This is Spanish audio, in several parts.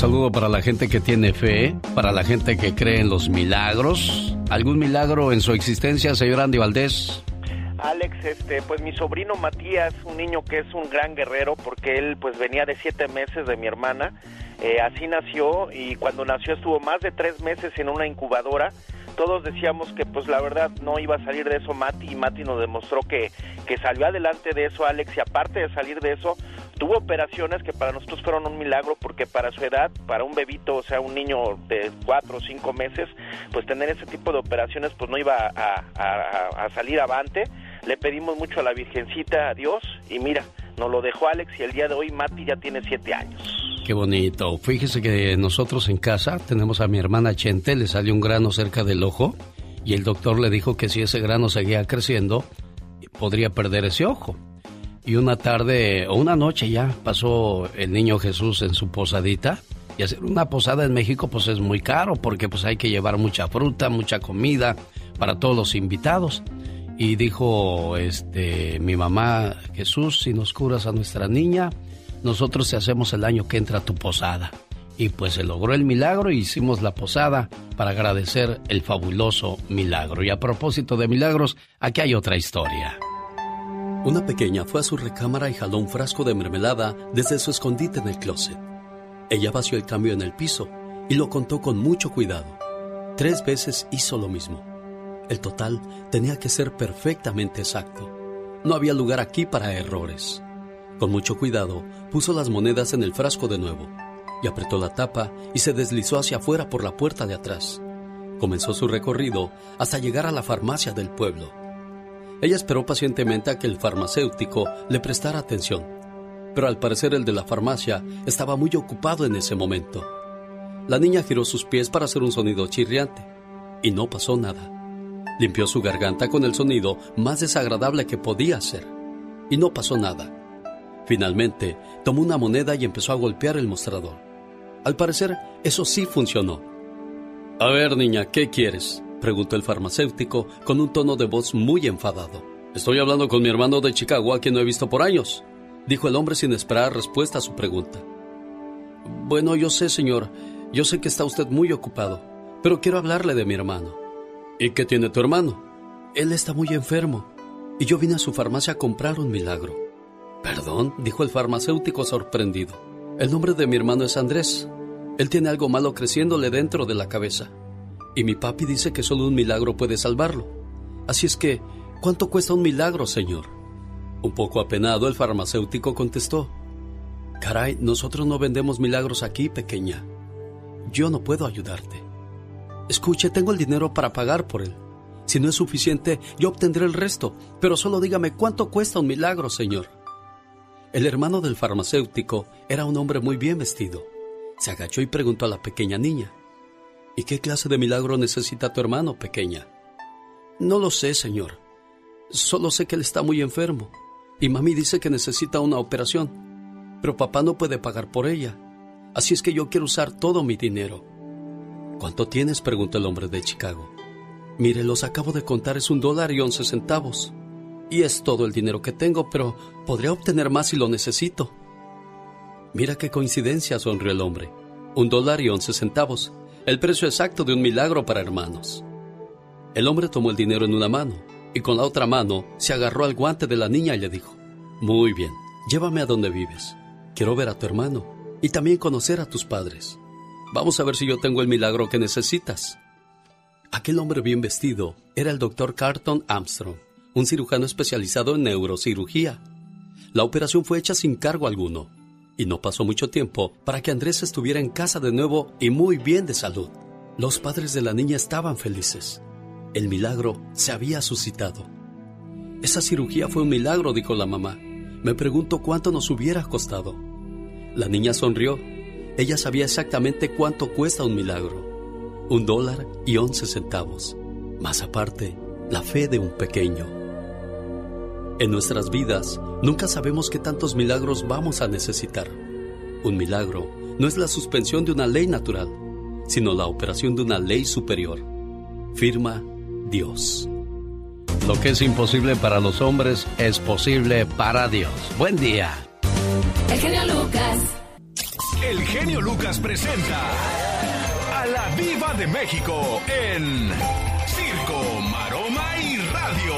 saludo para la gente que tiene fe, para la gente que cree en los milagros. ¿Algún milagro en su existencia, señor Andy Valdés? Alex, este, pues mi sobrino Matías, un niño que es un gran guerrero, porque él pues venía de siete meses de mi hermana, eh, así nació y cuando nació estuvo más de tres meses en una incubadora todos decíamos que pues la verdad no iba a salir de eso Mati y Mati nos demostró que, que salió adelante de eso Alex y aparte de salir de eso tuvo operaciones que para nosotros fueron un milagro porque para su edad, para un bebito, o sea un niño de cuatro o cinco meses, pues tener ese tipo de operaciones pues no iba a, a, a salir avante. Le pedimos mucho a la Virgencita, a Dios y mira, nos lo dejó Alex y el día de hoy Mati ya tiene siete años. Qué bonito. Fíjese que nosotros en casa tenemos a mi hermana Chente, le salió un grano cerca del ojo y el doctor le dijo que si ese grano seguía creciendo, podría perder ese ojo. Y una tarde o una noche ya pasó el niño Jesús en su posadita. Y hacer una posada en México pues es muy caro porque pues hay que llevar mucha fruta, mucha comida para todos los invitados. Y dijo este mi mamá, Jesús, si nos curas a nuestra niña, nosotros te hacemos el año que entra tu posada. Y pues se logró el milagro y hicimos la posada para agradecer el fabuloso milagro. Y a propósito de milagros, aquí hay otra historia. Una pequeña fue a su recámara y jaló un frasco de mermelada desde su escondite en el closet. Ella vació el cambio en el piso y lo contó con mucho cuidado. Tres veces hizo lo mismo. El total tenía que ser perfectamente exacto. No había lugar aquí para errores. Con mucho cuidado, puso las monedas en el frasco de nuevo y apretó la tapa y se deslizó hacia afuera por la puerta de atrás. Comenzó su recorrido hasta llegar a la farmacia del pueblo. Ella esperó pacientemente a que el farmacéutico le prestara atención, pero al parecer el de la farmacia estaba muy ocupado en ese momento. La niña giró sus pies para hacer un sonido chirriante y no pasó nada. Limpió su garganta con el sonido más desagradable que podía hacer y no pasó nada. Finalmente, tomó una moneda y empezó a golpear el mostrador. Al parecer, eso sí funcionó. A ver, niña, ¿qué quieres? preguntó el farmacéutico con un tono de voz muy enfadado. Estoy hablando con mi hermano de Chicago, a quien no he visto por años, dijo el hombre sin esperar respuesta a su pregunta. Bueno, yo sé, señor, yo sé que está usted muy ocupado, pero quiero hablarle de mi hermano. ¿Y qué tiene tu hermano? Él está muy enfermo, y yo vine a su farmacia a comprar un milagro. Perdón, dijo el farmacéutico sorprendido. El nombre de mi hermano es Andrés. Él tiene algo malo creciéndole dentro de la cabeza. Y mi papi dice que solo un milagro puede salvarlo. Así es que, ¿cuánto cuesta un milagro, señor? Un poco apenado, el farmacéutico contestó. Caray, nosotros no vendemos milagros aquí, pequeña. Yo no puedo ayudarte. Escuche, tengo el dinero para pagar por él. Si no es suficiente, yo obtendré el resto. Pero solo dígame cuánto cuesta un milagro, señor. El hermano del farmacéutico era un hombre muy bien vestido. Se agachó y preguntó a la pequeña niña, ¿Y qué clase de milagro necesita tu hermano, pequeña? No lo sé, señor. Solo sé que él está muy enfermo. Y mami dice que necesita una operación. Pero papá no puede pagar por ella. Así es que yo quiero usar todo mi dinero. ¿Cuánto tienes? preguntó el hombre de Chicago. Mire, los acabo de contar, es un dólar y once centavos. Y es todo el dinero que tengo, pero podría obtener más si lo necesito. Mira qué coincidencia, sonrió el hombre. Un dólar y once centavos, el precio exacto de un milagro para hermanos. El hombre tomó el dinero en una mano y con la otra mano se agarró al guante de la niña y le dijo, Muy bien, llévame a donde vives. Quiero ver a tu hermano y también conocer a tus padres. Vamos a ver si yo tengo el milagro que necesitas. Aquel hombre bien vestido era el doctor Carton Armstrong un cirujano especializado en neurocirugía. La operación fue hecha sin cargo alguno y no pasó mucho tiempo para que Andrés estuviera en casa de nuevo y muy bien de salud. Los padres de la niña estaban felices. El milagro se había suscitado. Esa cirugía fue un milagro, dijo la mamá. Me pregunto cuánto nos hubiera costado. La niña sonrió. Ella sabía exactamente cuánto cuesta un milagro. Un dólar y once centavos. Más aparte, la fe de un pequeño. En nuestras vidas nunca sabemos qué tantos milagros vamos a necesitar. Un milagro no es la suspensión de una ley natural, sino la operación de una ley superior. Firma Dios. Lo que es imposible para los hombres es posible para Dios. Buen día. El genio Lucas. El genio Lucas presenta a la Viva de México en Circo, Maroma y Radio.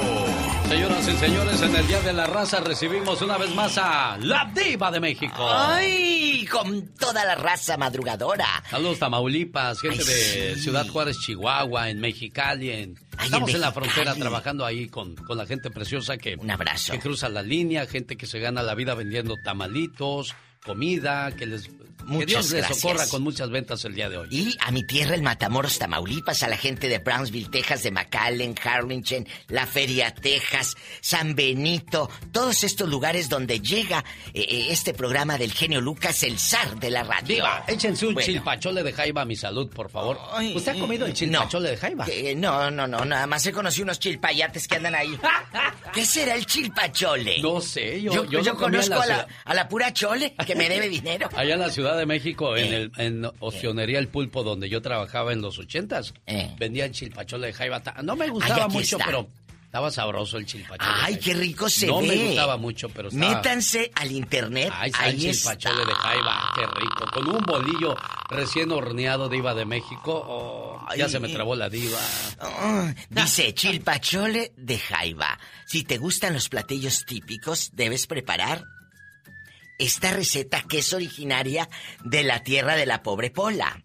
Señoras y señores, en el Día de la Raza recibimos una vez más a la Diva de México. ¡Ay! Con toda la raza madrugadora. Saludos Tamaulipas, gente de Ciudad Juárez, Chihuahua, en Mexicali, en... Estamos en, la frontera trabajando ahí con, con, la gente preciosa que... Un abrazo. Que cruza la línea, gente que se gana la vida vendiendo tamalitos, comida, que les que Dios les socorra con muchas ventas el día de hoy. Y a mi tierra, el Matamoros, Tamaulipas, a la gente de Brownsville, Texas, de McAllen, Harlingen, La Feria, Texas, San Benito, todos estos lugares donde llega eh, eh, este programa del genio Lucas, el zar de la radio. Diva, échense un chilpachole de jaiba a mi salud, por favor. ¿Usted ha comido el chilpachole de jaiba? no, no, no, nada más he conocido unos chilpayates que andan ahí. ¿Qué será el chilpachole? No sé, yo, yo, conozco a la, a la, pura chole que me debe dinero. Allá en la ciudad de México, en, el, en Oceanería El Pulpo, donde yo trabajaba en los ochentas, eh. vendían chilpachole de jaiba. No me gustaba mucho, pero estaba sabroso el chilpachole. Ay, qué rico se ve. No me gustaba mucho, pero estaba... Métanse al internet. Ay, Ahí chilpachole de jaiba, qué rico. Con un bolillo recién horneado de Iba de México. Oh, ya se me trabó la diva. Oh, dice chilpachole de jaiba. Si te gustan los platillos típicos, debes preparar esta receta que es originaria de la tierra de la pobre Pola.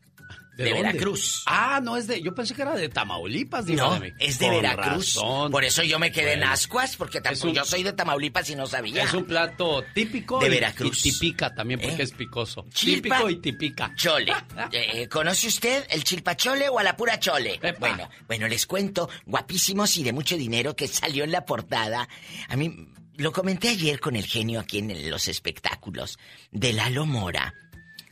De, Veracruz. Ah, no es de. Yo pensé que era de Tamaulipas, No, es de Veracruz. Por eso yo me quedé en ascuas, porque yo soy de Tamaulipas y no sabía. Es un plato típico. De Veracruz. Y, tipica también, porque ¿Eh? es picoso. típico y tipica. Chole. Eh, eh, ¿Conoce usted el chilpachole o a la pura chole? Bueno, bueno, les cuento, guapísimos y de mucho dinero que salió en la portada. A mí lo comenté ayer con el genio aquí en los espectáculos de Lalo Mora,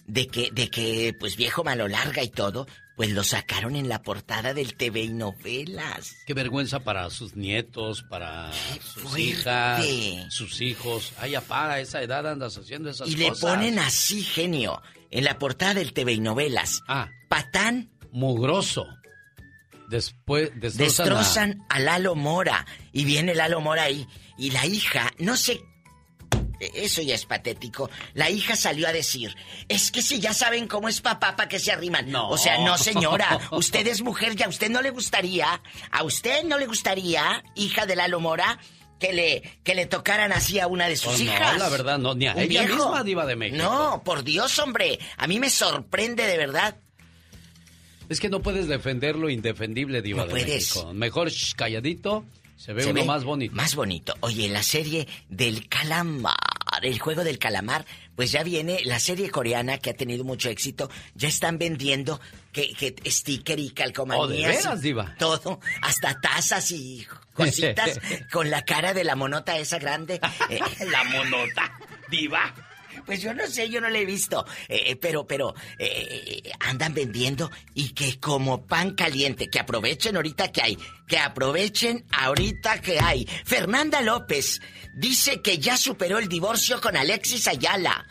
de que, de que, pues viejo malo larga y todo, pues lo sacaron en la portada del TV y novelas. Qué vergüenza para sus nietos, para sus hijas, sus hijos. Ay, para esa edad andas haciendo esas cosas. Y le ponen así, genio, en la portada del TV y novelas. Ah. Patán. Mugroso. Después destrozan, a... a Lalo Mora. Y viene Lalo Mora ahí. Y la hija, no sé eso ya es patético. La hija salió a decir, es que si ya saben cómo es papá, ¿para que se arriman? No. O sea, no señora, usted es mujer y a usted no le gustaría, a usted no le gustaría, hija de Lalo Mora, que le, que le tocaran así a una de sus pues hijas. No, la verdad, no, ni a ella misma diva de México. No, por Dios, hombre, a mí me sorprende de verdad. Es que no puedes defender lo indefendible, diva de México. Mejor calladito se ve uno más bonito. Más bonito. Oye, la serie del calamar, el juego del calamar, pues ya viene la serie coreana que ha tenido mucho éxito. Ya están vendiendo que, que sticker y calcomanías. ¿Oh, Diva? Todo, hasta tazas y cositas con la cara de la monota esa grande. Eh, la monota, Diva. Pues yo no sé, yo no le he visto. Eh, eh, pero, pero, eh, andan vendiendo y que como pan caliente, que aprovechen ahorita que hay. Que aprovechen ahorita que hay. Fernanda López dice que ya superó el divorcio con Alexis Ayala.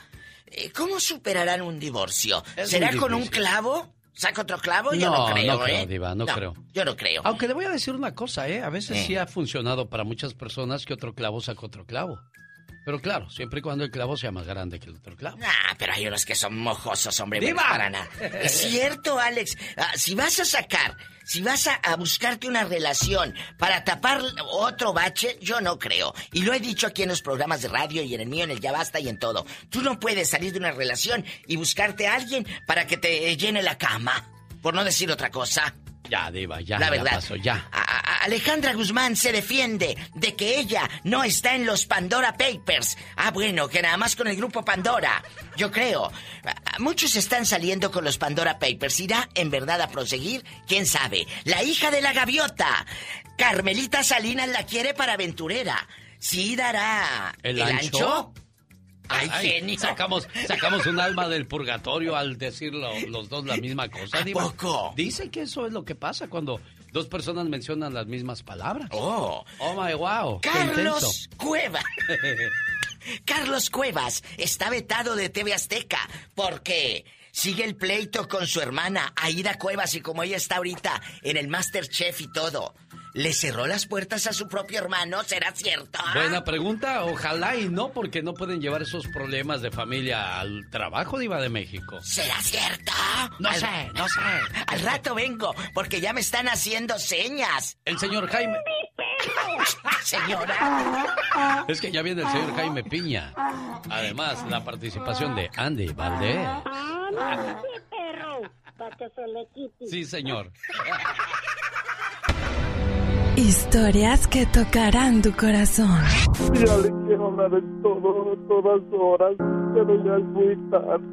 ¿Cómo superarán un divorcio? ¿Será con un clavo? ¿Saca otro clavo? Yo no, creo, no creo, Diva, no, creo. Yo no creo. Aunque le voy a decir una cosa, ¿eh? A veces sí ha funcionado para muchas personas que otro clavo saca otro clavo. Pero claro, siempre y cuando el clavo sea más grande que el otro clavo. Ah, pero hay unos que son mojosos, hombre. ¡Viva! Para nada. es cierto, Alex. Ah, si vas a sacar, si vas a, buscarte una relación para tapar otro bache, yo no creo. Y lo he dicho aquí en los programas de radio y en el mío, en el Ya Basta y en todo. Tú no puedes salir de una relación y buscarte a alguien para que te llene la cama. Por no decir otra cosa. Ya, Diva, ya. La verdad. Ya pasó, ya. Alejandra Guzmán se defiende de que ella no está en los Pandora Papers. Ah, bueno, que nada más con el grupo Pandora. Yo creo. Muchos están saliendo con los Pandora Papers. ¿Irá en verdad a proseguir? ¿Quién sabe? La hija de la gaviota. Carmelita Salinas la quiere para aventurera. ¿Sí dará el, ancho? Ay, genio. Sacamos, sacamos un alma del purgatorio al decir los dos la misma cosa. ¿A poco? Dice que eso es lo que pasa cuando dos personas mencionan las mismas palabras. Oh. Oh my wow. Carlos Cuevas. Carlos Cuevas está vetado de TV Azteca porque sigue el pleito con su hermana Aida Cuevas y como ella está ahorita en el Masterchef y todo. Le cerró las puertas a su propio hermano, ¿será cierto? Buena pregunta, ojalá y no, porque no pueden llevar esos problemas de familia al trabajo, Diva de México. ¿Será cierto? No sé, no sé. Al rato vengo, porque ya me están haciendo señas. El señor Jaime. Señora. Es que ya viene el señor Jaime Piña. Además, la participación de Andy Valdés. Ah, perro, para que se le quite. Sí, señor. Historias que tocarán tu corazón. Ya le quiero hablar en todo, todas horas, pero ya es muy tarde.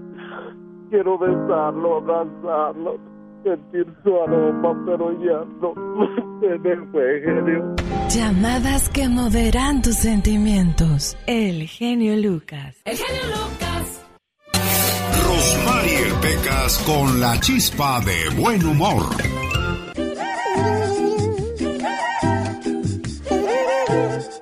Quiero besarlo, abrazarlo, sentir su aroma, pero ya no. Se me fue, genio. Llamadas que moverán tus sentimientos. El genio Lucas. El genio Lucas. Rosmarie Pecas con la chispa de buen humor.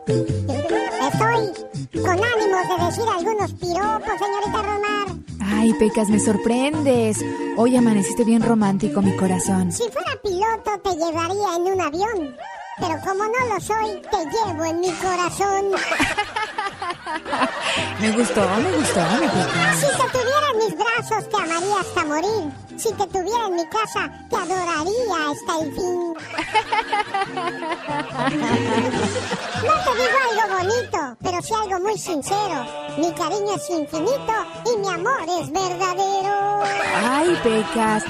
Estoy con ánimos de decir algunos piropos, señorita Romar. Ay, Pecas, me sorprendes. Hoy amaneciste bien romántico, mi corazón. Si fuera piloto, te llevaría en un avión. Pero como no lo soy, te llevo en mi corazón. Me gustó, me gustó, me gustó. Si te tuviera en mis brazos, te amaría hasta morir. Si te tuviera en mi casa, te adoraría hasta el fin. No te digo algo bonito, pero sí algo muy sincero. Mi cariño es infinito y mi amor es verdadero. Ay, Pecas.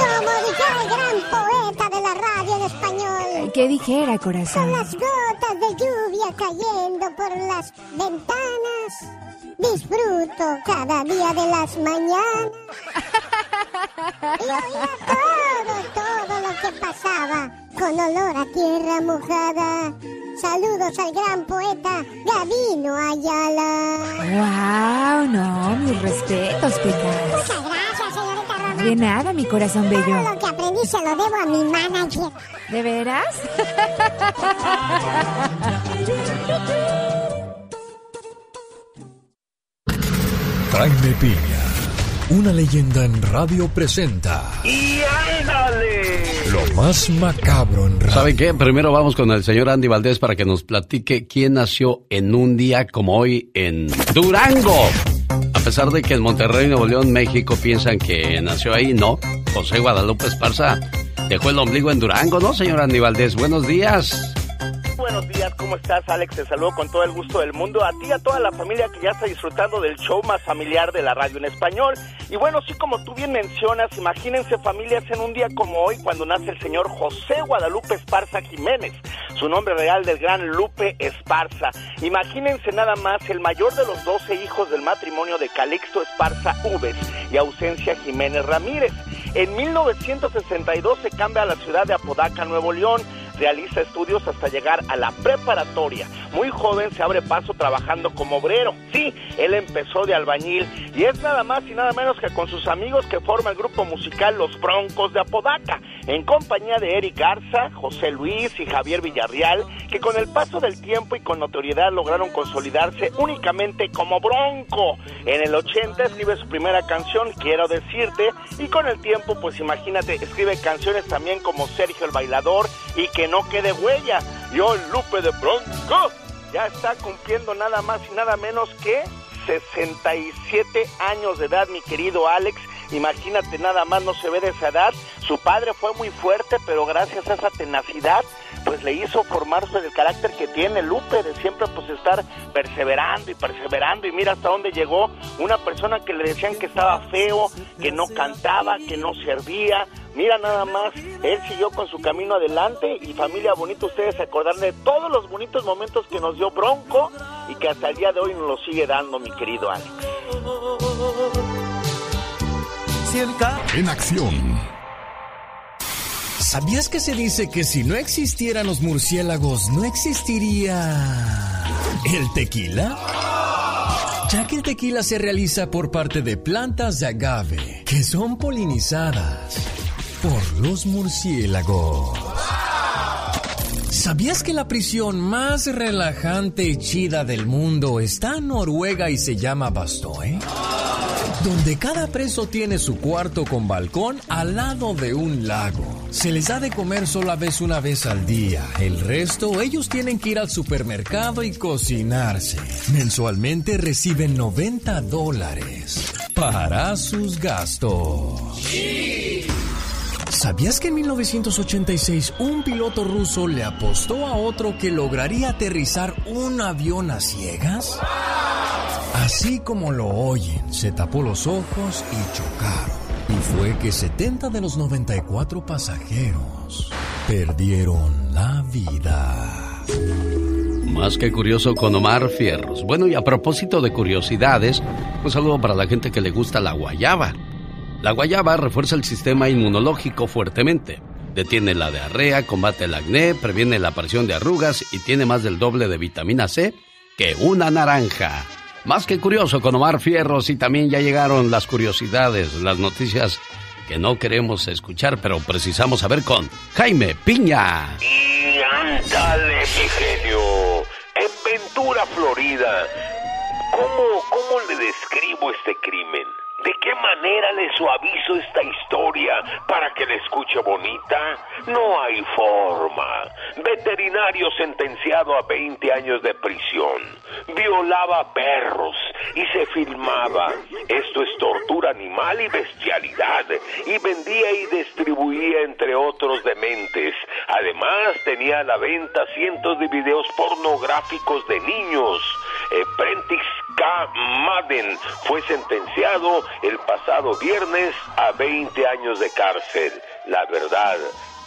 Como dijera el gran poeta de la radio en español. ¿Qué dijera, Con corazón? las gotas de lluvia cayendo por las ventanas, disfruto cada día de las mañanas. Y oía todo, todo lo que pasaba con olor a tierra mojada. Saludos al gran poeta Gavino Ayala. Wow, no, mis respetos, Pecas. Muchas gracias, señorita Román. De nada, mi corazón Todo bello. lo que aprendí se lo debo a mi manager. ¿De veras? Jaime Piña, una leyenda en radio presenta ¡Y ándale! lo más macabro en radio. ¿Saben qué? Primero vamos con el señor Andy Valdés para que nos platique quién nació en un día como hoy en Durango. A pesar de que en Monterrey, Nuevo León, México piensan que nació ahí, no. José Guadalupe Esparza dejó el ombligo en Durango, ¿no, señor Andy Valdés? Buenos días. Buenos días, ¿cómo estás, Alex? Te saludo con todo el gusto del mundo. A ti y a toda la familia que ya está disfrutando del show más familiar de la radio en español. Y bueno, sí, como tú bien mencionas, imagínense familias en un día como hoy, cuando nace el señor José Guadalupe Esparza Jiménez, su nombre real del gran Lupe Esparza. Imagínense nada más el mayor de los 12 hijos del matrimonio de Calixto Esparza Uves y Ausencia Jiménez Ramírez. En 1962 se cambia a la ciudad de Apodaca, Nuevo León realiza estudios hasta llegar a la preparatoria. Muy joven se abre paso trabajando como obrero. Sí, él empezó de albañil y es nada más y nada menos que con sus amigos que forma el grupo musical Los Broncos de Apodaca, en compañía de Eric Garza, José Luis y Javier Villarreal, que con el paso del tiempo y con notoriedad lograron consolidarse únicamente como Bronco. En el 80 escribe su primera canción, Quiero decirte, y con el tiempo, pues imagínate, escribe canciones también como Sergio el Bailador y Que no quede huella. Yo, Lupe de Bronco, ya está cumpliendo nada más y nada menos que 67 años de edad, mi querido Alex. Imagínate, nada más no se ve de esa edad. Su padre fue muy fuerte, pero gracias a esa tenacidad, pues le hizo formarse el carácter que tiene Lupe, de siempre pues estar perseverando y perseverando. Y mira hasta dónde llegó una persona que le decían que estaba feo, que no cantaba, que no servía. Mira nada más, él siguió con su camino adelante y familia bonita, ustedes se acordarán de todos los bonitos momentos que nos dio Bronco y que hasta el día de hoy nos lo sigue dando, mi querido Alex. En acción. ¿Sabías que se dice que si no existieran los murciélagos no existiría el tequila? Ya que el tequila se realiza por parte de plantas de agave que son polinizadas por los murciélagos. ¿Sabías que la prisión más relajante y chida del mundo está en Noruega y se llama Bastoe? donde cada preso tiene su cuarto con balcón al lado de un lago. Se les da de comer sola vez una vez al día. El resto, ellos tienen que ir al supermercado y cocinarse. Mensualmente reciben 90 dólares para sus gastos. ¿Sabías que en 1986 un piloto ruso le apostó a otro que lograría aterrizar un avión a ciegas? Así como lo oyen, se tapó los ojos y chocaron. Y fue que 70 de los 94 pasajeros perdieron la vida. Más que curioso con Omar Fierros. Bueno, y a propósito de curiosidades, un saludo para la gente que le gusta la guayaba. La guayaba refuerza el sistema inmunológico fuertemente. Detiene la diarrea, combate el acné, previene la aparición de arrugas y tiene más del doble de vitamina C que una naranja. Más que curioso con Omar Fierros y también ya llegaron las curiosidades, las noticias que no queremos escuchar, pero precisamos saber con Jaime Piña. Y ándale, mi. En Ventura, Florida. ¿Cómo, ¿Cómo le describo este crimen? ¿De qué manera le suavizo esta historia para que la escuche bonita? No hay forma. Veterinario sentenciado a 20 años de prisión. Violaba perros y se filmaba. Esto es tortura animal y bestialidad. Y vendía y distribuía entre otros dementes. Además tenía a la venta cientos de videos pornográficos de niños. Eh, Prentice K. Madden fue sentenciado el pasado viernes a 20 años de cárcel. La verdad,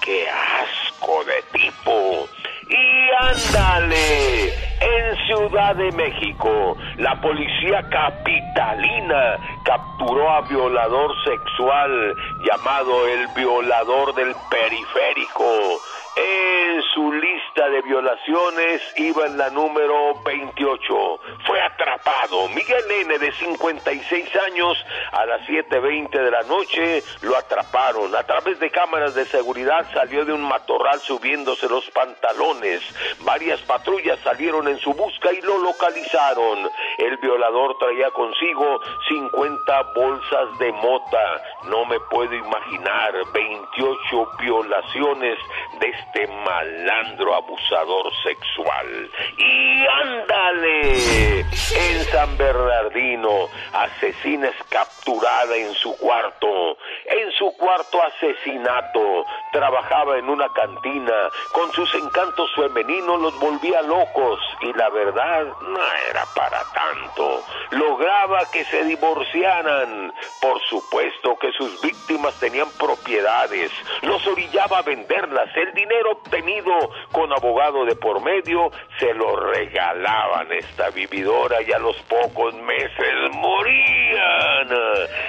qué asco de tipo. Y ándale, en Ciudad de México, la policía capitalina capturó a violador sexual llamado el violador del periférico. En su lista de violaciones iba en la número 28. Fue atrapado. Miguel N. de 56 años a las 7.20 de la noche lo atraparon. A través de cámaras de seguridad salió de un matorral subiéndose los pantalones. Varias patrullas salieron en su busca y lo localizaron. El violador traía consigo 50 bolsas de mota. No me puedo imaginar 28 violaciones de este malandro abusador sexual. Y ándale, en San Bernardino, asesina es capturada en su cuarto. En su cuarto asesinato, trabajaba en una cantina, con sus encantos femeninos los volvía locos y la verdad no era para tanto. Lograba que se divorciaran. Por supuesto que sus víctimas tenían propiedades, los orillaba a venderlas. El dinero obtenido con abogado de por medio se lo regalaban a esta vividora y a los pocos meses morían.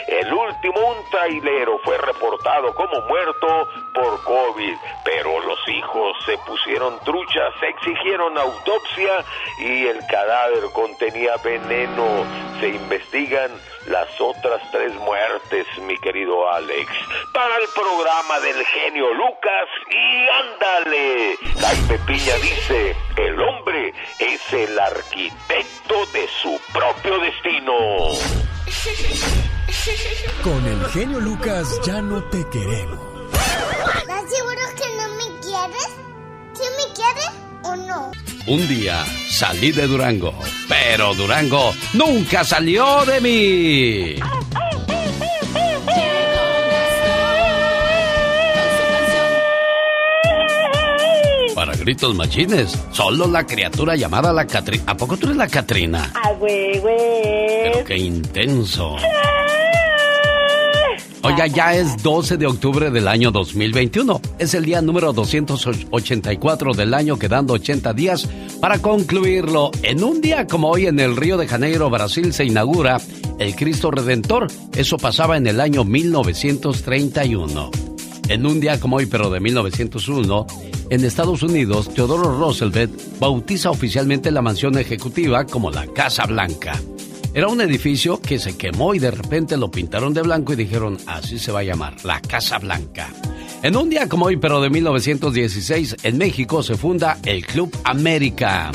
El último, un trailero, fue reportado como muerto por COVID, pero los hijos se pusieron truchas, exigieron autopsia y el cadáver contenía veneno. Se investigan las otras tres muertes, mi querido Alex, para el programa del genio Lucas y ándale. Jaime Piña dice, el hombre es el arquitecto de su propio destino. Con el genio Lucas ya no te queremos. ¿Estás seguro que no me quieres? ¿Sí me quieres o no? Un día salí de Durango, pero Durango nunca salió de mí. Para gritos machines, solo la criatura llamada la Catrina. ¿A poco tú eres la Catrina? Ah, güey, güey. Pero qué intenso. Oiga, ya es 12 de octubre del año 2021. Es el día número 284 del año, quedando 80 días para concluirlo. En un día como hoy en el Río de Janeiro, Brasil, se inaugura el Cristo Redentor. Eso pasaba en el año 1931. En un día como hoy, pero de 1901, en Estados Unidos, Teodoro Roosevelt bautiza oficialmente la mansión ejecutiva como la Casa Blanca. Era un edificio que se quemó y de repente lo pintaron de blanco y dijeron, así se va a llamar, la Casa Blanca. En un día como hoy, pero de 1916, en México se funda el Club América.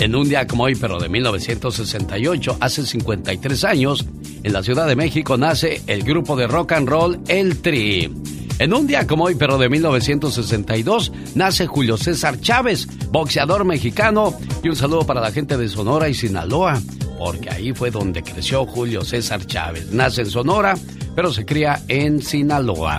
En un día como hoy, pero de 1968, hace 53 años, en la Ciudad de México nace el grupo de rock and roll El Tri. En un día como hoy, pero de 1962, nace Julio César Chávez, boxeador mexicano. Y un saludo para la gente de Sonora y Sinaloa, porque ahí fue donde creció Julio César Chávez. Nace en Sonora, pero se cría en Sinaloa.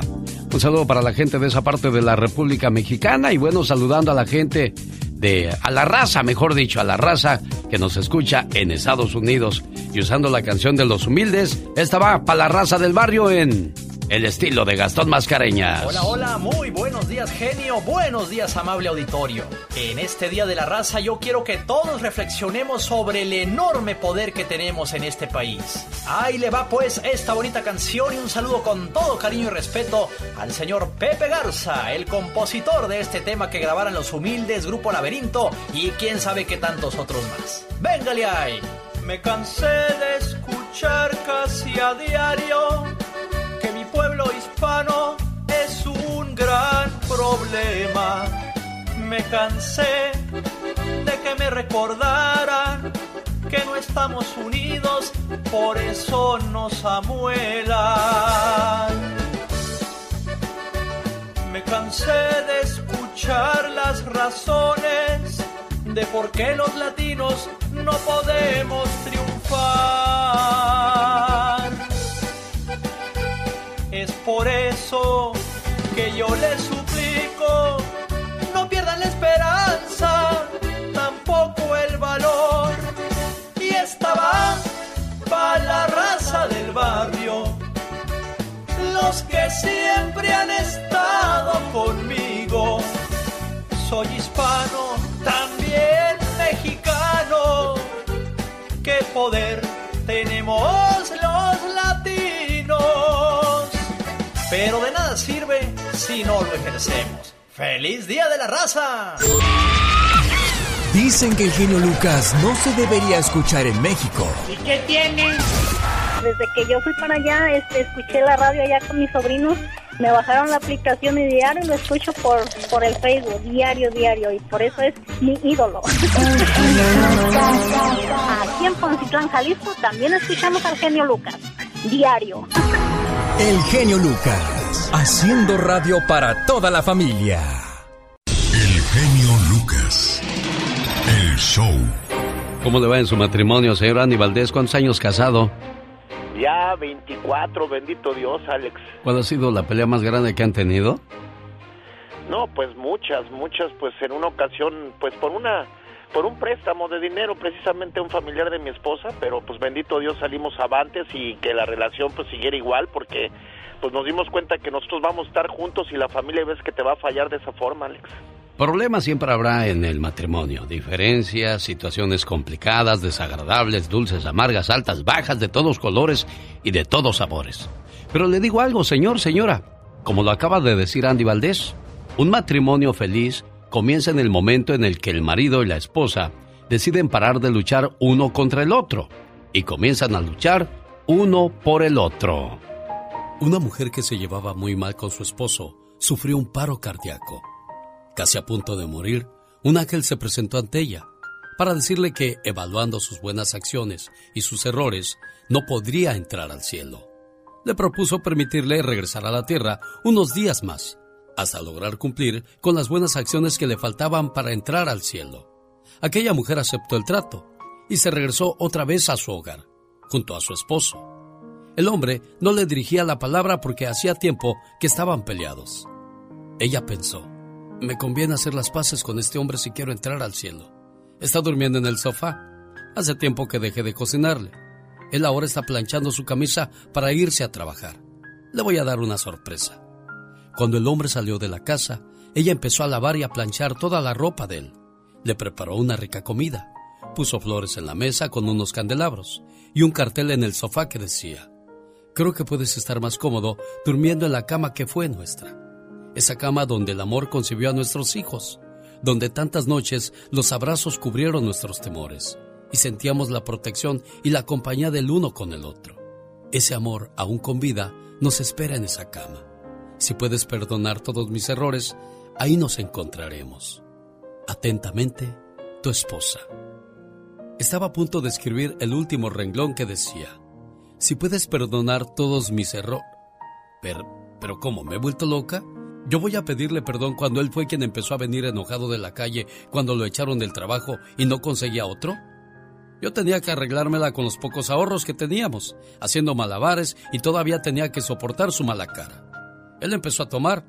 Un saludo para la gente de esa parte de la República Mexicana y bueno, saludando a la gente de, a la raza, mejor dicho, a la raza que nos escucha en Estados Unidos. Y usando la canción de los humildes, esta va para la raza del barrio en el estilo de Gastón Mascareñas. Hola, hola, muy buenos días genio, buenos días amable auditorio. En este Día de la Raza yo quiero que todos reflexionemos sobre el enorme poder que tenemos en este país. Ahí le va pues esta bonita canción y un saludo con todo cariño y respeto al señor Pepe Garza, el compositor de este tema que grabaron los humildes Grupo Laberinto y quién sabe qué tantos otros más. Véngale ahí. Me cansé de escuchar casi a diario es un gran problema. Me cansé de que me recordaran que no estamos unidos, por eso nos amuelan. Me cansé de escuchar las razones de por qué los latinos no podemos triunfar. Por eso que yo les suplico, no pierdan la esperanza, tampoco el valor. Y esta va para la raza del barrio, los que siempre han estado conmigo. Soy hispano, si no lo ejercemos. ¡Feliz Día de la Raza! Dicen que el genio Lucas no se debería escuchar en México. ¿Y qué tiene? Desde que yo fui para allá, este, escuché la radio allá con mis sobrinos. Me bajaron la aplicación y diario lo escucho por, por el Facebook, diario, diario, y por eso es mi ídolo. Aquí en Poncitlán, Jalisco, también escuchamos al genio Lucas, diario. El genio Lucas, haciendo radio para toda la familia. El genio Lucas. El show. ¿Cómo le va en su matrimonio, señor Andy Valdés? ¿Cuántos años casado? Ya 24, bendito Dios, Alex. ¿Cuál ha sido la pelea más grande que han tenido? No, pues muchas, muchas, pues en una ocasión, pues por una, por un préstamo de dinero, precisamente a un familiar de mi esposa, pero pues bendito Dios salimos avantes y que la relación pues siguiera igual, porque pues nos dimos cuenta que nosotros vamos a estar juntos y la familia ves que te va a fallar de esa forma, Alex. Problemas siempre habrá en el matrimonio, diferencias, situaciones complicadas, desagradables, dulces, amargas, altas, bajas, de todos colores y de todos sabores. Pero le digo algo, señor, señora, como lo acaba de decir Andy Valdés, un matrimonio feliz comienza en el momento en el que el marido y la esposa deciden parar de luchar uno contra el otro y comienzan a luchar uno por el otro. Una mujer que se llevaba muy mal con su esposo sufrió un paro cardíaco. Casi a punto de morir, un ángel se presentó ante ella para decirle que, evaluando sus buenas acciones y sus errores, no podría entrar al cielo. Le propuso permitirle regresar a la tierra unos días más, hasta lograr cumplir con las buenas acciones que le faltaban para entrar al cielo. Aquella mujer aceptó el trato y se regresó otra vez a su hogar, junto a su esposo. El hombre no le dirigía la palabra porque hacía tiempo que estaban peleados. Ella pensó, me conviene hacer las paces con este hombre si quiero entrar al cielo. Está durmiendo en el sofá. Hace tiempo que dejé de cocinarle. Él ahora está planchando su camisa para irse a trabajar. Le voy a dar una sorpresa. Cuando el hombre salió de la casa, ella empezó a lavar y a planchar toda la ropa de él. Le preparó una rica comida. Puso flores en la mesa con unos candelabros y un cartel en el sofá que decía, Creo que puedes estar más cómodo durmiendo en la cama que fue nuestra esa cama donde el amor concibió a nuestros hijos, donde tantas noches los abrazos cubrieron nuestros temores y sentíamos la protección y la compañía del uno con el otro. Ese amor, aún con vida, nos espera en esa cama. Si puedes perdonar todos mis errores, ahí nos encontraremos. Atentamente, tu esposa. Estaba a punto de escribir el último renglón que decía, si puedes perdonar todos mis errores. Pero, pero ¿cómo? ¿Me he vuelto loca? Yo voy a pedirle perdón cuando él fue quien empezó a venir enojado de la calle cuando lo echaron del trabajo y no conseguía otro. Yo tenía que arreglármela con los pocos ahorros que teníamos, haciendo malabares y todavía tenía que soportar su mala cara. Él empezó a tomar,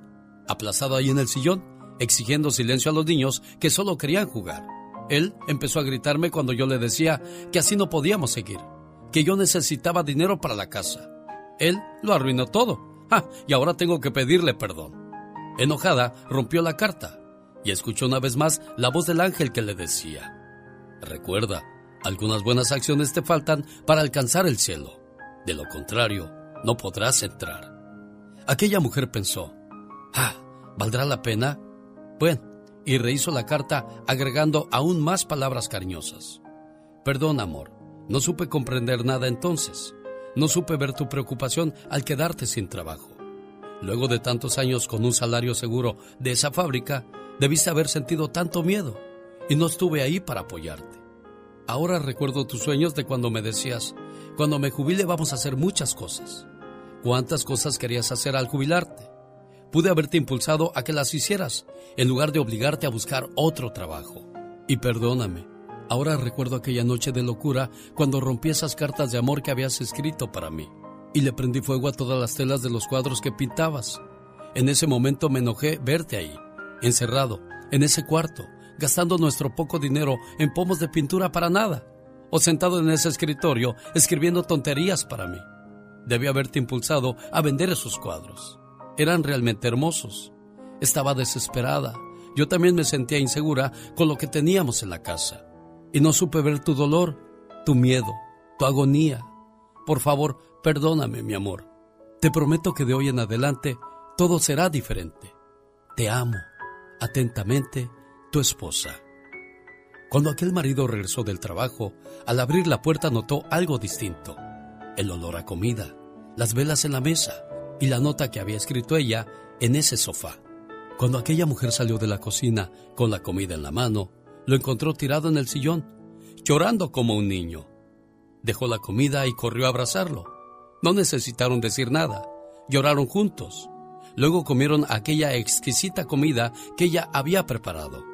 aplazado ahí en el sillón, exigiendo silencio a los niños que solo querían jugar. Él empezó a gritarme cuando yo le decía que así no podíamos seguir, que yo necesitaba dinero para la casa. Él lo arruinó todo. Ah, y ahora tengo que pedirle perdón. Enojada, rompió la carta y escuchó una vez más la voz del ángel que le decía, Recuerda, algunas buenas acciones te faltan para alcanzar el cielo. De lo contrario, no podrás entrar. Aquella mujer pensó, ah, ¿valdrá la pena? Bueno, y rehizo la carta agregando aún más palabras cariñosas. Perdón, amor, no supe comprender nada entonces. No supe ver tu preocupación al quedarte sin trabajo. Luego de tantos años con un salario seguro de esa fábrica, debiste haber sentido tanto miedo y no estuve ahí para apoyarte. Ahora recuerdo tus sueños de cuando me decías, cuando me jubile vamos a hacer muchas cosas. ¿Cuántas cosas querías hacer al jubilarte? Pude haberte impulsado a que las hicieras, en lugar de obligarte a buscar otro trabajo. Y perdóname, ahora recuerdo aquella noche de locura cuando rompí esas cartas de amor que habías escrito para mí, y le prendí fuego a todas las telas de los cuadros que pintabas. En ese momento me enojé verte ahí, encerrado, en ese cuarto, gastando nuestro poco dinero en pomos de pintura para nada, o sentado en ese escritorio escribiendo tonterías para mí. Debí haberte impulsado a vender esos cuadros. Eran realmente hermosos. Estaba desesperada. Yo también me sentía insegura con lo que teníamos en la casa. Y no supe ver tu dolor, tu miedo, tu agonía. Por favor, perdóname, mi amor. Te prometo que de hoy en adelante todo será diferente. Te amo. Atentamente, tu esposa. Cuando aquel marido regresó del trabajo, al abrir la puerta notó algo distinto. El olor a comida, las velas en la mesa y la nota que había escrito ella en ese sofá. Cuando aquella mujer salió de la cocina con la comida en la mano, lo encontró tirado en el sillón, llorando como un niño. Dejó la comida y corrió a abrazarlo. No necesitaron decir nada, lloraron juntos. Luego comieron aquella exquisita comida que ella había preparado.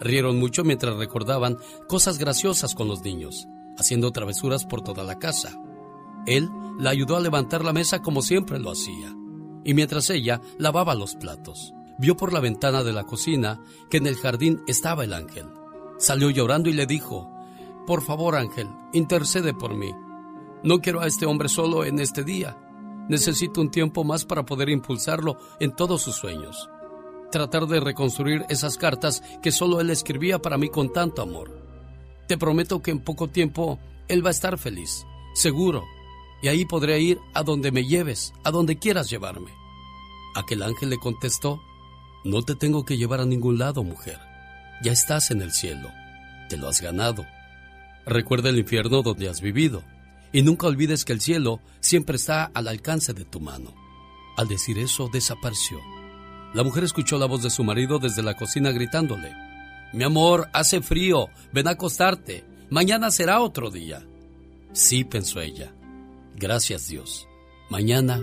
Rieron mucho mientras recordaban cosas graciosas con los niños, haciendo travesuras por toda la casa. Él la ayudó a levantar la mesa como siempre lo hacía, y mientras ella lavaba los platos, vio por la ventana de la cocina que en el jardín estaba el ángel. Salió llorando y le dijo, Por favor ángel, intercede por mí. No quiero a este hombre solo en este día. Necesito un tiempo más para poder impulsarlo en todos sus sueños tratar de reconstruir esas cartas que solo él escribía para mí con tanto amor. Te prometo que en poco tiempo él va a estar feliz, seguro, y ahí podré ir a donde me lleves, a donde quieras llevarme. Aquel ángel le contestó, no te tengo que llevar a ningún lado, mujer. Ya estás en el cielo, te lo has ganado. Recuerda el infierno donde has vivido, y nunca olvides que el cielo siempre está al alcance de tu mano. Al decir eso, desapareció. La mujer escuchó la voz de su marido desde la cocina gritándole, Mi amor, hace frío, ven a acostarte, mañana será otro día. Sí, pensó ella, gracias Dios, mañana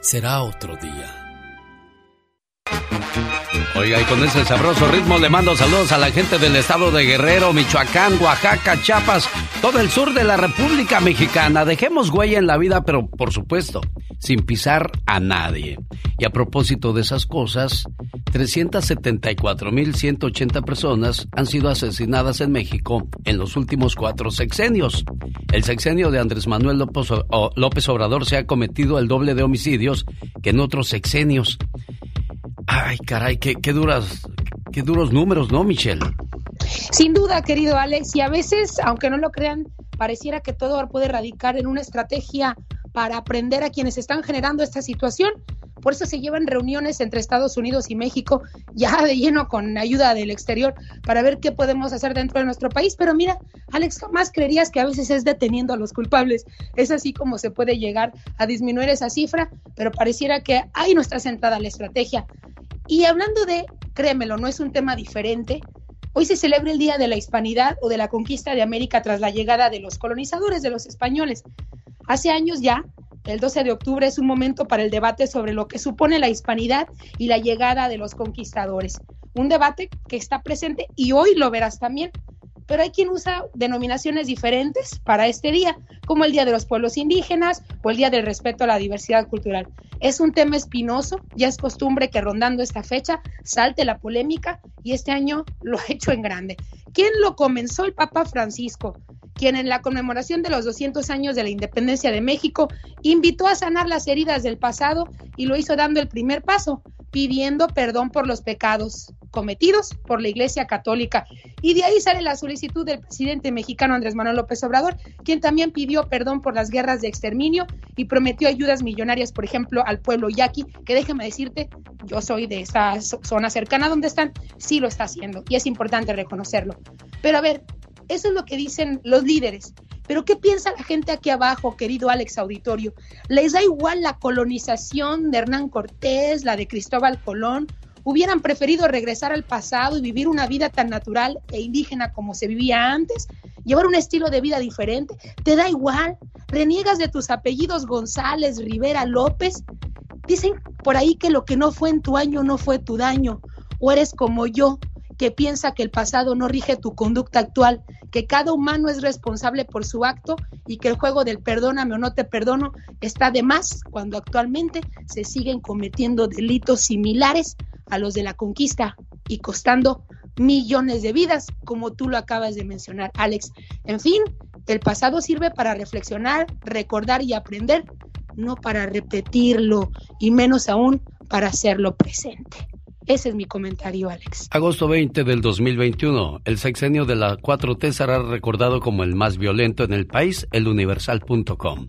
será otro día. Oiga, y con ese sabroso ritmo le mando saludos a la gente del estado de Guerrero, Michoacán, Oaxaca, Chiapas, todo el sur de la República Mexicana. Dejemos huella en la vida, pero por supuesto, sin pisar a nadie. Y a propósito de esas cosas, 374.180 personas han sido asesinadas en México en los últimos cuatro sexenios. El sexenio de Andrés Manuel López Obrador se ha cometido el doble de homicidios que en otros sexenios. Ay, caray, qué, qué duras, qué duros números, ¿no, Michelle? Sin duda, querido Alex, y a veces, aunque no lo crean, pareciera que todo puede radicar en una estrategia para aprender a quienes están generando esta situación. Por eso se llevan reuniones entre Estados Unidos y México ya de lleno con ayuda del exterior para ver qué podemos hacer dentro de nuestro país. Pero mira, Alex, jamás creerías que a veces es deteniendo a los culpables. Es así como se puede llegar a disminuir esa cifra, pero pareciera que ahí no está centrada la estrategia. Y hablando de, créemelo, no es un tema diferente. Hoy se celebra el Día de la Hispanidad o de la conquista de América tras la llegada de los colonizadores, de los españoles. Hace años ya, el 12 de octubre es un momento para el debate sobre lo que supone la hispanidad y la llegada de los conquistadores. Un debate que está presente y hoy lo verás también pero hay quien usa denominaciones diferentes para este día, como el Día de los Pueblos Indígenas o el Día del Respeto a la Diversidad Cultural. Es un tema espinoso, ya es costumbre que rondando esta fecha salte la polémica y este año lo ha hecho en grande. ¿Quién lo comenzó? El Papa Francisco, quien en la conmemoración de los 200 años de la independencia de México invitó a sanar las heridas del pasado y lo hizo dando el primer paso, pidiendo perdón por los pecados cometidos por la Iglesia Católica. Y de ahí sale la solicitud del presidente mexicano Andrés Manuel López Obrador, quien también pidió perdón por las guerras de exterminio y prometió ayudas millonarias, por ejemplo, al pueblo yaqui, que déjame decirte, yo soy de esa zona cercana donde están, sí lo está haciendo y es importante reconocerlo. Pero a ver, eso es lo que dicen los líderes. Pero ¿qué piensa la gente aquí abajo, querido Alex Auditorio? ¿Les da igual la colonización de Hernán Cortés, la de Cristóbal Colón hubieran preferido regresar al pasado y vivir una vida tan natural e indígena como se vivía antes, llevar un estilo de vida diferente, te da igual, reniegas de tus apellidos González, Rivera, López. Dicen por ahí que lo que no fue en tu año no fue tu daño, o eres como yo, que piensa que el pasado no rige tu conducta actual, que cada humano es responsable por su acto y que el juego del perdóname o no te perdono está de más cuando actualmente se siguen cometiendo delitos similares a los de la conquista y costando millones de vidas, como tú lo acabas de mencionar, Alex. En fin, el pasado sirve para reflexionar, recordar y aprender, no para repetirlo y menos aún para hacerlo presente. Ese es mi comentario, Alex. Agosto 20 del 2021. El sexenio de la 4T será recordado como el más violento en el país, eluniversal.com.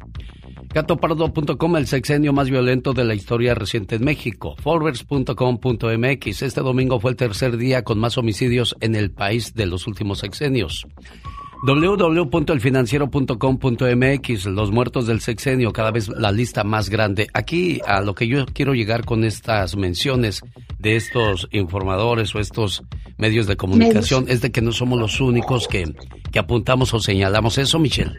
Gatopardo.com, el sexenio más violento de la historia reciente en México. Forbes.com.mx, este domingo fue el tercer día con más homicidios en el país de los últimos sexenios www.elfinanciero.com.mx, los muertos del sexenio, cada vez la lista más grande. Aquí a lo que yo quiero llegar con estas menciones de estos informadores o estos medios de comunicación es de que no somos los únicos que, que apuntamos o señalamos eso, Michelle.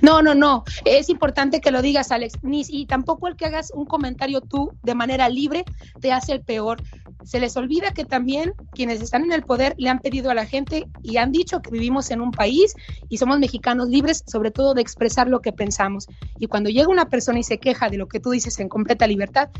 No, no, no. Es importante que lo digas, Alex. Ni, y tampoco el que hagas un comentario tú de manera libre te hace el peor. Se les olvida que también quienes están en el poder le han pedido a la gente y han dicho que vivimos en un país y somos mexicanos libres, sobre todo de expresar lo que pensamos. Y cuando llega una persona y se queja de lo que tú dices en completa libertad,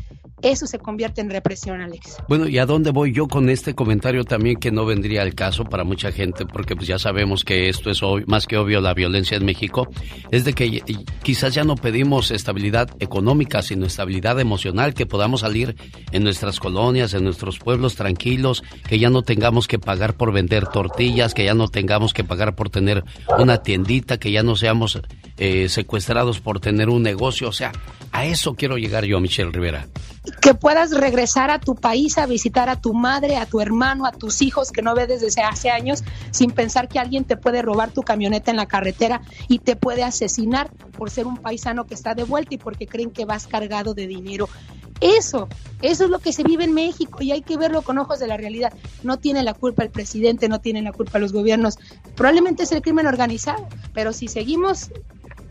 eso se convierte en represión, Alex. Bueno, ¿y a dónde voy yo con este comentario también que no vendría al caso para mucha gente? Porque pues ya sabemos que esto es más que obvio la violencia en México es de que quizás ya no pedimos estabilidad económica, sino estabilidad emocional, que podamos salir en nuestras colonias, en nuestros pueblos tranquilos, que ya no tengamos que pagar por vender tortillas, que ya no tengamos que pagar por tener una tiendita, que ya no seamos eh, secuestrados por tener un negocio. O sea, a eso quiero llegar yo, Michelle Rivera que puedas regresar a tu país a visitar a tu madre, a tu hermano, a tus hijos que no ves desde hace años sin pensar que alguien te puede robar tu camioneta en la carretera y te puede asesinar por ser un paisano que está de vuelta y porque creen que vas cargado de dinero. Eso, eso es lo que se vive en México y hay que verlo con ojos de la realidad. No tiene la culpa el presidente, no tiene la culpa los gobiernos. Probablemente es el crimen organizado, pero si seguimos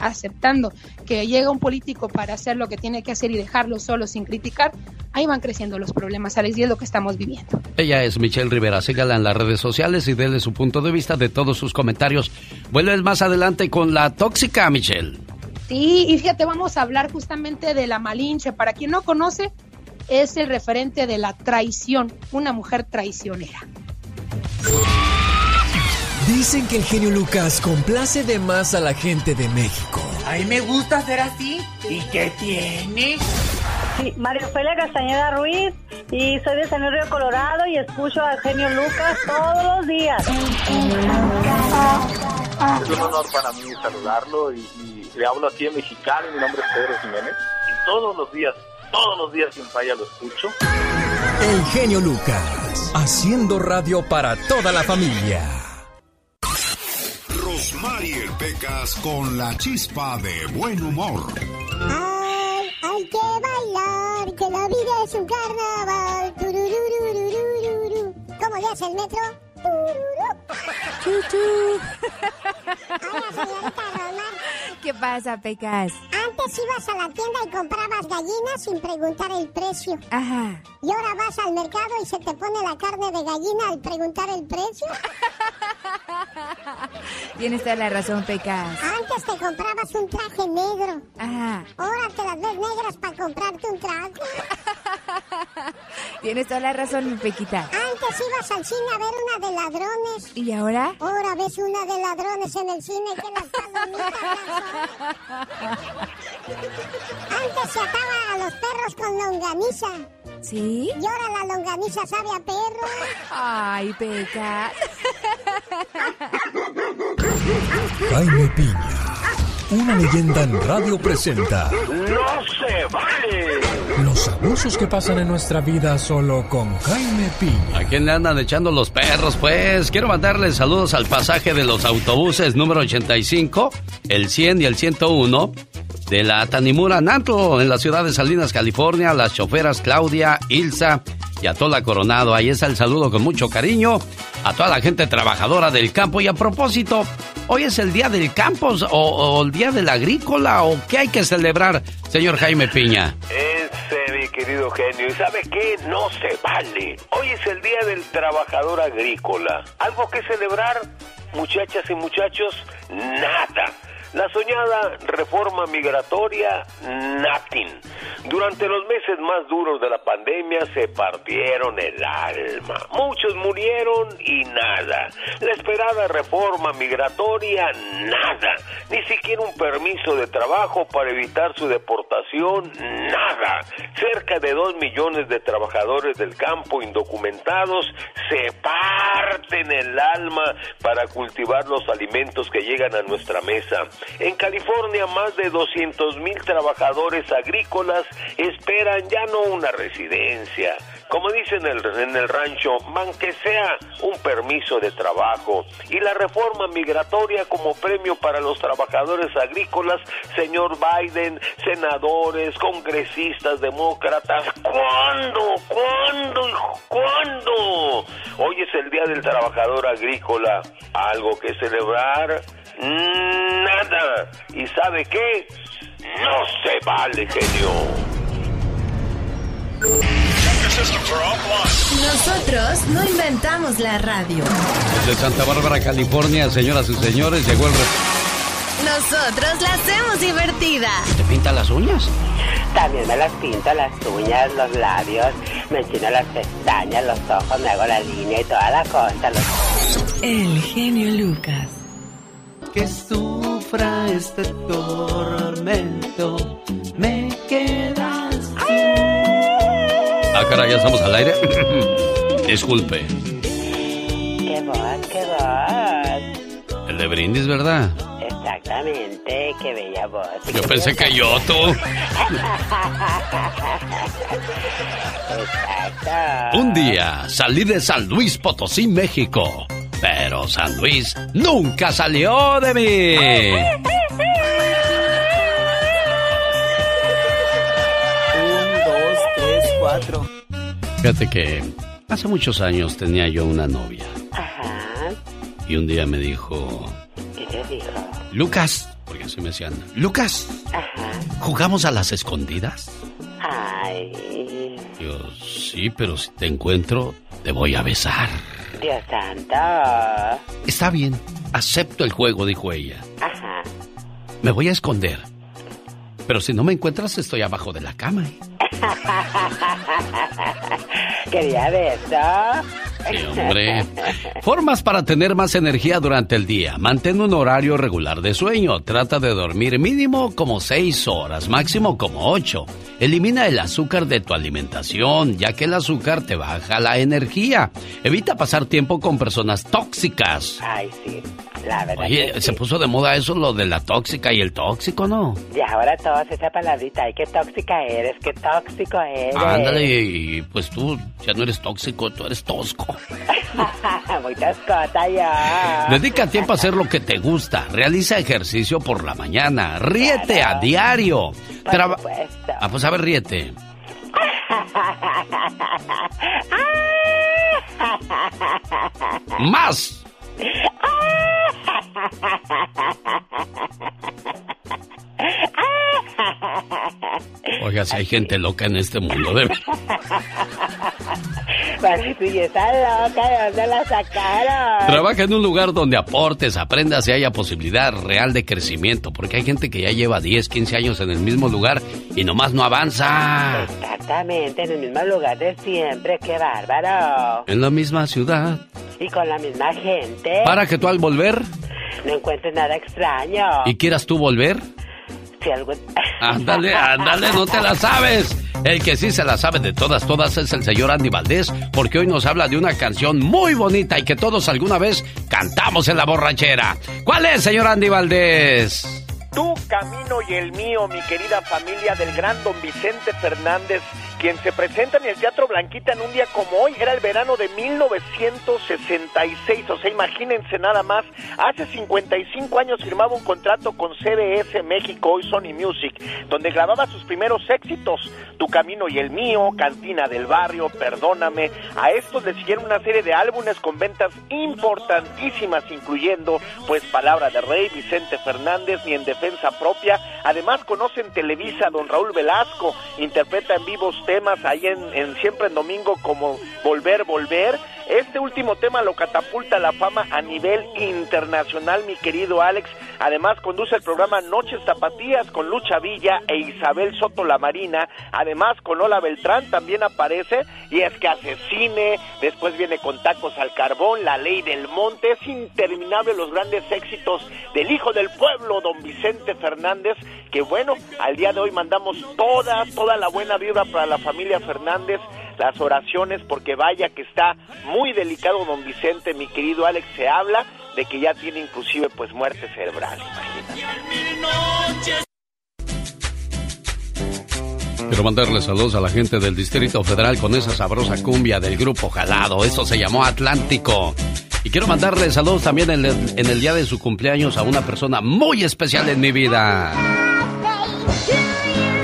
aceptando que llega un político para hacer lo que tiene que hacer y dejarlo solo sin criticar, ahí van creciendo los problemas, Alex, y es lo que estamos viviendo. Ella es Michelle Rivera, sígala en las redes sociales y déle su punto de vista de todos sus comentarios. Vuelves más adelante con la tóxica, Michelle. Sí, y fíjate, vamos a hablar justamente de la Malinche. Para quien no conoce, es el referente de la traición, una mujer traicionera. Dicen que el genio Lucas complace de más a la gente de México. A mí me gusta ser así. ¿Y qué tiene? Sí, María Ofelia Castañeda Ruiz y soy de San Río Colorado y escucho al genio Lucas todos los días. Es un honor para mí saludarlo y, le hablo aquí en mexicano. Mi nombre es Pedro Jiménez y todos los días, todos los días sin falla lo escucho. El genio Lucas, haciendo radio para toda la familia. Mariel Pecas con la chispa de buen humor. Ay, hay que bailar, que la vida es un carnaval. ¿Cómo le hace el metro? Chuchu. Hola, señorita. ¿Qué pasa, Pecas? Antes ibas a la tienda y comprabas gallinas sin preguntar el precio. Ajá. Y ahora vas al mercado y se te pone la carne de gallina al preguntar el precio. Tienes toda la razón, Pecas. Antes te comprabas un traje negro. Ajá. Ahora te las ves negras para comprarte un traje. Tienes toda la razón, mi Pequita. Antes ibas al cine a ver una de ladrones. ¿Y ahora? Ahora ves una de ladrones en el cine que las palomitas Antes se ataba a los perros con longaniza. ¿Sí? Y ahora la longaniza sabe a perro. Ay, Pecas. Jaime Piña, una leyenda en radio presenta ¡No se vale! los abusos que pasan en nuestra vida solo con Jaime Piña. ¿A quién le andan echando los perros? Pues quiero mandarles saludos al pasaje de los autobuses número 85, el 100 y el 101 de la Tanimura Nanto en la ciudad de Salinas, California, las choferas Claudia, Ilsa y a Tola Coronado. Ahí está el saludo con mucho cariño a toda la gente trabajadora del campo. Y a propósito, ¿hoy es el día del campo o, o el día del agrícola o qué hay que celebrar, señor Jaime Piña? Ese, mi querido genio. ¿Y sabe qué? No se vale. Hoy es el Día del Trabajador Agrícola. ¿Algo que celebrar? Muchachas y muchachos, nada. La soñada reforma migratoria, nothing. Durante los meses más duros de la pandemia se partieron el alma. Muchos murieron y nada. La esperada reforma migratoria, nada. Ni siquiera un permiso de trabajo para evitar su deportación, nada. Cerca de dos millones de trabajadores del campo indocumentados se parten el alma para cultivar los alimentos que llegan a nuestra mesa. En California, más de 200 mil trabajadores agrícolas esperan ya no una residencia, como dicen en el, rancho, aunque sea un permiso de trabajo. Y la reforma migratoria como premio para los trabajadores agrícolas, señor Biden, senadores, congresistas, demócratas, ¿cuándo? ¿Cuándo? ¿Cuándo? Hoy es el Día del Trabajador Agrícola. ¿Algo que celebrar? Nada. ¿Y sabe qué? No se vale, genio. Nosotros no inventamos la radio. Desde Santa Bárbara, California, señoras y señores, llegó el... re- Nosotros la hacemos divertida. ¿Te pinta las uñas? También me las pinto, las uñas, los labios, me enchino las pestañas, los ojos, me hago la línea y toda la cosa. los- El genio Lucas. Que sufra este tormento, me quedas Ah, caray, ya estamos al aire. Disculpe. ¡Qué voz, qué voz! El de brindis, ¿verdad? Exactamente, qué bella voz. Yo pensé que yo, tú. Exacto. Un día salí de San Luis Potosí, México. Pero San Luis nunca salió de mí. Un, dos, tres, cuatro. Fíjate que hace muchos años tenía yo una novia. Ajá. Y un día me dijo, ¿Qué te dijo? Lucas, porque así me decían, Lucas, Ajá. ¿jugamos a las escondidas? Ay, Yo, sí, pero si te encuentro, te voy a besar. Dios santo. Está bien, acepto el juego, dijo ella. Ajá. Me voy a esconder. Pero si no me encuentras, estoy abajo de la cama. ¿eh? Quería beso. Hombre. Formas para tener más energía durante el día. Mantén un horario regular de sueño. Trata de dormir mínimo como 6 horas, máximo como 8. Elimina el azúcar de tu alimentación, ya que el azúcar te baja la energía. Evita pasar tiempo con personas tóxicas. Ay, sí. La verdad. Oye, que se sí. puso de moda eso, lo de la tóxica y el tóxico, ¿no? Y ahora todos esa palabrita. Ay, qué tóxica eres, qué tóxico eres. Ándale, y pues tú ya no eres tóxico, tú eres tosco. Muy toscota ya. Dedica tiempo a hacer lo que te gusta. Realiza ejercicio por la mañana. Ríete a diario. Por Traba- supuesto. Ah, pues a ver, ríete. Más. Oiga, si hay gente loca en este mundo, de Si está loca, ¿de dónde la sacaron? Trabaja en un lugar donde aportes, aprendas y haya posibilidad real de crecimiento, porque hay gente que ya lleva 10, 15 años en el mismo lugar y nomás no avanza. Exactamente, en el mismo lugar de siempre, qué bárbaro. En la misma ciudad. Y con la misma gente. Para que tú al volver no encuentres nada extraño. ¿Y quieras tú volver? Si algo... Ándale, ándale, no te la sabes. El que sí se la sabe de todas, todas es el señor Andy Valdés, porque hoy nos habla de una canción muy bonita y que todos alguna vez cantamos en la borrachera. ¿Cuál es, señor Andy Valdés? Tu camino y el mío, mi querida familia del gran don Vicente Fernández quien se presenta en el Teatro Blanquita en un día como hoy, era el verano de 1966, o sea, imagínense nada más, hace 55 años firmaba un contrato con CBS México, hoy Sony Music, donde grababa sus primeros éxitos, Tu Camino y el Mío, Cantina del Barrio, Perdóname, a estos le siguieron una serie de álbumes con ventas importantísimas, incluyendo, pues, Palabra de Rey, Vicente Fernández, ni en defensa propia, además conocen Televisa, don Raúl Velasco, interpreta en vivos temas ahí en, Siempre en Domingo como Volver, Volver. Este último tema lo catapulta a la fama a nivel internacional, mi querido Alex. Además, conduce el programa Noches Tapatías con Lucha Villa e Isabel Soto La Marina. Además, con Ola Beltrán también aparece. Y es que hace cine, después viene con Tacos al Carbón, La Ley del Monte. Es interminable los grandes éxitos del hijo del pueblo, don Vicente Fernández. Que bueno, al día de hoy mandamos toda, toda la buena vibra para la familia Fernández, las oraciones, porque vaya que está muy delicado don Vicente, mi querido Alex, se habla de que ya tiene inclusive pues muerte cerebral, imagínate. Quiero mandarle saludos a la gente del Distrito Federal con esa sabrosa cumbia del grupo Jalado. Eso se llamó Atlántico. Y quiero mandarle saludos también en el, en el día de su cumpleaños a una persona muy especial en mi vida.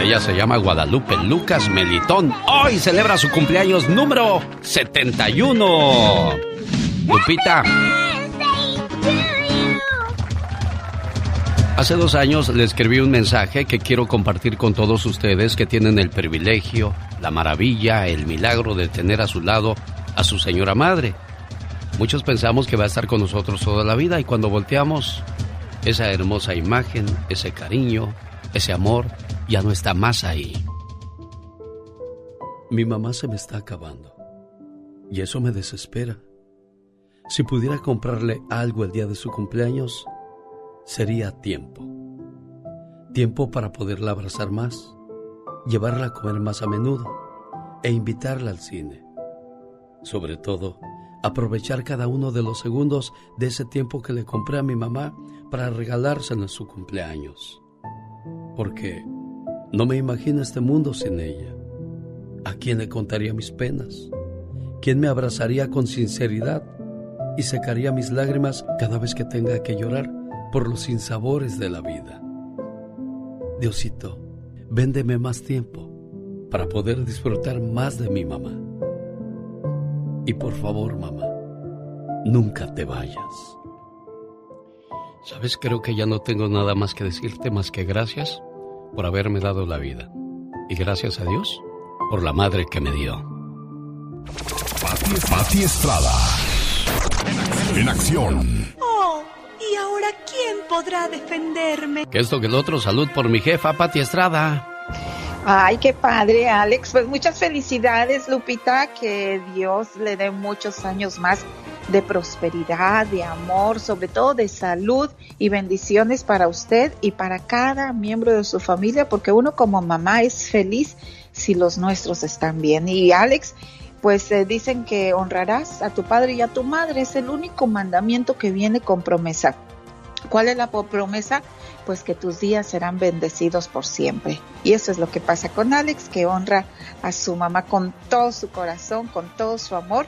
Ella se llama Guadalupe Lucas Melitón. Hoy celebra su cumpleaños número 71. Lupita. Hace dos años le escribí un mensaje que quiero compartir con todos ustedes que tienen el privilegio, la maravilla, el milagro de tener a su lado a su señora madre. Muchos pensamos que va a estar con nosotros toda la vida y cuando volteamos, esa hermosa imagen, ese cariño, ese amor, ya no está más ahí. Mi mamá se me está acabando y eso me desespera. Si pudiera comprarle algo el día de su cumpleaños, sería tiempo. Tiempo para poderla abrazar más, llevarla a comer más a menudo e invitarla al cine. Sobre todo, aprovechar cada uno de los segundos de ese tiempo que le compré a mi mamá para regalárselo en su cumpleaños. Porque no me imagino este mundo sin ella. ¿A quién le contaría mis penas? ¿Quién me abrazaría con sinceridad y secaría mis lágrimas cada vez que tenga que llorar por los sinsabores de la vida? Diosito, véndeme más tiempo para poder disfrutar más de mi mamá. Y por favor, mamá, nunca te vayas. Sabes, creo que ya no tengo nada más que decirte más que gracias por haberme dado la vida. Y gracias a Dios por la madre que me dio. Pati, Estrada. En acción. Oh, ¿y ahora quién podrá defenderme? Que esto que el otro, salud por mi jefa, Pati Estrada. Ay, qué padre, Alex. Pues muchas felicidades, Lupita. Que Dios le dé muchos años más de prosperidad, de amor, sobre todo de salud y bendiciones para usted y para cada miembro de su familia, porque uno como mamá es feliz si los nuestros están bien. Y Alex, pues eh, dicen que honrarás a tu padre y a tu madre, es el único mandamiento que viene con promesa. ¿Cuál es la promesa? Pues que tus días serán bendecidos por siempre. Y eso es lo que pasa con Alex, que honra a su mamá con todo su corazón, con todo su amor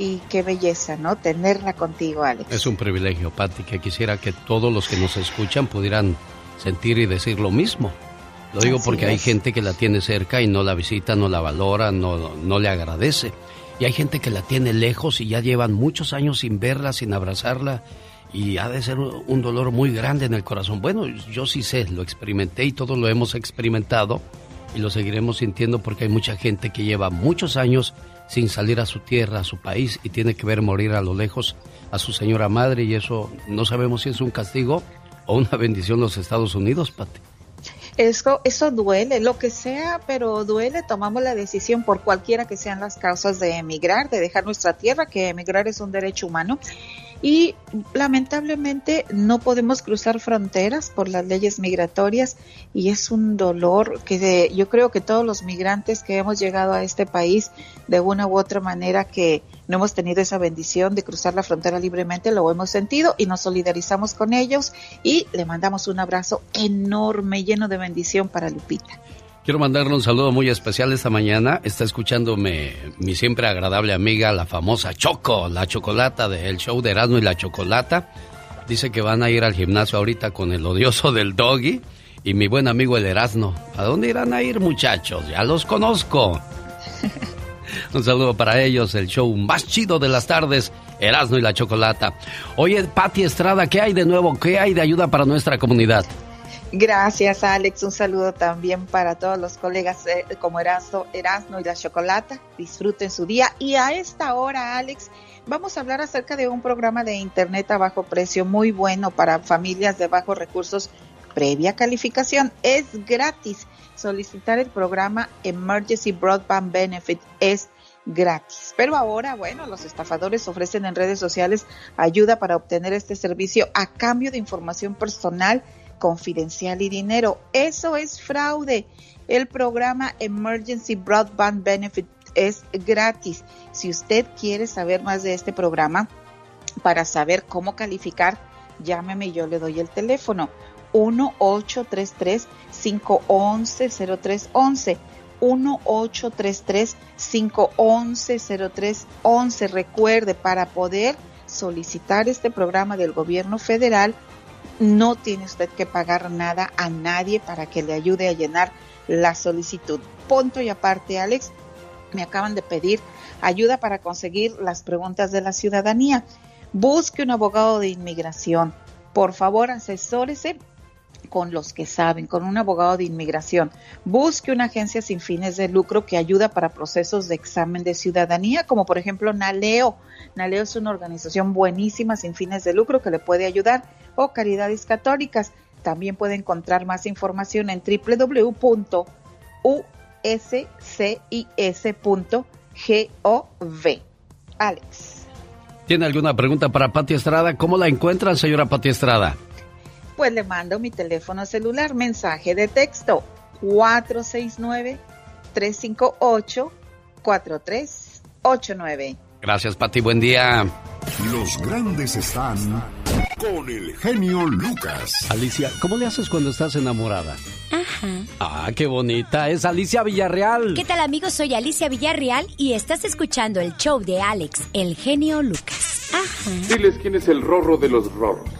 y qué belleza, ¿no? Tenerla contigo, Alex. Es un privilegio, Patti, que quisiera que todos los que nos escuchan pudieran sentir y decir lo mismo. Lo digo porque hay gente que la tiene cerca y no la visita, no la valora, no, no le agradece. Y hay gente que la tiene lejos y ya llevan muchos años sin verla, sin abrazarla. Y ha de ser un dolor muy grande en el corazón. Bueno, yo sí sé, lo experimenté y todos lo hemos experimentado y lo seguiremos sintiendo porque hay mucha gente que lleva muchos años sin salir a su tierra, a su país y tiene que ver morir a lo lejos a su señora madre y eso no sabemos si es un castigo o una bendición los Estados Unidos, Pati. Eso, eso duele, lo que sea, pero duele, tomamos la decisión por cualquiera que sean las causas de emigrar, de dejar nuestra tierra, que emigrar es un derecho humano y lamentablemente no podemos cruzar fronteras por las leyes migratorias y es un dolor que yo creo que todos los migrantes que hemos llegado a este país de una u otra manera que no hemos tenido esa bendición de cruzar la frontera libremente lo hemos sentido y nos solidarizamos con ellos y le mandamos un abrazo enorme lleno de bendición para Lupita. Quiero mandarle un saludo muy especial esta mañana. Está escuchándome mi siempre agradable amiga, la famosa Choco, la chocolata del show de Erasmo y la Chocolata. Dice que van a ir al gimnasio ahorita con el odioso del doggy y mi buen amigo el Erasmo. ¿A dónde irán a ir, muchachos? Ya los conozco. un saludo para ellos, el show más chido de las tardes, Erasmo y la Chocolata. Oye, Pati Estrada, ¿qué hay de nuevo? ¿Qué hay de ayuda para nuestra comunidad? Gracias, Alex. Un saludo también para todos los colegas eh, como Erasmo, Erasmo y la Chocolata. Disfruten su día. Y a esta hora, Alex, vamos a hablar acerca de un programa de Internet a bajo precio muy bueno para familias de bajos recursos previa calificación. Es gratis. Solicitar el programa Emergency Broadband Benefit es gratis. Pero ahora, bueno, los estafadores ofrecen en redes sociales ayuda para obtener este servicio a cambio de información personal confidencial y dinero. Eso es fraude. El programa Emergency Broadband Benefit es gratis. Si usted quiere saber más de este programa, para saber cómo calificar, llámeme y yo le doy el teléfono 1-833-511-0311. 1-833-511-0311. Recuerde, para poder solicitar este programa del gobierno federal, no tiene usted que pagar nada a nadie para que le ayude a llenar la solicitud. Punto y aparte, Alex, me acaban de pedir ayuda para conseguir las preguntas de la ciudadanía. Busque un abogado de inmigración. Por favor, asesórese con los que saben, con un abogado de inmigración. Busque una agencia sin fines de lucro que ayuda para procesos de examen de ciudadanía, como por ejemplo NALEO. NALEO es una organización buenísima sin fines de lucro que le puede ayudar o Caridades Católicas. También puede encontrar más información en www.uscis.gov. Alex. ¿Tiene alguna pregunta para Pati Estrada? ¿Cómo la encuentran, señora Pati Estrada? Pues le mando mi teléfono celular, mensaje de texto 469 358 4389. Gracias, Pati. Buen día. Los grandes están con el genio Lucas. Alicia, ¿cómo le haces cuando estás enamorada? Ajá. Ah, qué bonita. Es Alicia Villarreal. ¿Qué tal, amigos? Soy Alicia Villarreal y estás escuchando el show de Alex, el genio Lucas. Ajá. Diles quién es el rorro de los rorros.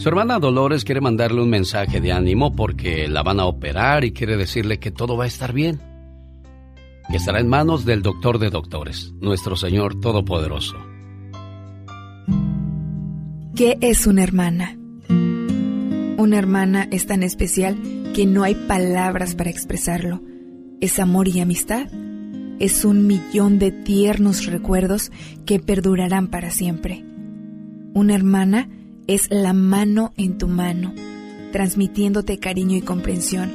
Su hermana Dolores quiere mandarle un mensaje de ánimo porque la van a operar y quiere decirle que todo va a estar bien. Que estará en manos del doctor de doctores, nuestro Señor Todopoderoso. ¿Qué es una hermana? Una hermana es tan especial que no hay palabras para expresarlo. Es amor y amistad. Es un millón de tiernos recuerdos que perdurarán para siempre. Una hermana es la mano en tu mano, transmitiéndote cariño y comprensión.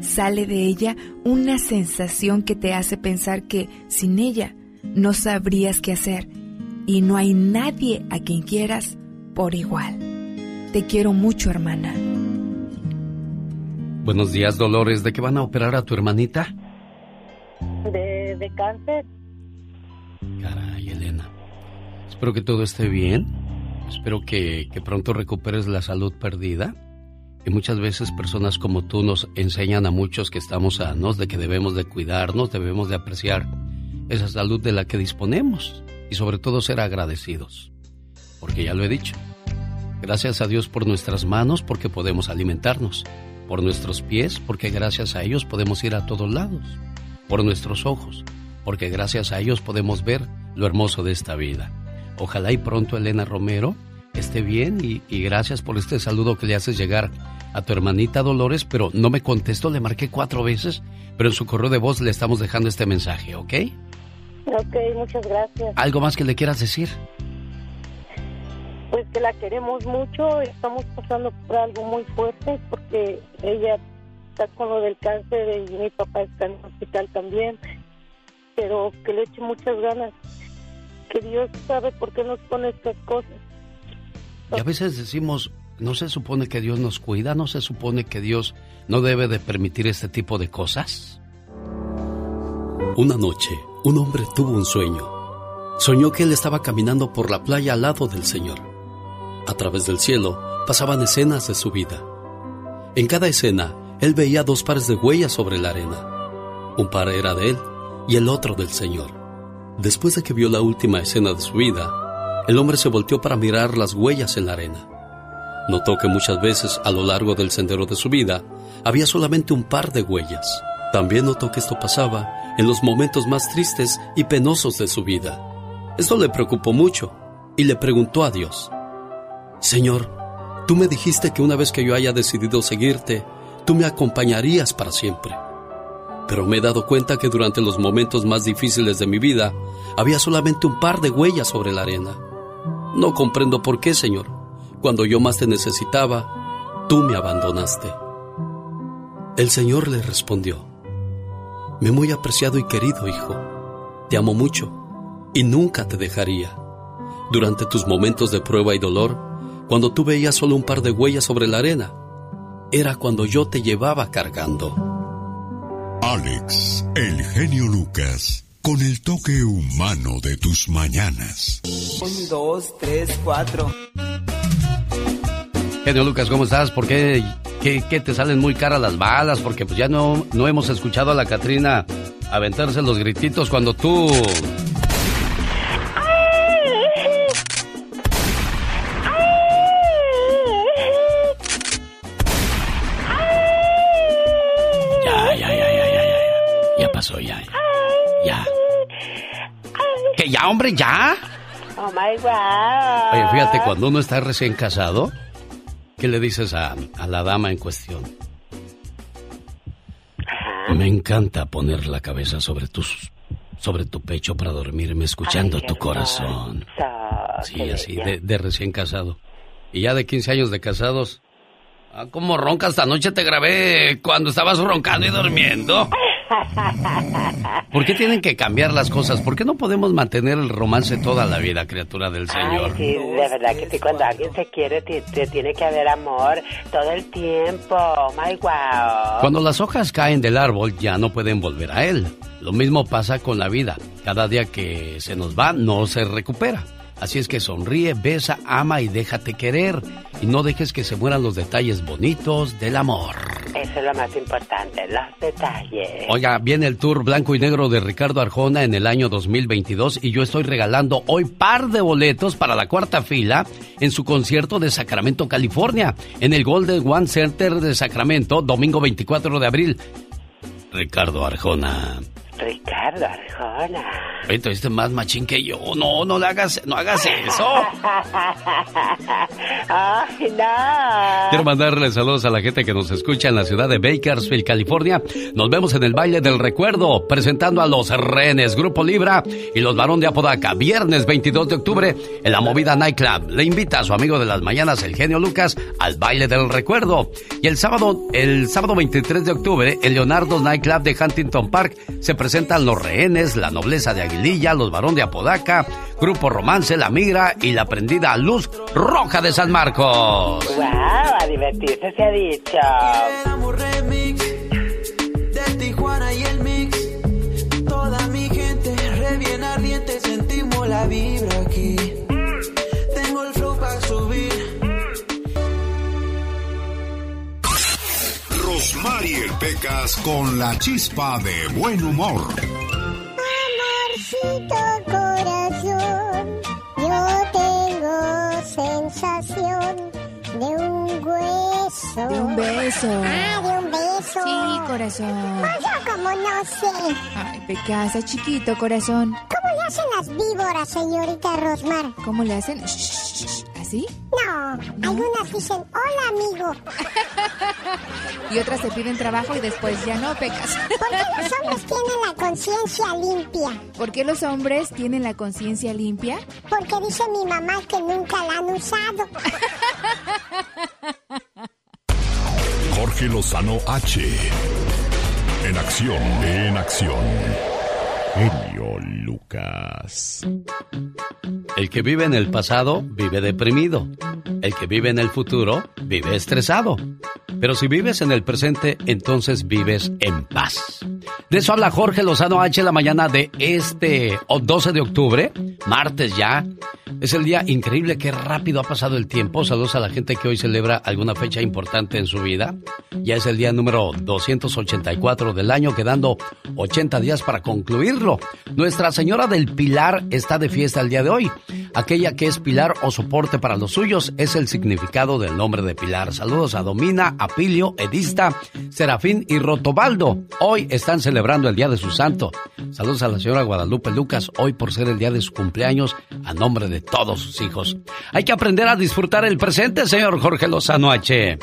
Sale de ella una sensación que te hace pensar que sin ella no sabrías qué hacer y no hay nadie a quien quieras por igual. Te quiero mucho, hermana. Buenos días, Dolores. ¿De qué van a operar a tu hermanita? De, de cáncer. Caray, Elena. Espero que todo esté bien. Espero que, pronto recuperes la salud perdida. Y muchas veces personas como tú nos enseñan a muchos que estamos sanos de que debemos de cuidarnos, debemos de apreciar esa salud de la que disponemos y sobre todo ser agradecidos. Porque ya lo he dicho, gracias a Dios por nuestras manos porque podemos alimentarnos, por nuestros pies porque gracias a ellos podemos ir a todos lados, por nuestros ojos porque gracias a ellos podemos ver lo hermoso de esta vida. Ojalá y pronto Elena Romero esté bien y, y gracias por este saludo que le haces llegar a tu hermanita Dolores, pero no me contestó, le marqué cuatro veces, pero en su correo de voz le estamos dejando este mensaje, ¿ok? Ok, muchas gracias. ¿Algo más que le quieras decir? Pues que la queremos mucho, estamos pasando por algo muy fuerte porque ella está con lo del cáncer y mi papá está en el hospital también, pero que le eche muchas ganas, que Dios sabe por qué nos pone estas cosas. Y a veces decimos, ¿no se supone que Dios nos cuida? ¿No se supone que Dios no debe de permitir este tipo de cosas? Una noche, un hombre tuvo un sueño. Soñó que él estaba caminando por la playa al lado del Señor. A través del cielo pasaban escenas de su vida. En cada escena, él veía dos pares de huellas sobre la arena. Un par era de él y el otro del Señor. Después de que vio la última escena de su vida, el hombre se volteó para mirar las huellas en la arena. Notó que muchas veces a lo largo del sendero de su vida había solamente un par de huellas. También notó que esto pasaba en los momentos más tristes y penosos de su vida. Esto le preocupó mucho y le preguntó a Dios, Señor, tú me dijiste que una vez que yo haya decidido seguirte, tú me acompañarías para siempre. Pero me he dado cuenta que durante los momentos más difíciles de mi vida había solamente un par de huellas sobre la arena. No comprendo por qué, Señor. Cuando yo más te necesitaba, tú me abandonaste. El Señor le respondió, Me muy apreciado y querido hijo, te amo mucho y nunca te dejaría. Durante tus momentos de prueba y dolor, cuando tú veías solo un par de huellas sobre la arena, era cuando yo te llevaba cargando. Alex, el genio Lucas, con el toque humano de tus mañanas. Un, dos, tres, cuatro. Genio Lucas, ¿cómo estás? ¿Por qué, qué, qué te salen muy caras las balas? Porque pues ya no, no hemos escuchado a la Catrina aventarse los grititos cuando tú... ¿Que ya, hombre, ya? Oh my God. Oye, fíjate, cuando uno está recién casado, ¿qué le dices a, a la dama en cuestión? Me encanta poner la cabeza sobre tus sobre tu pecho para dormirme escuchando Ay, tu hermoso, corazón. Sí, así, de, de recién casado. Y ya de 15 años de casados. Ah, ¿Cómo roncas? Esta noche te grabé cuando estabas roncando y durmiendo. ¿Por qué tienen que cambiar las cosas? ¿Por qué no podemos mantener el romance toda la vida, criatura del Señor? Ay, sí, de verdad que sí, cuando alguien se quiere, te, te tiene que haber amor todo el tiempo. Oh my wow. Cuando las hojas caen del árbol ya no pueden volver a él. Lo mismo pasa con la vida. Cada día que se nos va no se recupera. Así es que sonríe, besa, ama y déjate querer. Y no dejes que se mueran los detalles bonitos del amor. Eso es lo más importante, los detalles. Oiga, viene el tour blanco y negro de Ricardo Arjona en el año 2022 y yo estoy regalando hoy par de boletos para la cuarta fila en su concierto de Sacramento, California, en el Golden One Center de Sacramento, domingo 24 de abril. Ricardo Arjona. Ricardo Arjona. Oye, tú viste más machín que yo. No, no le hagas, no hagas eso. Ay, no. Quiero mandarle saludos a la gente que nos escucha en la ciudad de Bakersfield, California. Nos vemos en el baile del recuerdo, presentando a los Renes, Grupo Libra y los Barón de Apodaca, viernes 22 de octubre en la Movida Nightclub. Le invita a su amigo de las mañanas, el genio Lucas, al baile del recuerdo. Y el sábado, el sábado 23 de octubre, en Leonardo Nightclub de Huntington Park, se presentan los Rehenes, la Nobleza de Aguililla, los Barón de Apodaca, Grupo Romance, La Migra y la prendida Luz Roja de San Marcos. Wow, a divertirse se ha dicho. Éramos remix de Tijuana y el mix. Toda mi gente re bien ardiente, sentimos la vibra Rosmarie Pecas con la chispa de buen humor. Despacito, corazón, yo tengo sensación de un hueso. De un beso. Ah, de un beso. Sí, corazón. Pues yo como no sé. Ay, Pecasa, chiquito, corazón. ¿Cómo le hacen las víboras, señorita Rosmar? ¿Cómo le hacen? Shh, shh, shh. ¿Así? No, algunas dicen, hola amigo. Y otras te piden trabajo y después ya no, Pecas. ¿Por qué los hombres tienen la conciencia limpia? ¿Por qué los hombres tienen la conciencia limpia? Porque dice mi mamá que nunca la han usado. Jorge Lozano H. En acción, en acción. Genio Lucas. El que vive en el pasado vive deprimido. El que vive en el futuro vive estresado. Pero si vives en el presente, entonces vives en paz. De eso habla Jorge Lozano H la mañana de este o 12 de octubre, martes ya. Es el día increíble, qué rápido ha pasado el tiempo. Saludos a la gente que hoy celebra alguna fecha importante en su vida. Ya es el día número 284 del año, quedando 80 días para concluirlo. Nuestra Señora del Pilar está de fiesta el día de hoy. Aquella que es pilar o soporte para los suyos es el significado del nombre de Pilar. Saludos a Domina, Apilio, Edista, Serafín y Rotobaldo. Hoy están celebrando el día de su santo. Saludos a la señora Guadalupe Lucas, hoy por ser el día de su cumpleaños, a nombre de todos sus hijos. Hay que aprender a disfrutar el presente, señor Jorge Lozano H.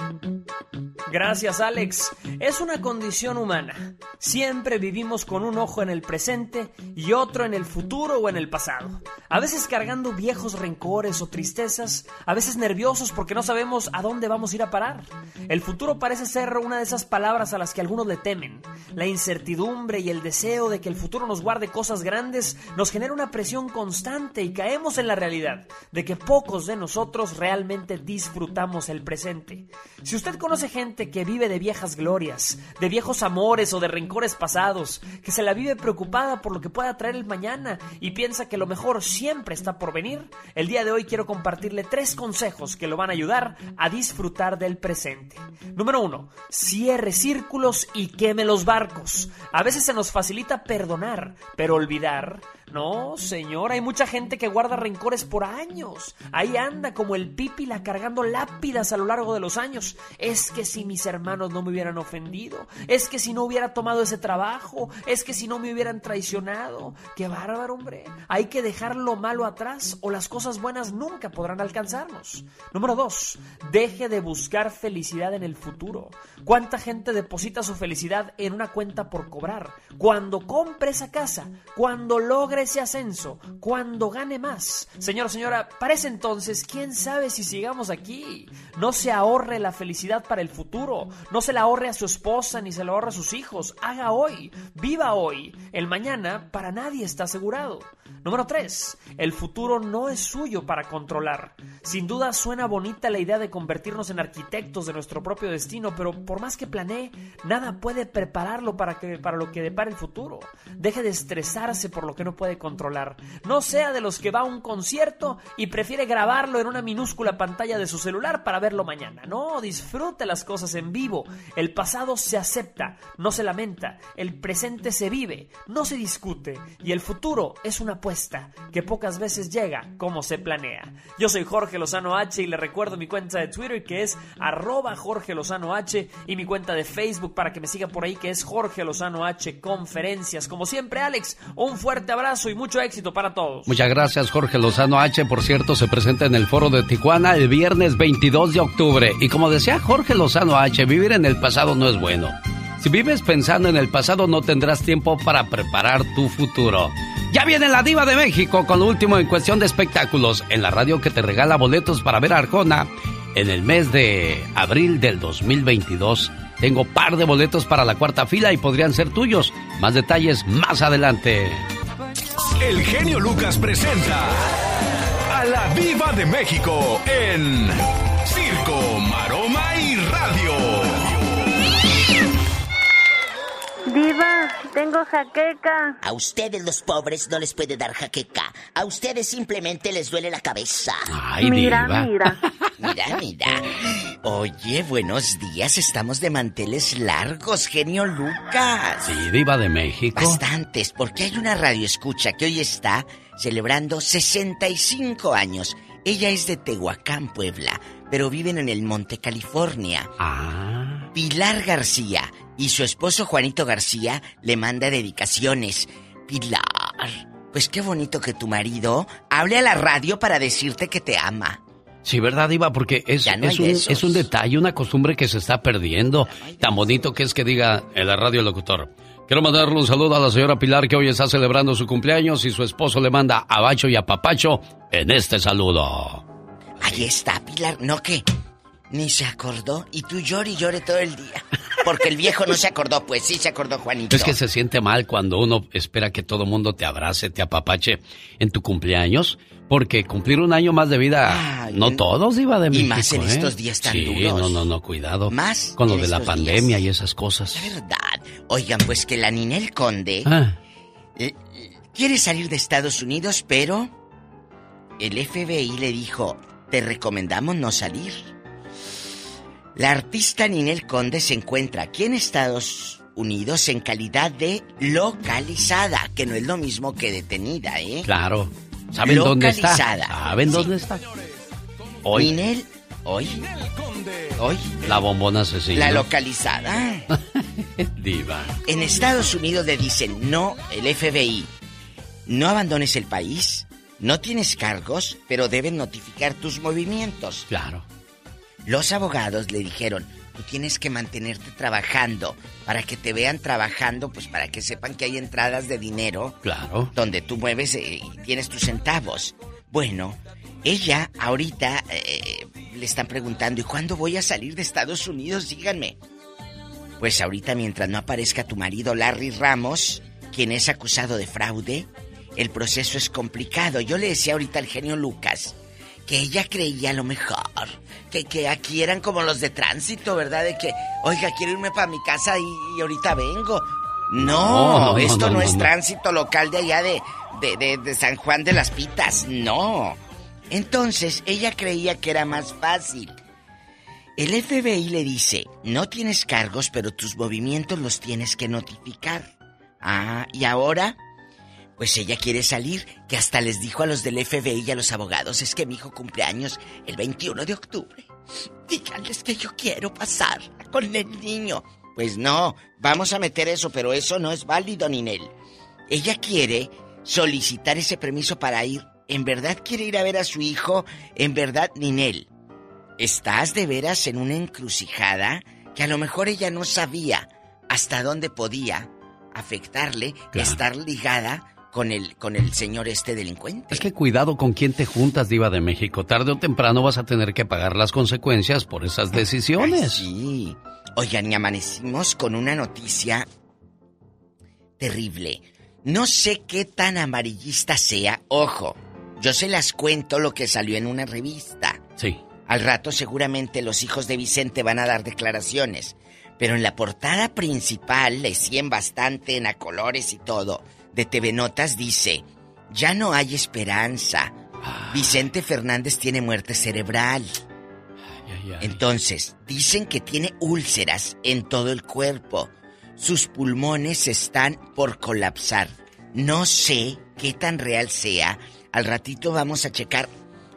Gracias, Alex. Es una condición humana. Siempre vivimos con un ojo en el presente y otro en el futuro o en el pasado. A veces cargando viejos rencores o tristezas, a veces nerviosos porque no sabemos a dónde vamos a ir a parar. El futuro parece ser una de esas palabras a las que algunos le temen. La incertidumbre y el deseo de que el futuro nos guarde cosas grandes nos genera una presión constante y caemos en la realidad de que pocos de nosotros realmente disfrutamos el presente. Si usted conoce gente que vive de viejas glorias, de viejos amores o de rencores pasados, que se la vive preocupada por lo que pueda traer el mañana y piensa que lo mejor siempre está por venir, el día de hoy quiero compartirle tres consejos que lo van a ayudar a disfrutar del presente. Número uno, cierre círculos y queme los barcos. A veces se nos facilita perdonar, pero olvidar no, señor, hay mucha gente que guarda rencores por años. Ahí anda como el pípila cargando lápidas a lo largo de los años. Es que si mis hermanos no me hubieran ofendido, es que si no hubiera tomado ese trabajo, es que si no me hubieran traicionado. Qué bárbaro, hombre. Hay que dejar lo malo atrás o las cosas buenas nunca podrán alcanzarnos. Número dos, deje de buscar felicidad en el futuro. ¿Cuánta gente deposita su felicidad en una cuenta por cobrar? Cuando compre esa casa, cuando logre ese ascenso, cuando gane más. Señor, señora, para ese entonces, quién sabe si sigamos aquí. No se ahorre la felicidad para el futuro, no se la ahorre a su esposa ni se la ahorre a sus hijos. Haga hoy, viva hoy. El mañana para nadie está asegurado. Número 3. El futuro no es suyo para controlar. Sin duda suena bonita la idea de convertirnos en arquitectos de nuestro propio destino, pero por más que planee, nada puede prepararlo para, que, para lo que depara el futuro. Deje de estresarse por lo que no puede controlar. No sea de los que va a un concierto y prefiere grabarlo en una minúscula pantalla de su celular para verlo mañana. No, disfrute las cosas en vivo. El pasado se acepta, no se lamenta. El presente se vive, no se discute. Y el futuro es una apuesta que pocas veces llega como se planea. Yo soy Jorge Lozano H y le recuerdo mi cuenta de Twitter que es arroba Jorge Lozano H y mi cuenta de Facebook para que me siga por ahí que es Jorge Lozano H Conferencias. Como siempre, Alex, un fuerte abrazo y mucho éxito para todos. Muchas gracias, Jorge Lozano H. Por cierto, se presenta en el foro de Tijuana el viernes 22 de octubre. Y como decía Jorge Lozano H., vivir en el pasado no es bueno. Si vives pensando en el pasado, no tendrás tiempo para preparar tu futuro. Ya viene la Diva de México con lo último en cuestión de espectáculos en la radio que te regala boletos para ver a Arjona en el mes de abril del 2022. Tengo par de boletos para la cuarta fila y podrían ser tuyos. Más detalles más adelante. El genio Lucas presenta a la Viva de México en Circo, Maroma y Radio. Diva, tengo jaqueca. A ustedes los pobres no les puede dar jaqueca. A ustedes simplemente les duele la cabeza. Ay, mira, diva. mira. Mira, mira. Oye, buenos días. Estamos de manteles largos, genio Lucas. Sí, Diva de México. Bastantes, porque hay una radio escucha que hoy está celebrando 65 años. Ella es de Tehuacán, Puebla, pero viven en el Monte, California. Ah. Pilar García y su esposo Juanito García le manda dedicaciones. Pilar, pues qué bonito que tu marido hable a la radio para decirte que te ama. Sí, ¿verdad, Diva? Porque es, no es, un, es un detalle, una costumbre que se está perdiendo. Tan bonito que es que diga en la radio el locutor. Quiero mandarle un saludo a la señora Pilar que hoy está celebrando su cumpleaños y su esposo le manda a Bacho y a Papacho en este saludo. Ahí está, Pilar. No que ni se acordó y tú llore y llore todo el día. Porque el viejo no se acordó, pues sí se acordó Juanito. Es que se siente mal cuando uno espera que todo mundo te abrace, te apapache en tu cumpleaños, porque cumplir un año más de vida, no todos iba de y México. más en ¿eh? estos días tan sí, duros. no, no, no, cuidado. Más con lo de la pandemia y esas cosas. verdad. Oigan, pues que la Ninel Conde Ah. eh, quiere salir de Estados Unidos, pero el FBI le dijo, te recomendamos no salir. La artista Ninel Conde se encuentra aquí en Estados Unidos en calidad de localizada, que no es lo mismo que detenida, ¿eh? Claro. ¿Saben dónde está? Localizada. ¿Saben Sí. dónde está? Hoy. Ninel, hoy, hoy, La bombona asesina. la localizada. Diva. En Estados Unidos le dicen, no, el FBI, no abandones el país, no tienes cargos, pero deben notificar tus movimientos. Claro. Los abogados le dijeron, tú tienes que mantenerte trabajando para que te vean trabajando, pues para que sepan que hay entradas de dinero Claro. donde tú mueves eh, y tienes tus centavos. Bueno, ella ahorita eh, le están preguntando, ¿y cuándo voy a salir de Estados Unidos? Díganme. Pues ahorita mientras no aparezca tu marido Larry Ramos, quien es acusado de fraude, el proceso es complicado. Yo le decía ahorita al genio Lucas que ella creía a lo mejor, que, que aquí eran como los de tránsito, ¿verdad? De que, oiga, quiero irme para mi casa y, y ahorita vengo. No, No, no, esto no, es tránsito local de allá de, de, de, de San Juan de las Pitas, no. Entonces, ella creía que era más fácil. El FBI le dice, no tienes cargos, pero tus movimientos los tienes que notificar. Ah, y ahora, pues ella quiere salir, que hasta les dijo a los del FBI y a los abogados, es que mi hijo cumpleaños el 21 de octubre. Díganles que yo quiero pasar con el niño. Pues no, vamos a meter eso, pero eso no es válido, Ninel. Ella quiere solicitar ese permiso para ir. ¿En verdad quiere ir a ver a su hijo? ¿En verdad, Ninel? Estás de veras en una encrucijada que a lo mejor ella no sabía hasta dónde podía afectarle Claro. estar ligada con el, con el señor este delincuente. Es que cuidado con quién te juntas, Diva de México. Tarde o temprano vas a tener que pagar las consecuencias por esas decisiones. sí. Oigan, y amanecimos con una noticia terrible. No sé qué tan amarillista sea. Ojo, yo se las cuento lo que salió en una revista. Sí. Al rato seguramente los hijos de Vicente van a dar declaraciones. Pero en la portada principal, le cien bastante en a colores y todo, de TV Notas dice, ya no hay esperanza. Vicente Fernández tiene muerte cerebral. Entonces, dicen que tiene úlceras en todo el cuerpo. Sus pulmones están por colapsar. No sé qué tan real sea. Al ratito vamos a checar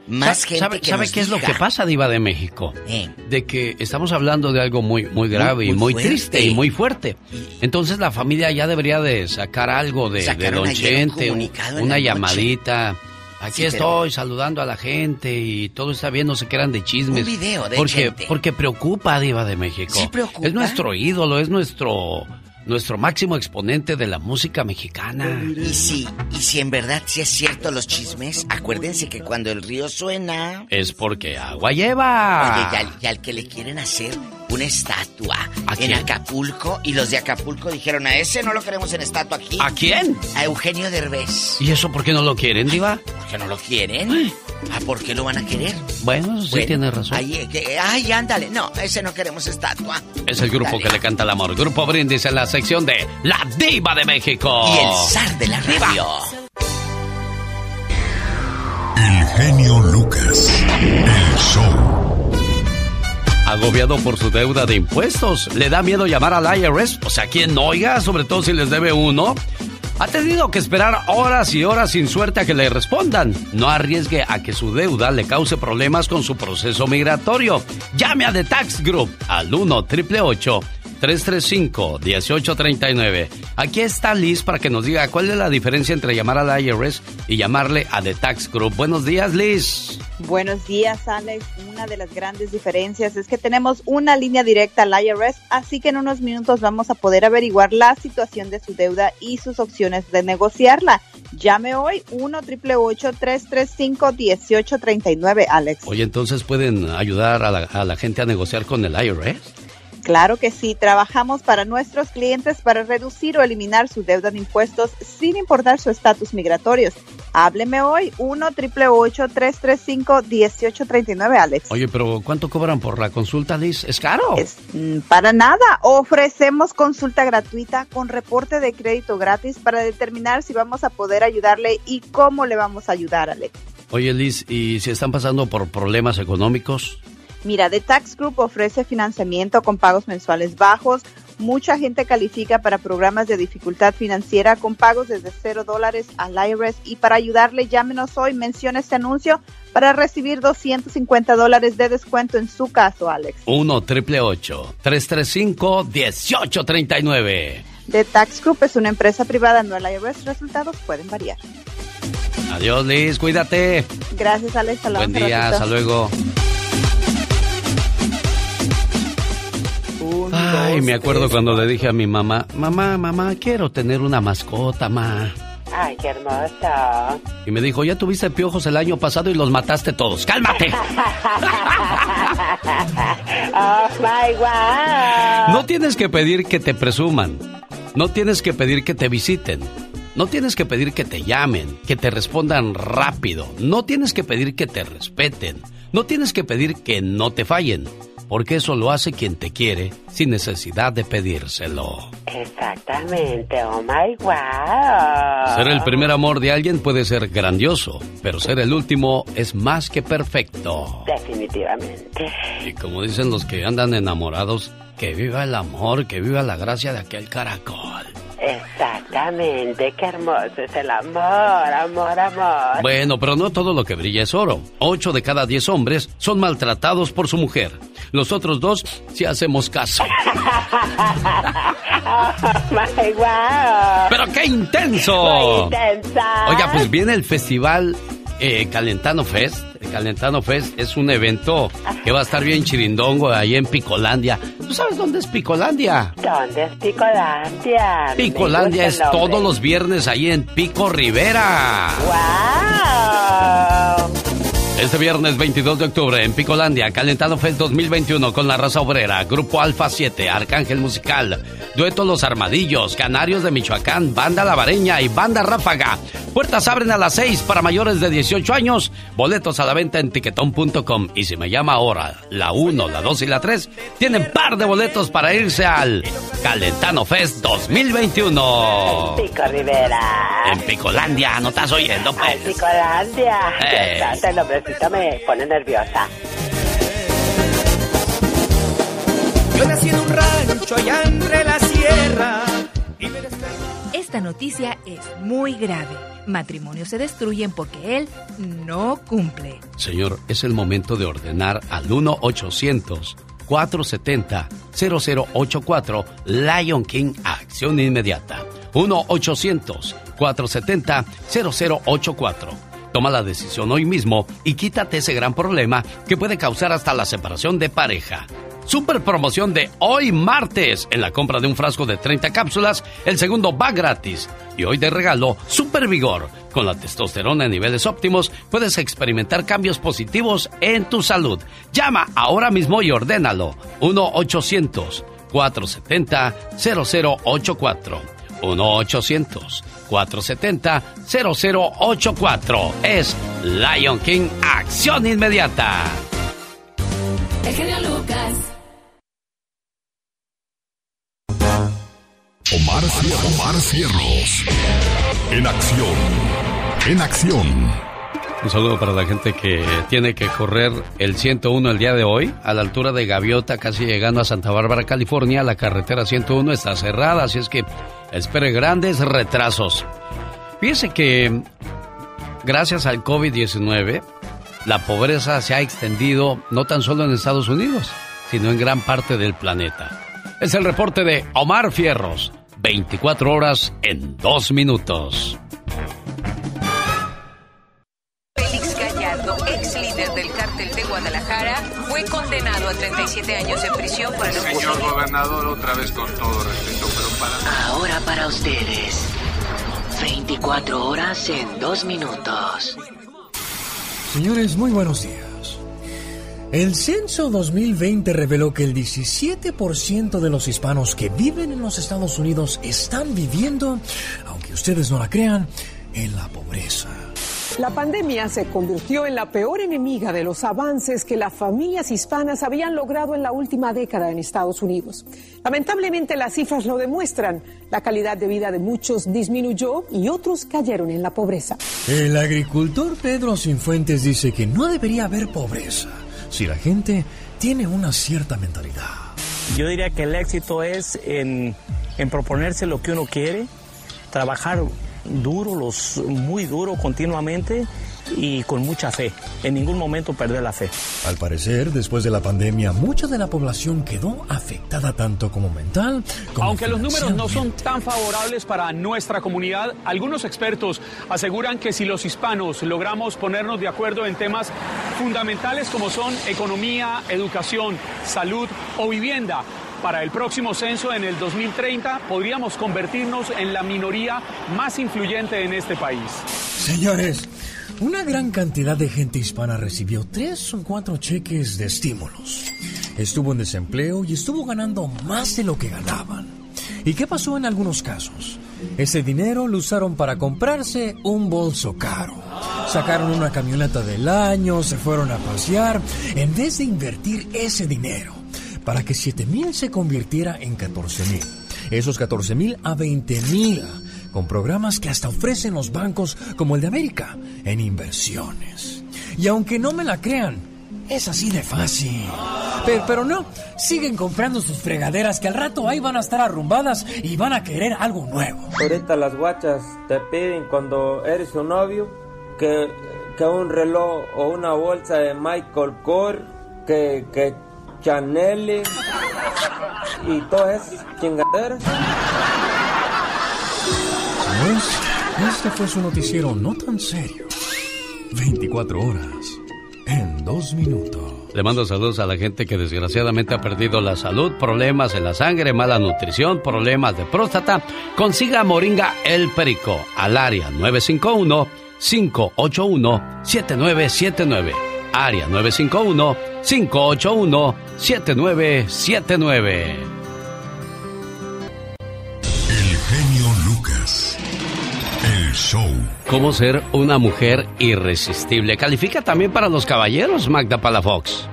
más gente ¿Sabe, que sabe nos qué es lo que pasa, Diva de México? Eh. De que estamos hablando de algo muy, muy grave Muy- y muy fuerte. triste y muy fuerte. Entonces la familia ya debería de sacar algo de, de Don Chente, un- una noche. llamadita. Aquí Sí, pero- estoy saludando a la gente y todo está bien, no se quedan de chismes. Un video de porque, Chente. porque preocupa, Diva de México. Sí preocupa. Es nuestro ídolo, es nuestro, nuestro máximo exponente de la música mexicana. Y si, y si en verdad sí es cierto los chismes, acuérdense que cuando el río suena... Es porque agua lleva. Oye, y al, y al que le quieren hacer una estatua ¿A en quién? Acapulco, y los de Acapulco dijeron, a ese no lo queremos en estatua aquí. ¿A quién? A Eugenio Derbez. ¿Y eso por qué no lo quieren, Diva? ¿Por qué no lo quieren? ¿Ah, por qué lo van a querer? Bueno, sí Bueno, tiene razón. Ahí, que- ay, ándale. No, ese no queremos estatua. Es el grupo Dale. que le canta el amor. Grupo Brindis en la sección de La Diva de México. Y el zar de la radio. El genio Lucas. El show. Agobiado por su deuda de impuestos. ¿Le da miedo llamar al IRS? O sea, ¿quién oiga? Sobre todo si les debe uno. Ha tenido que esperar horas y horas sin suerte a que le respondan. No arriesgue a que su deuda le cause problemas con su proceso migratorio. Llame a The Tax Group al 1 888 335-1839. Aquí está Liz para que nos diga cuál es la diferencia entre llamar al IRS y llamarle a The Tax Group. Buenos días, Liz. Buenos días, Alex. Una de las grandes diferencias es que tenemos una línea directa al IRS, así que en unos minutos vamos a poder averiguar la situación de su deuda y sus opciones de negociarla. Llame hoy 1 335 1839 Alex. Oye, entonces pueden ayudar a la, a la gente a negociar con el IRS. Claro que sí, trabajamos para nuestros clientes para reducir o eliminar su deuda de impuestos sin importar su estatus migratorio. Hábleme hoy 1 335 1839 Alex. Oye, pero ¿cuánto cobran por la consulta, Liz? ¿Es caro? Mm, para nada, ofrecemos consulta gratuita con reporte de crédito gratis para determinar si vamos a poder ayudarle y cómo le vamos a ayudar, Alex. Oye, Liz, ¿y si están pasando por problemas económicos? Mira, The Tax Group ofrece financiamiento con pagos mensuales bajos. Mucha gente califica para programas de dificultad financiera con pagos desde cero dólares al IRS. Y para ayudarle, llámenos hoy, mencione este anuncio para recibir 250 dólares de descuento en su caso, Alex. 1 triple 335 1839 The Tax Group es una empresa privada, no el IRS. Resultados pueden variar. Adiós, Liz. Cuídate. Gracias, Alex. Buen día. Hasta luego. Ay, me acuerdo cuando le dije a mi mamá, mamá, mamá, quiero tener una mascota, ma. Ay, qué hermoso. Y me dijo, ya tuviste piojos el año pasado y los mataste todos. ¡Cálmate! oh, my. No tienes que pedir que te presuman. No tienes que pedir que te visiten. No tienes que pedir que te llamen, que te respondan rápido. No tienes que pedir que te respeten. No tienes que pedir que no te fallen porque eso lo hace quien te quiere sin necesidad de pedírselo. Exactamente, oh my wow. Ser el primer amor de alguien puede ser grandioso, pero ser el último es más que perfecto. Definitivamente. Y como dicen los que andan enamorados, que viva el amor, que viva la gracia de aquel caracol. Exactamente, qué hermoso es el amor, amor, amor. Bueno, pero no todo lo que brilla es oro. Ocho de cada diez hombres son maltratados por su mujer. Los otros dos, si hacemos caso. ¡Pero qué intenso! Oiga, pues viene el festival eh, Calentano Fest. El Calentano Fest es un evento que va a estar bien chirindongo ahí en Picolandia. ¿Tú sabes dónde es Picolandia? ¿Dónde es Picolandia? Picolandia es todos los viernes ahí en Pico Rivera. ¡Wow! Este viernes 22 de octubre en Picolandia, Calentado Fest 2021 con la raza obrera, Grupo Alfa 7, Arcángel Musical, Dueto Los Armadillos, Canarios de Michoacán, Banda Lavareña y Banda Ráfaga. Puertas abren a las 6 para mayores de 18 años. Boletos a la venta en tiquetón.com. Y si me llama ahora, la 1, la 2 y la 3, tienen par de boletos para irse al Calentano Fest 2021. En Pico Rivera. En Picolandia, ¿no estás oyendo, pues? En Picolandia. Eh. Nombrecito me pone nerviosa. Yo nací en un rancho allá entre la sierra. Esta noticia es muy grave. Matrimonios se destruyen porque él no cumple. Señor, es el momento de ordenar al 1-800-470-0084 Lion King Acción Inmediata. 1-800-470-0084. Toma la decisión hoy mismo y quítate ese gran problema que puede causar hasta la separación de pareja. Super promoción de hoy martes. En la compra de un frasco de 30 cápsulas, el segundo va gratis. Y hoy de regalo, Super Vigor. Con la testosterona en niveles óptimos, puedes experimentar cambios positivos en tu salud. Llama ahora mismo y ordénalo. 1-800-470-0084. 1-800-470-0084. Es Lion King Acción Inmediata. El genio Lucas. Omar, Omar Cierros. En acción. En acción. Un saludo para la gente que tiene que correr el 101 el día de hoy, a la altura de Gaviota, casi llegando a Santa Bárbara, California. La carretera 101 está cerrada, así es que espere grandes retrasos. Fíjese que gracias al COVID-19, la pobreza se ha extendido no tan solo en Estados Unidos, sino en gran parte del planeta. Es el reporte de Omar Fierros, 24 horas en 2 minutos. Guadalajara, fue condenado a 37 años de prisión por el Señor gobernador, otra vez con todo respeto, pero para... Ahora para ustedes. 24 horas en 2 minutos. Señores, muy buenos días. El censo 2020 reveló que el 17% de los hispanos que viven en los Estados Unidos están viviendo, aunque ustedes no la crean, en la pobreza. La pandemia se convirtió en la peor enemiga de los avances que las familias hispanas habían logrado en la última década en Estados Unidos. Lamentablemente las cifras lo demuestran. La calidad de vida de muchos disminuyó y otros cayeron en la pobreza. El agricultor Pedro Sinfuentes dice que no debería haber pobreza si la gente tiene una cierta mentalidad. Yo diría que el éxito es en, en proponerse lo que uno quiere, trabajar duro, los, muy duro continuamente y con mucha fe. En ningún momento perder la fe. Al parecer, después de la pandemia, mucha de la población quedó afectada tanto como mental como Aunque los números no son tan favorables para nuestra comunidad, algunos expertos aseguran que si los hispanos logramos ponernos de acuerdo en temas fundamentales como son economía, educación, salud o vivienda, para el próximo censo en el 2030 podríamos convertirnos en la minoría más influyente en este país. Señores, una gran cantidad de gente hispana recibió tres o cuatro cheques de estímulos. Estuvo en desempleo y estuvo ganando más de lo que ganaban. ¿Y qué pasó en algunos casos? Ese dinero lo usaron para comprarse un bolso caro. Sacaron una camioneta del año, se fueron a pasear, en vez de invertir ese dinero para que 7 mil se convirtiera en 14 mil. Esos 14 mil a 20 mil, con programas que hasta ofrecen los bancos como el de América en inversiones. Y aunque no me la crean, es así de fácil. Pero, pero, no, siguen comprando sus fregaderas que al rato ahí van a estar arrumbadas y van a querer algo nuevo. Ahorita las guachas te piden cuando eres su novio que, que un reloj o una bolsa de Michael Kors, que, que Chanel y todas esas chingaderas. Pues, este fue su noticiero no tan serio. 24 horas en dos minutos. Le mando saludos a la gente que desgraciadamente ha perdido la salud, problemas en la sangre, mala nutrición, problemas de próstata. Consiga Moringa El Perico al área 951 581 7979. Área 951-581-7979. El genio Lucas. El show. ¿Cómo ser una mujer irresistible? Califica también para los caballeros, Magda Palafox.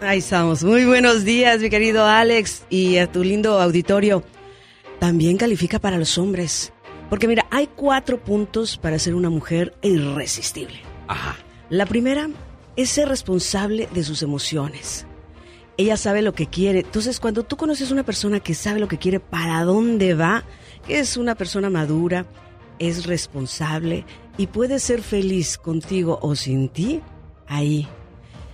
Ahí estamos. Muy buenos días, mi querido Alex, y a tu lindo auditorio. También califica para los hombres. Porque mira, hay cuatro puntos para ser una mujer irresistible. Ajá. La primera es ser responsable de sus emociones. Ella sabe lo que quiere. Entonces, cuando tú conoces a una persona que sabe lo que quiere, para dónde va, es una persona madura, es responsable y puede ser feliz contigo o sin ti, ahí.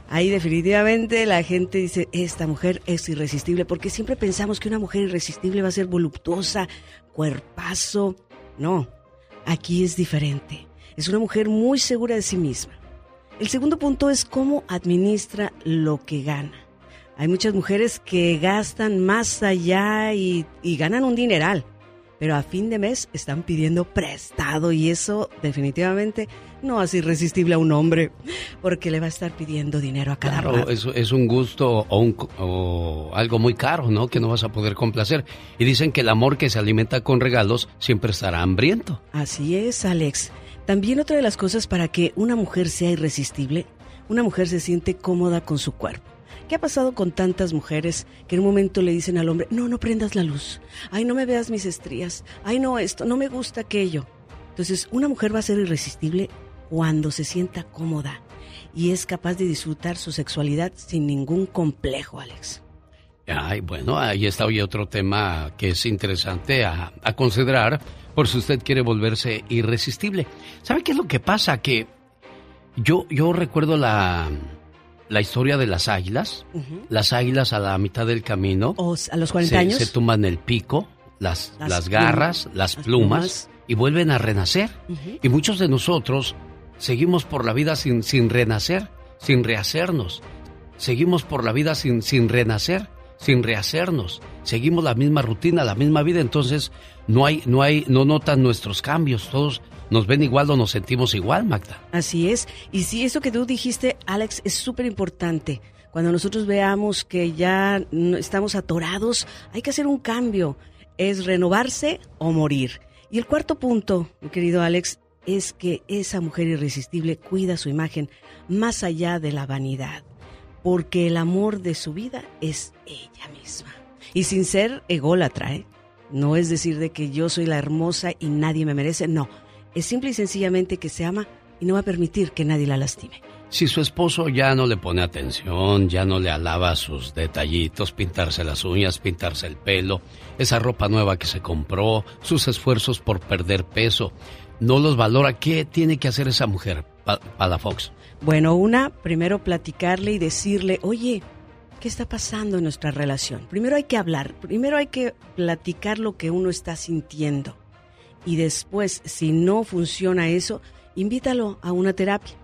Ahí definitivamente la gente dice, esta mujer es irresistible, porque siempre pensamos que una mujer irresistible va a ser voluptuosa, cuerpazo. No, aquí es diferente. Es una mujer muy segura de sí misma. El segundo punto es cómo administra lo que gana. Hay muchas mujeres que gastan más allá y, y, ganan un dineral, pero a fin de mes están pidiendo prestado y eso definitivamente no hace irresistible a un hombre porque le va a estar pidiendo dinero a cada claro, rato. Es, es un gusto o, un, o algo muy caro, ¿no? Que no vas a poder complacer. Y dicen que el amor que se alimenta con regalos siempre estará hambriento. Así es, Alex. También otra de las cosas para que una mujer sea irresistible, una mujer se siente cómoda con su cuerpo. ¿Qué ha pasado con tantas mujeres que en un momento le dicen al hombre, no, no prendas la luz, ay, no me veas mis estrías, ay, no esto, no me gusta aquello? Entonces, una mujer va a ser irresistible cuando se sienta cómoda y es capaz de disfrutar su sexualidad sin ningún complejo, Alex. Ay, bueno, ahí está hoy otro tema que es interesante a, a considerar por si usted quiere volverse irresistible. ¿Sabe qué es lo que pasa? Que yo, yo recuerdo la, la historia de las águilas. Las águilas a la mitad del camino. a los 40 se, años. Se tumban el pico, las, Las garras, las, las plumas, plumas. y vuelven a renacer. Y muchos de nosotros seguimos por la vida sin, sin renacer, sin rehacernos. Seguimos por la vida sin, sin renacer, sin rehacernos. Seguimos la misma rutina, la misma vida, entonces no hay, no hay, no notan nuestros cambios. Todos nos ven igual o nos sentimos igual, Magda. Así es. Y sí, eso que tú dijiste, Alex, es súper importante. Cuando nosotros veamos que ya estamos atorados, hay que hacer un cambio. Es renovarse o morir. Y el cuarto punto, mi querido Alex, es que esa mujer irresistible cuida su imagen más allá de la vanidad. Porque el amor de su vida es ella misma. Y sin ser ególatra, ¿eh? No es decir de que yo soy la hermosa y nadie me merece, no. Es simple y sencillamente que se ama y no va a permitir que nadie la lastime. Si su esposo ya no le pone atención, ya no le alaba sus detallitos, pintarse las uñas, pintarse el pelo, esa ropa nueva que se compró, sus esfuerzos por perder peso, no los valora, ¿qué tiene que hacer esa mujer, Pa- Palafox? Bueno, una, primero platicarle y decirle, oye, ¿qué está pasando en nuestra relación? Primero hay que hablar, primero hay que platicar lo que uno está sintiendo. Y después, si no funciona eso, invítalo a una terapia.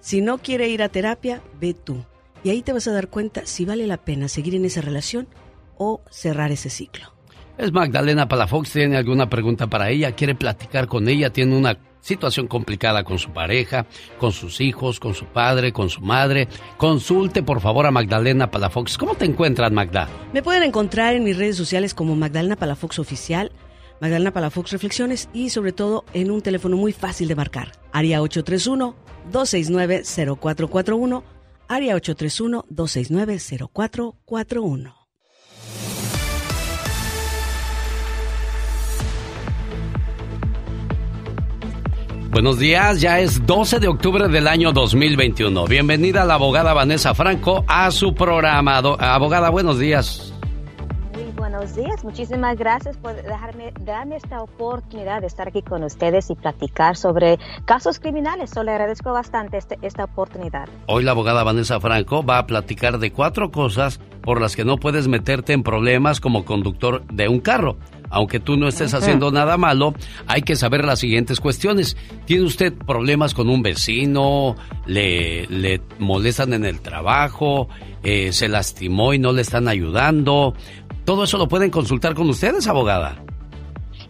Si no quiere ir a terapia, ve tú. Y ahí te vas a dar cuenta si vale la pena seguir en esa relación o cerrar ese ciclo. Es Magdalena Palafox, tiene alguna pregunta para ella, quiere platicar con ella, tiene una situación complicada con su pareja, con sus hijos, con su padre, con su madre. Consulte por favor a Magdalena Palafox. ¿Cómo te encuentras, Magda? Me pueden encontrar en mis redes sociales como Magdalena Palafox Oficial, Magdalena Palafox Reflexiones y sobre todo en un teléfono muy fácil de marcar, área 831-269-0441, área 831-269-0441. Buenos días, ya es 12 de octubre del año 2021. Bienvenida la abogada Vanessa Franco a su programa. Abogada, buenos días. Buenos días, muchísimas gracias por dejarme, darme esta oportunidad de estar aquí con ustedes y platicar sobre casos criminales. So, le agradezco bastante este- esta oportunidad. Hoy la abogada Vanessa Franco va a platicar de cuatro cosas por las que no puedes meterte en problemas como conductor de un carro. Aunque tú no estés haciendo nada malo, hay que saber las siguientes cuestiones. ¿Tiene usted problemas con un vecino? ¿Le, le molestan en el trabajo? Eh, ¿Se lastimó y no le están ayudando? Todo eso lo pueden consultar con ustedes, abogada.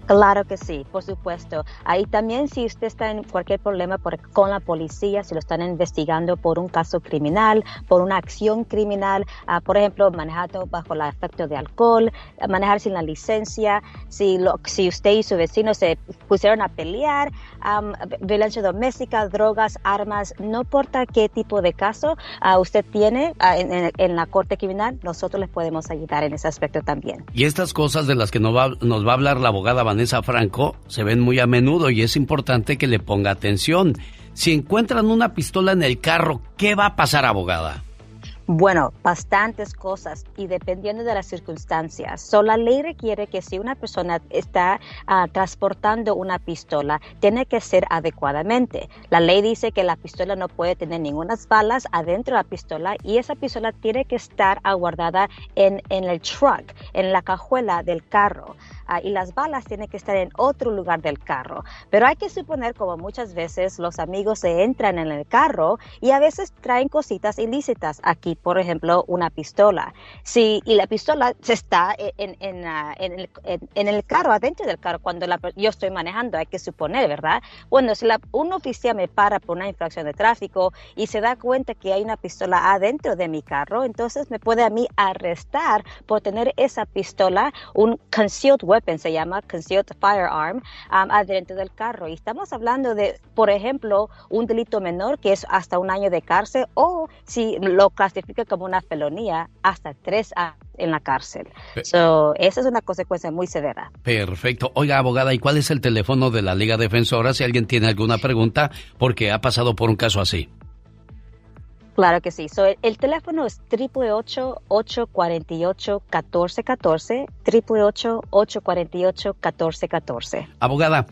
Claro que sí, por supuesto. Ahí también si usted está en cualquier problema por- con la policía, si lo están investigando por un caso criminal, por una acción criminal, ah, por ejemplo, manejando bajo el efecto de alcohol, manejar sin la licencia, si, lo, si usted y su vecino se pusieron a pelear, am, violencia doméstica, drogas, armas, no importa qué tipo de caso ah, usted tiene ah, en la corte criminal, nosotros les podemos ayudar en ese aspecto también. Y estas cosas de las que nos va, nos va a hablar la abogada Vanessa Franco se ven muy a menudo y es importante que le ponga atención. Si encuentran una pistola en el carro, ¿qué va a pasar, abogada? Bueno, bastantes cosas y dependiendo de las circunstancias. So, la ley requiere que si una persona está ah, transportando una pistola, tiene que ser adecuadamente. La ley dice que la pistola no puede tener ninguna balas adentro de la pistola y esa pistola tiene que estar aguardada en, en el truck, en la cajuela del carro. Ah, y las balas tienen que estar en otro lugar del carro. Pero hay que suponer, como muchas veces los amigos se entran en el carro y a veces traen cositas ilícitas. Aquí, por ejemplo, una pistola. Si, y la pistola se está en, en, ah, en el, en- el carro, adentro del carro, cuando la yo estoy manejando, hay que suponer, ¿verdad? Bueno, si la- un oficial me para por una infracción de tráfico y se da cuenta que hay una pistola adentro de mi carro, entonces me puede a mí arrestar por tener esa pistola, un concealed weapon, se llama concealed firearm, um, adentro del carro. Y estamos hablando de, por ejemplo, un delito menor que es hasta un año de cárcel o si lo clasifican califica como una felonía hasta tres años en la cárcel. So, esa es una consecuencia muy severa. Perfecto. Oiga, abogada, ¿y cuál es el teléfono de la Liga Defensora si alguien tiene alguna pregunta porque ha pasado por un caso así? Claro que sí. So, el, el teléfono es 888-848-1414, 888-848-1414. Abogada,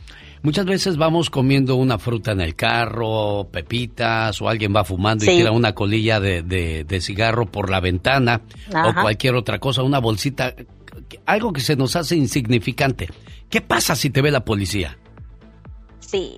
muchas veces vamos comiendo una fruta en el carro, pepitas, o alguien va fumando y tira una colilla de, de- de cigarro por la ventana, o cualquier otra cosa, una bolsita, algo que se nos hace insignificante. ¿Qué pasa si te ve la policía? Sí.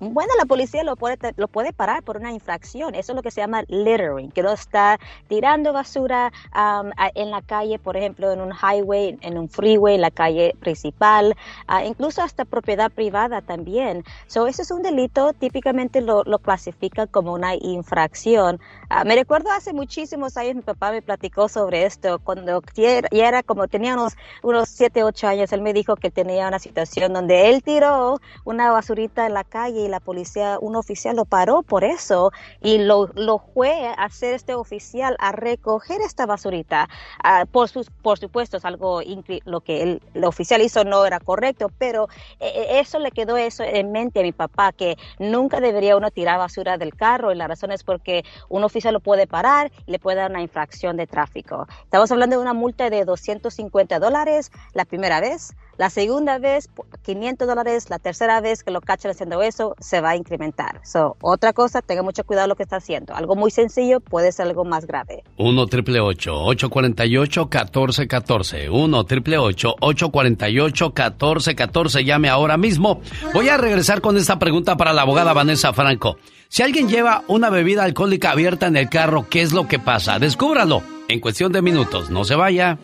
Bueno, la policía lo puede, lo puede parar por una infracción. Eso es lo que se llama littering, que no está tirando basura um, en la calle, por ejemplo, en un highway, en un freeway, en la calle principal, ah, incluso hasta propiedad privada también. So, ese es un delito, típicamente lo, lo clasifican como una infracción. Ah, me recuerdo hace muchísimos años, mi papá me platicó sobre esto, cuando ya era como tenía unos, unos 7, 8 años, él me dijo que tenía una situación donde él tiró una basurita en la calle y la policía, un oficial lo paró por eso y lo, lo fue a hacer este oficial a recoger esta basurita. Ah, por, sus, por supuesto, es algo, lo que el, el oficial hizo no era correcto, pero eh, eh, eso le quedó eso en mente a mi papá, que nunca debería uno tirar basura del carro y la razón es porque un oficial lo puede parar y le puede dar una infracción de tráfico. Estamos hablando de una multa de 250 dólares la primera vez, la segunda vez 500 dólares, la tercera vez que lo cachan haciendo eso se va a incrementar. So, otra cosa, tenga mucho cuidado lo que está haciendo. Algo muy sencillo puede ser algo más grave. 1 triple 848 1414 1 triple 848 1414 Llame ahora mismo. Voy a regresar con esta pregunta para la abogada Vanessa Franco. Si alguien lleva una bebida alcohólica abierta en el carro, ¿qué es lo que pasa? Descúbralo en cuestión de minutos. No se vaya.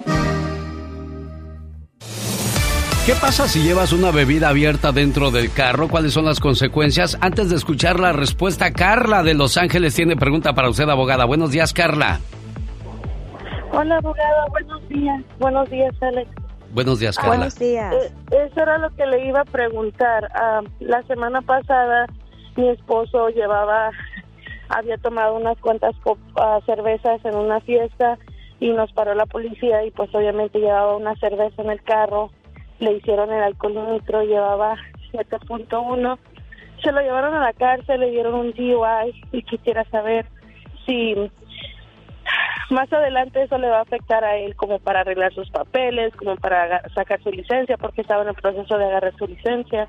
¿Qué pasa si llevas una bebida abierta dentro del carro? ¿Cuáles son las consecuencias? Antes de escuchar la respuesta, Carla de Los Ángeles tiene pregunta para usted, abogada. Buenos días, Carla. Hola, abogada, buenos días. Buenos días, Alex. Buenos días, Carla. días. Eh, eso era lo que le iba a preguntar. Ah, la semana pasada mi esposo llevaba, había tomado unas cuantas ah, cervezas en una fiesta y nos paró la policía y pues obviamente llevaba una cerveza en el carro. Le hicieron el alcoholímetro, llevaba 7.1. Se lo llevaron a la cárcel, le dieron un DUI y quisiera saber si más adelante eso le va a afectar a él como para arreglar sus papeles, como para sacar su licencia, porque estaba en el proceso de agarrar su licencia.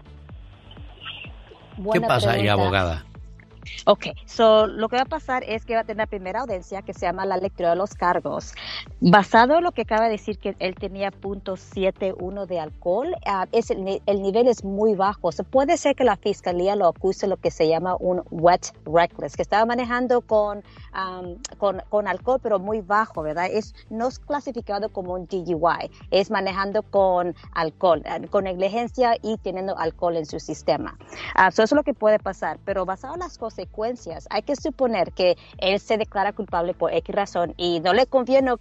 ¿Qué pasa ahí, pregunta. abogada? Ok, so lo que va a pasar es que va a tener la primera audiencia que se llama la lectura de los cargos. Basado en lo que acaba de decir que él tenía .71 de alcohol, ah, es el, el nivel es muy bajo. So, puede ser que la fiscalía lo acuse lo que se llama un wet reckless, que estaba manejando con, am, con, con alcohol pero muy bajo, ¿verdad? Es, no es clasificado como un DUI, es manejando con alcohol, ah, con negligencia y teniendo alcohol en su sistema. Ah, so eso es lo que puede pasar, pero basado en las consecuencias, hay que suponer que él se declara culpable por X razón y no le conviene, no,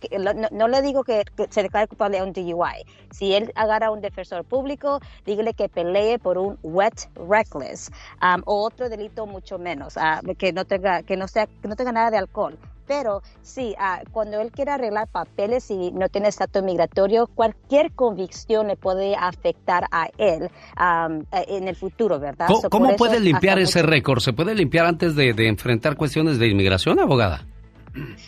no- le digo que, se declare culpable de un DUI. Si él agarra a un defensor público, dígale que pelee por un wet reckless um, o otro delito mucho menos, ah, que no tenga que no sea que no tenga nada de alcohol. Pero sí, ah, cuando él quiere arreglar papeles y no tiene estatus migratorio, cualquier convicción le puede afectar a él um, eh, en el futuro, ¿verdad? ¿Cómo, So, cómo puede limpiar ese récord? ¿Se puede limpiar antes de, de enfrentar cuestiones de inmigración, abogada?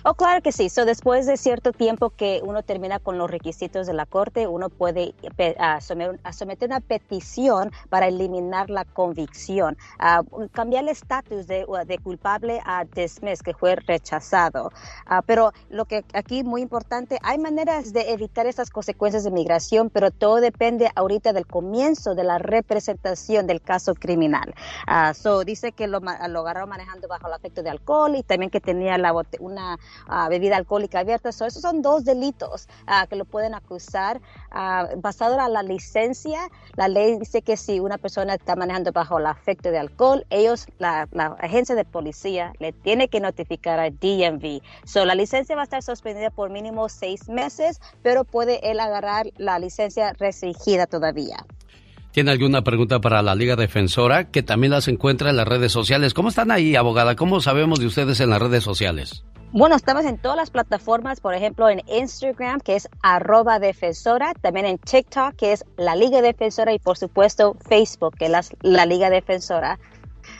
Oh, claro que sí. So, después de cierto tiempo que uno termina con los requisitos de la corte, uno puede a someter, una petición para eliminar la convicción, a cambiar el estatus de, de culpable a dismiss, que fue rechazado. Ah, pero lo que aquí muy importante, hay maneras de evitar esas consecuencias de migración, pero todo depende ahorita del comienzo de la representación del caso criminal. Ah, so, dice que lo, lo agarraron manejando bajo el efecto de alcohol y también que tenía la bote- una ah, bebida alcohólica abierta. So, esos son dos delitos ah, que lo pueden acusar. Ah, basado en la licencia, la ley dice que si una persona está manejando bajo el efecto de alcohol, ellos, la, la agencia de policía, le tiene que notificar a DMV. So, la licencia va a estar suspendida por mínimo seis meses, pero puede él agarrar la licencia restringida todavía. ¿Tiene alguna pregunta para la Liga Defensora? Que también las encuentra en las redes sociales. ¿Cómo están ahí, abogada? ¿Cómo sabemos de ustedes en las redes sociales? Bueno, estamos en todas las plataformas, por ejemplo en Instagram, que es arroba defensora, también en TikTok, que es la Liga Defensora, y por supuesto Facebook, que es la, la Liga Defensora.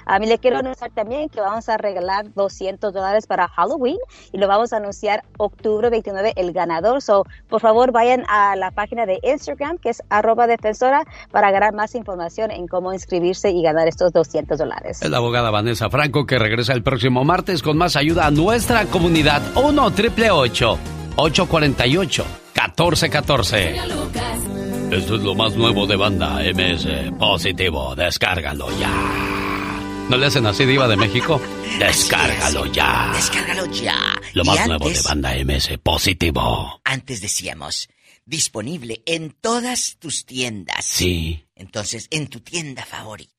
A mí le quiero anunciar también que vamos a regalar 200 dólares para Halloween y lo vamos a anunciar octubre 29 el ganador. So, por favor, vayan a la página de Instagram, que es arroba defensora, para ganar más información en cómo inscribirse y ganar estos 200 dólares. Es la abogada Vanessa Franco que regresa el próximo martes con más ayuda a nuestra comunidad. 1 triple 848 1414 Esto es lo más nuevo de banda MS Positivo. Descárgalo ya. ¿No le hacen así, Diva de México? Descárgalo ya. Descárgalo ya. Lo más nuevo de banda MS Positivo. Antes decíamos, disponible en todas tus tiendas. Sí. Entonces, en tu tienda favorita.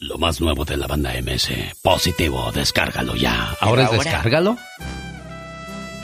Lo más nuevo de la banda MS Positivo. Descárgalo ya. ¿Ahora es descárgalo?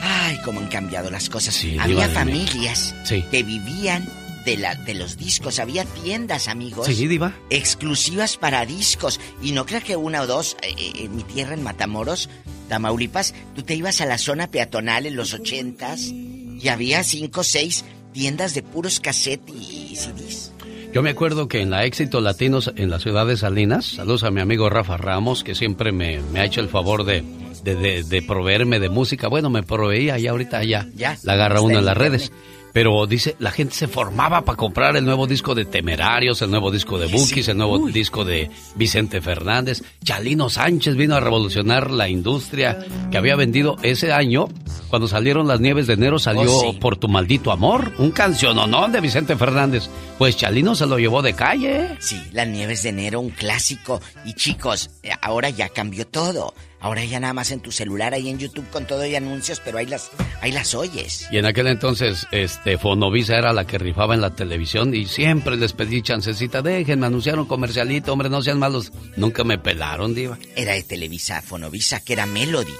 Ay, cómo han cambiado las cosas. Diva Había familias Sí. que vivían de, la, de los discos. Había tiendas, amigos. Sí, Diva. Exclusivas para discos. Y no creas que una o dos, eh, eh, en mi tierra, en Matamoros, Tamaulipas, tú te ibas a la zona peatonal en los ochentas y había cinco o seis tiendas de puros cassette y CDs. Yo me acuerdo que en la Éxito Latinos en la ciudad de Salinas, saludos a mi amigo Rafa Ramos, que siempre me, me ha hecho el favor de, de, de- de proveerme de música. Bueno, me proveía y ahorita ya, Ya, la agarra uno en las redes. Pero dice, la gente se formaba para comprar el nuevo disco de Temerarios, el nuevo disco de Bukis, el nuevo disco de Vicente Fernández. Chalino Sánchez vino a revolucionar la industria que había vendido ese año. Cuando salieron las nieves de enero salió Oh, sí. Por tu maldito amor, un canciononón de Vicente Fernández. Pues Chalino se lo llevó de calle. Sí, las nieves de enero, un clásico. Y chicos, eh, ahora ya cambió todo. Ahora ya nada más en tu celular, ahí en YouTube con todo y anuncios, pero ahí las, ahí las oyes. Y en aquel entonces, este, Fonovisa era la que rifaba en la televisión y siempre les pedí chancecita, déjenme anunciar un comercialito, hombre, no sean malos. Nunca me pelaron, diva. Era de Televisa, Fonovisa, que era Melody.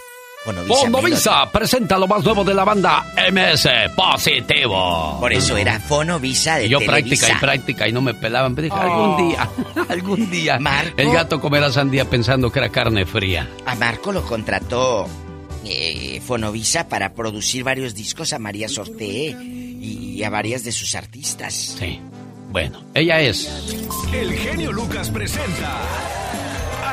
Fonovisa, Fonovisa presenta lo más nuevo de la banda MS Positivo. Por eso era Fonovisa de Y yo Televisa. práctica y práctica y no me pelaban, pero dije, Oh. algún día, algún día. Marco. El gato comerá sandía pensando que era carne fría. A Marco lo contrató eh, Fonovisa para producir varios discos a María Sorté y a varias de sus artistas. Sí. Bueno, ella es El genio Lucas presenta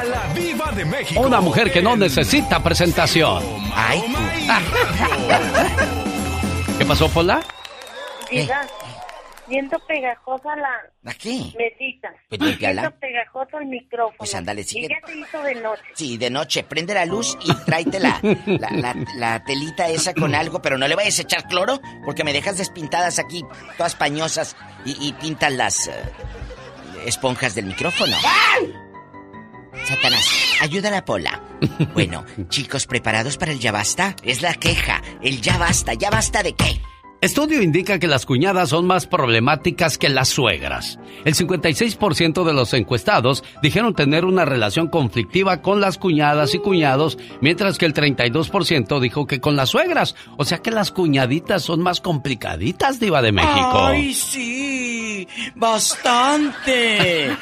a la Viva de México. una mujer que no necesita presentación. Ay, ¿Qué pasó, Pola? Diga, siento pegajosa la ¿A qué? mesita. Pues. Siento pegajoso el micrófono. Pues ándale, sigue. Y ya se hizo de noche. Sí, de noche, prende la luz y tráete la, la, la- la telita esa con algo, pero no le vayas a echar cloro, porque me dejas despintadas aquí, todas pañosas, y, y pintan las eh, esponjas del micrófono. Satanás, ayuda a la Pola. Bueno, chicos, ¿preparados para el ya basta? Es la queja, el ya basta, ¿ya basta de qué? Estudio indica que las cuñadas son más problemáticas que las suegras. El 56% de los encuestados dijeron tener una relación conflictiva con las cuñadas y cuñados, mientras que el 32% dijo que con las suegras. O sea que las cuñaditas son más complicaditas, diva de México. ¡Ay, sí! ¡Bastante!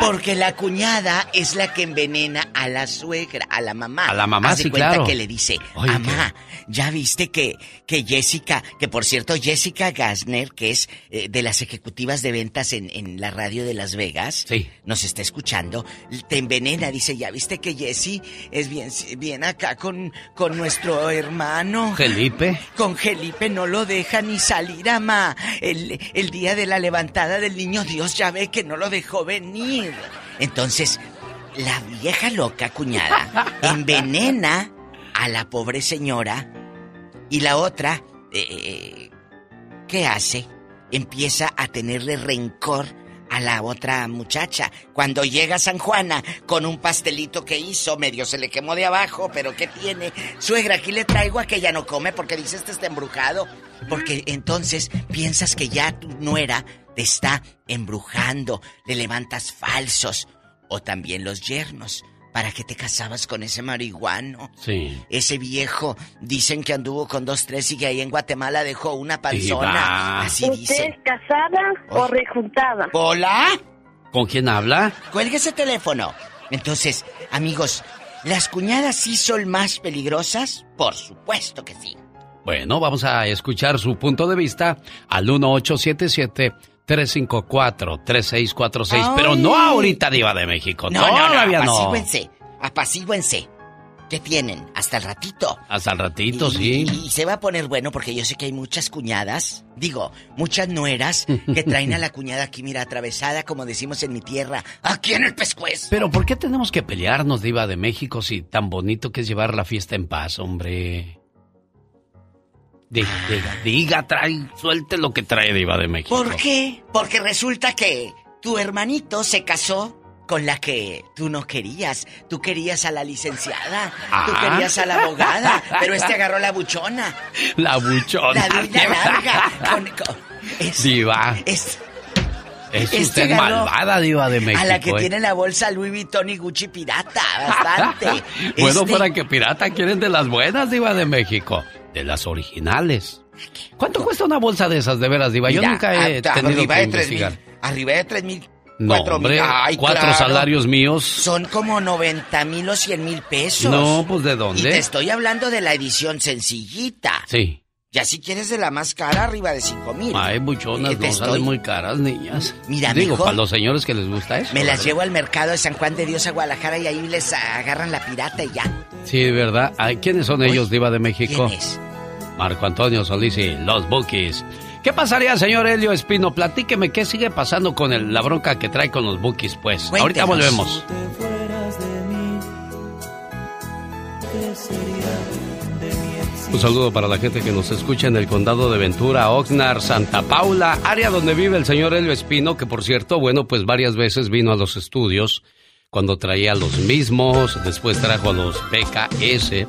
Porque la cuñada es la que envenena a la suegra, a la mamá. A la mamá, Haz de sí, cuenta claro. que le dice, Oye, mamá, ya viste que, que Jessica, que por cierto, Jessica Gasner, que es eh, de las ejecutivas de ventas en, en la radio de Las Vegas, nos está escuchando, te envenena, dice, ya viste que Jessie es bien, bien acá con, con nuestro hermano. Felipe. Con Felipe no lo deja ni salir, ama. El, el día de la levantada del niño Dios ya ve que no lo dejó venir. Entonces, la vieja loca cuñada envenena a la pobre señora y la otra, eh, ¿qué hace? Empieza a tenerle rencor a la otra muchacha. Cuando llega San Juana con un pastelito que hizo, medio se le quemó de abajo, pero ¿qué tiene? Suegra, aquí le traigo a que ella no come porque dice este está embrujado. Porque entonces piensas que ya tu nuera te está embrujando, le levantas falsos. O también los yernos. ¿Para qué te casabas con ese marihuano? Sí. Ese viejo, dicen que anduvo con dos, tres y que ahí en Guatemala dejó una panzona. Diva. Así ¿Usted dicen. es casada o rejuntada? ¿Hola? ¿Con quién habla? Cuelgue ese teléfono. Entonces, amigos, ¿Las cuñadas sí son más peligrosas? Por supuesto que sí. Bueno, vamos a escuchar su punto de vista al 1877-354-3646. Pero no ahorita, Diva de México. No, no, no, Todavía no. apacíguense, apacíguense. ¿Qué tienen? Hasta el ratito. Hasta el ratito, Y- sí. Y, y se va a poner bueno porque yo sé que hay muchas cuñadas, digo, muchas nueras que traen a la cuñada aquí, mira, atravesada, como decimos en mi tierra, aquí en el pescuez. Pero ¿por qué tenemos que pelearnos, Diva de México, si tan bonito que es llevar la fiesta en paz, hombre? Diga, diga, diga, trae, suelte lo que trae Diva de México. ¿Por qué? Porque resulta que tu hermanito se casó con la que tú no querías. Tú querías a la licenciada, tú Ah. querías a la abogada, pero este agarró la buchona. La buchona. La vida larga. con- con- es- Diva. es- Es este usted malvada, Diva de México. a la que ¿eh? tiene la bolsa Louis Vuitton y Gucci pirata, bastante. bueno, Este- para que pirata quieren de las buenas, Diva de México. De las originales. ¿Cuánto cuesta una bolsa de esas, de veras, Diva? Yo Mira, nunca he a- tenido arriba que de investigar. arriba de tres mil, No, cuatro hombre, mil. Ay, cuatro claro. salarios míos. Son como 90 mil o 100 mil pesos. No, pues ¿de Y te dónde? estoy hablando de la edición sencillita. Sí. Ya si quieres de la más cara, arriba de 5 mil. Ay, buchonas, Eh, no estoy- salen muy caras, niñas. Mira, Digo, mijo. para los señores que les gusta eso. Me las ¿verdad? llevo al mercado de San Juan de Dios a Guadalajara y ahí les agarran la pirata y ya. Sí, de verdad. Ay, ¿Quiénes son ellos, Diva de México? ¿Quién es? Marco Antonio Solís y los Bookies. ¿Qué pasaría, señor Helio Espino? Platíqueme qué sigue pasando con el- la bronca que trae con los Bookies, pues. Ahorita volvemos. Un saludo para la gente que nos escucha en el condado de Ventura, Oxnard, Santa Paula, área donde vive el señor Helio Espino, que por cierto, bueno, pues varias veces vino a los estudios cuando traía los mismos, después trajo a los PKS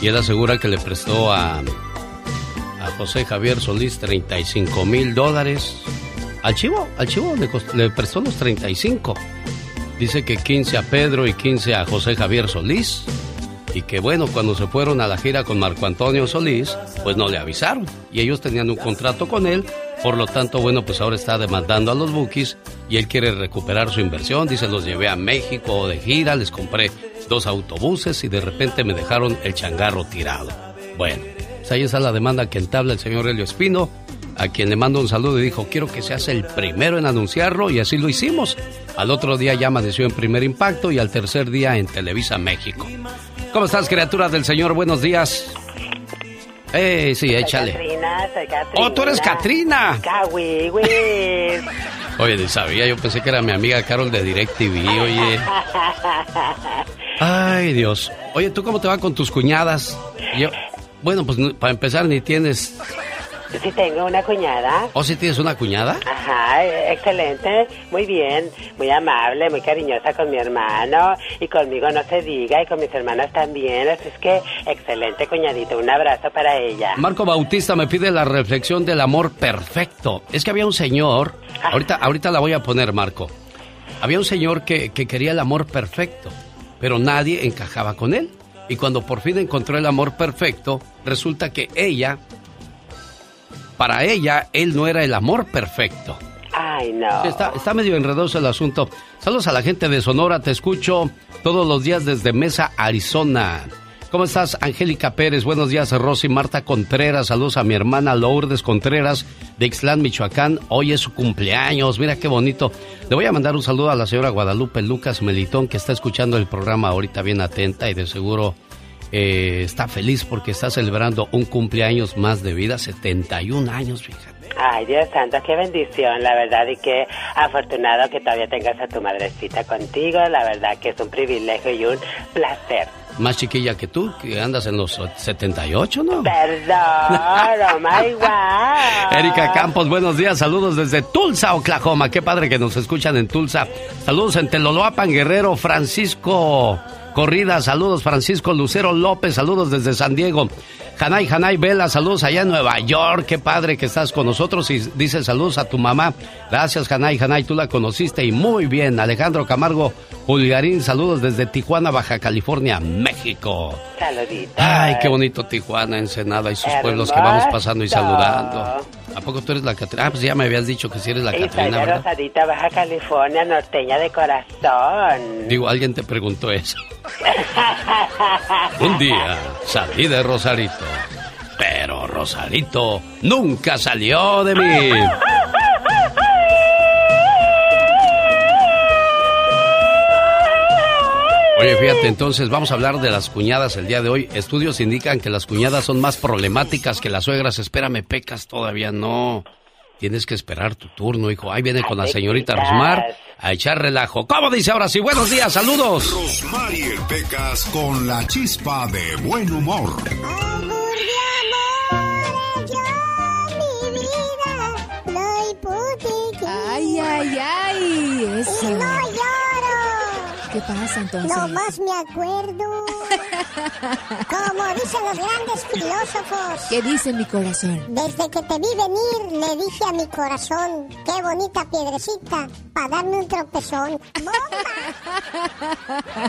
y él asegura que le prestó a, a José Javier Solís 35 mil dólares. Al chivo, al chivo le, cost- le prestó los 35. Dice que 15 a Pedro y 15 a José Javier Solís. Y que bueno, cuando se fueron a la gira con Marco Antonio Solís, pues no le avisaron. Y ellos tenían un contrato con él. Por lo tanto, bueno, pues ahora está demandando a los Bookies y él quiere recuperar su inversión. Dice, los llevé a México de gira, les compré dos autobuses y de repente me dejaron el changarro tirado. Bueno, pues ahí está la demanda que entabla el señor Helio Espino, a quien le mando un saludo y dijo, quiero que seas el primero en anunciarlo y así lo hicimos. Al otro día ya amaneció en primer impacto y al tercer día en Televisa México. ¿Cómo estás, criatura del Señor? Buenos días. Eh, sí, échale. Catrina, soy Catrina. ¡Oh, tú eres Catrina! Cahuihuis. Oye, ni sabía, yo pensé que era mi amiga Carol de DirecTV, oye. Ay, Dios. Oye, ¿tú cómo te va con tus cuñadas? Yo, bueno, pues para empezar ni tienes... Sí tengo una cuñada. ¿O si tienes una cuñada? Ajá, excelente, muy bien, muy amable, muy cariñosa con mi hermano y conmigo no se diga y con mis hermanas también, así es que excelente cuñadito, un abrazo para ella. Marco Bautista me pide la reflexión del amor perfecto. Es que había un señor, ahorita, ahorita la voy a poner, Marco. Había un señor que, que quería el amor perfecto, pero nadie encajaba con él. Y cuando por fin encontró el amor perfecto, resulta que ella, para ella, él no era el amor perfecto. Ay, no. Está, está medio enredoso el asunto. Saludos a la gente de Sonora, te escucho todos los días desde Mesa, Arizona. ¿Cómo estás, Angélica Pérez? Buenos días, Rosy Marta Contreras. Saludos a mi hermana Lourdes Contreras de Ixtlán, Michoacán. Hoy es su cumpleaños, mira qué bonito. Le voy a mandar un saludo a la señora Guadalupe Lucas Melitón, que está escuchando el programa ahorita bien atenta y de seguro eh, está feliz porque está celebrando un cumpleaños más de vida, 71 años, fíjate. Ay, Dios santo, qué bendición, la verdad, y qué afortunado que todavía tengas a tu madrecita contigo, la verdad que es un privilegio y un placer. Más chiquilla que tú, que andas en los 78, ¿no? Perdón, oh my wow. Erika Campos, buenos días, saludos desde Tulsa, Oklahoma. Qué padre que nos escuchan en Tulsa. Saludos en Teloloapan, Guerrero, Francisco Corrida, saludos Francisco Lucero López, saludos desde San Diego. Hanay, Hanay Vela, saludos allá en Nueva York, qué padre que estás con nosotros y dice saludos a tu mamá. Gracias Hanay, Hanay, tú la conociste y muy bien. Alejandro Camargo Pulgarín, saludos desde Tijuana, Baja California, México. Saludito. Ay, qué bonito Tijuana, Ensenada y sus pueblos que vamos pasando y saludando. ¿A poco tú eres la Catrina? Ah, pues ya me habías dicho que sí eres la Y Catrina, ¿verdad? Rosadita, Baja California, norteña de corazón. Digo, alguien te preguntó eso. Un día salí de Rosarito, pero Rosarito nunca salió de mí. Oye, fíjate, entonces vamos a hablar de las cuñadas el día de hoy. Estudios indican que las cuñadas son más problemáticas que las suegras. Espérame, pecas, todavía no. Tienes que esperar tu turno, hijo. Ahí viene con la señorita Rosmar a echar relajo. ¿Cómo dice ahora sí? Buenos días, saludos. Rosmar y el Pecas con la chispa de buen humor. Ay, ay. Eso. Y no lloro. ¿Qué pasa entonces? Nomás me acuerdo. Como dicen los grandes filósofos. ¿Qué dice mi corazón? Desde que te vi venir, le dije a mi corazón, qué bonita piedrecita, para darme un tropezón. ¡Bomba!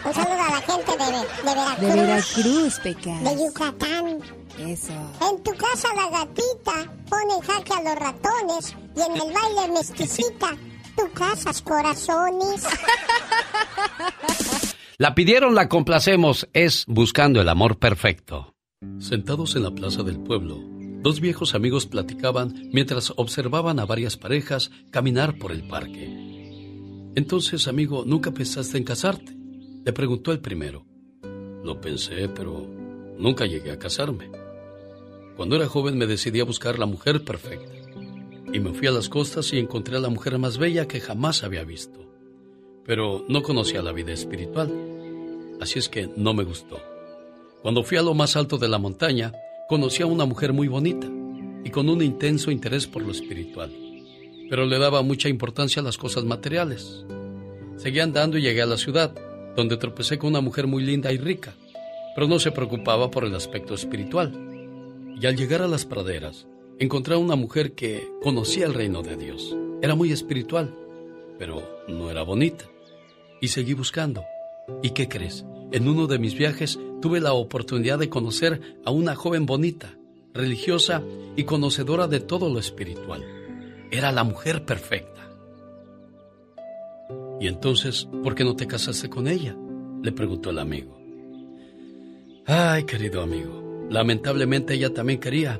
Un saludo a la gente de, de Veracruz. De Veracruz, Pecas. De Yucatán. Eso. En tu casa la gatita pone jaque a los ratones y en el baile mestizita tu casas corazones. La pidieron, la complacemos. Es buscando el amor perfecto. Sentados en la plaza del pueblo, dos viejos amigos platicaban mientras observaban a varias parejas caminar por el parque. Entonces, amigo, ¿nunca pensaste en casarte? Le preguntó el primero. Lo pensé, pero nunca llegué a casarme. Cuando era joven me decidí a buscar la mujer perfecta. Y me fui a las costas y encontré a la mujer más bella que jamás había visto. Pero no conocía la vida espiritual. Así es que no me gustó. Cuando fui a lo más alto de la montaña, conocí a una mujer muy bonita y con un intenso interés por lo espiritual. Pero le daba mucha importancia a las cosas materiales. Seguí andando y llegué a la ciudad, donde tropecé con una mujer muy linda y rica, pero no se preocupaba por el aspecto espiritual. Y al llegar a las praderas, encontré a una mujer que conocía el reino de Dios. Era muy espiritual, pero no era bonita. Y seguí buscando. ¿Y qué crees? En uno de mis viajes tuve la oportunidad de conocer a una joven bonita, religiosa y conocedora de todo lo espiritual. Era la mujer perfecta. ¿Y entonces por qué no te casaste con ella? Le preguntó el amigo. Ay, querido amigo, lamentablemente ella también quería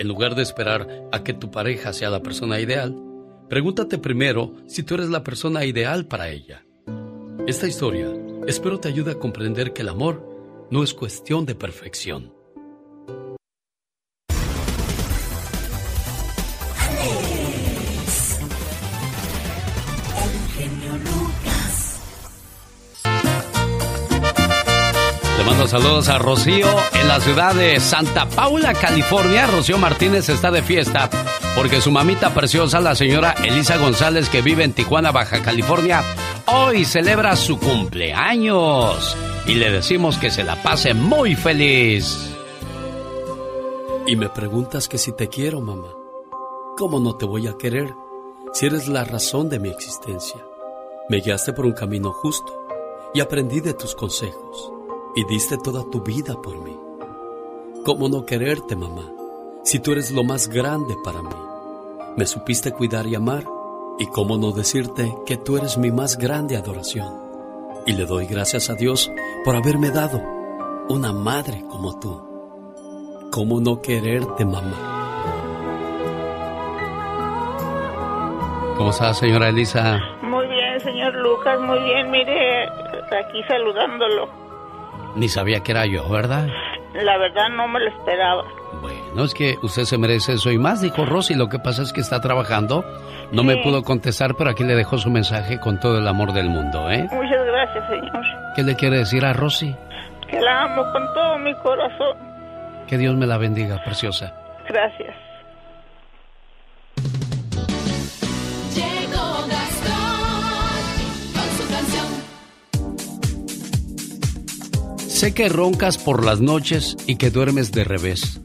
En lugar de esperar a que tu pareja sea la persona ideal, pregúntate primero si tú eres la persona ideal para ella. Esta historia espero te ayude a comprender que el amor no es cuestión de perfección. Le mando saludos a Rocío en la ciudad de Santa Paula, California. Rocío Martínez está de fiesta porque su mamita preciosa, la señora Elisa González, que vive en Tijuana, Baja California, hoy celebra su cumpleaños. Y le decimos que se la pase muy feliz. Y me preguntas que si te quiero, mamá. ¿Cómo no te voy a querer si eres la razón de mi existencia? Me guiaste por un camino justo y aprendí de tus consejos y diste toda tu vida por mí. ¿Cómo no quererte, mamá, si tú eres lo más grande para mí? Me supiste cuidar y amar, y cómo no decirte que tú eres mi más grande adoración. Y le doy gracias a Dios por haberme dado una madre como tú. ¿Cómo no quererte, mamá? ¿Cómo está, señora Elisa? Muy bien, señor Lucas, muy bien. Mire, aquí saludándolo. Ni sabía que era yo, ¿verdad? La verdad no me lo esperaba. Bueno, es que usted se merece eso y más, dijo Rosy. Lo que pasa es que está trabajando. No me pudo contestar, pero aquí le dejó su mensaje con todo el amor del mundo, ¿eh? Muchas gracias, señor. ¿Qué le quiere decir a Rosy? Que la amo con todo mi corazón. Que Dios me la bendiga, preciosa. Gracias. Sé que roncas por las noches y que duermes de revés.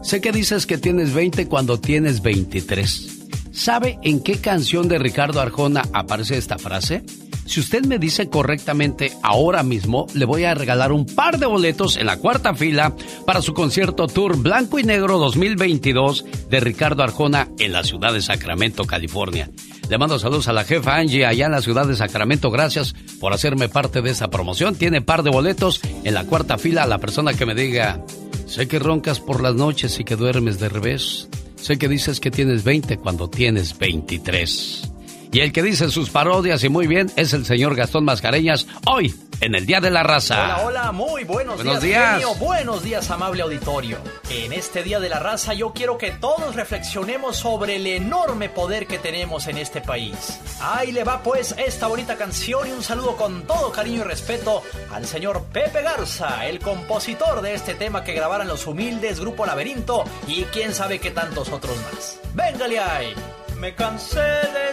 Sé que dices que tienes 20 cuando tienes 23. ¿Sabe en qué canción de Ricardo Arjona aparece esta frase? Si usted me dice correctamente ahora mismo, le voy a regalar un par de boletos en la cuarta fila para su concierto tour Blanco y Negro 2022 de Ricardo Arjona en la ciudad de Sacramento, California. Le mando saludos a la jefa Angie allá en la ciudad de Sacramento. Gracias por hacerme parte de esa promoción. Tiene par de boletos en la cuarta fila a la persona que me diga, sé que roncas por las noches y que duermes de revés. Sé que dices que tienes 20 cuando tienes 23. Y el que dice sus parodias y muy bien es el señor Gastón Mascareñas hoy en el Día de la Raza. Hola, hola, muy buenos, buenos días. días. Buenos días, amable auditorio. En este Día de la Raza yo quiero que todos reflexionemos sobre el enorme poder que tenemos en este país. Ahí le va pues esta bonita canción y un saludo con todo cariño y respeto al señor Pepe Garza, el compositor de este tema que grabaron los humildes Grupo Laberinto y quién sabe qué tantos otros más. Véngale ahí. Me cansé de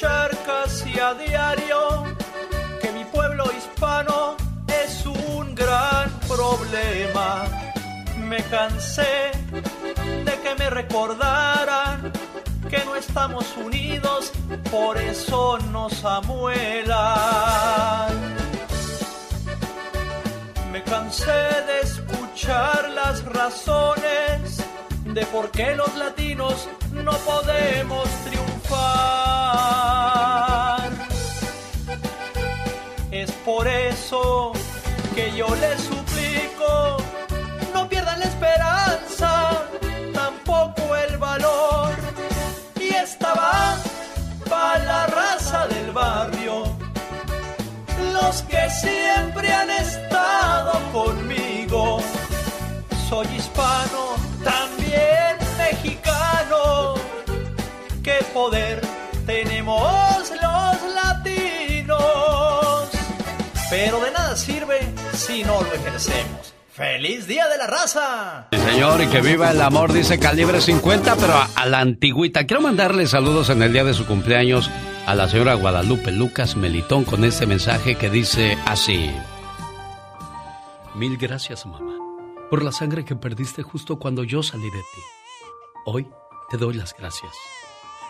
casi a diario que mi pueblo hispano es un gran problema. Me cansé de que me recordaran que no estamos unidos, por eso nos amuelan. Me cansé de escuchar las razones de por qué los latinos no podemos triunfar. Es por eso que yo les suplico, no pierdan la esperanza, tampoco el valor. Y esta va para la raza del barrio, los que siempre han estado conmigo. Soy hispano también mexicano. ¿Qué poder tenemos los latinos? Pero de nada sirve si no lo ejercemos. ¡Feliz Día de la Raza! Sí, señor, y que viva el amor, dice Calibre 50, pero a, a, la antigüita. Quiero mandarle saludos en el día de su cumpleaños a la señora Guadalupe Lucas Melitón con este mensaje que dice así. Mil gracias, mamá por la sangre que perdiste justo cuando yo salí de ti. Hoy te doy las gracias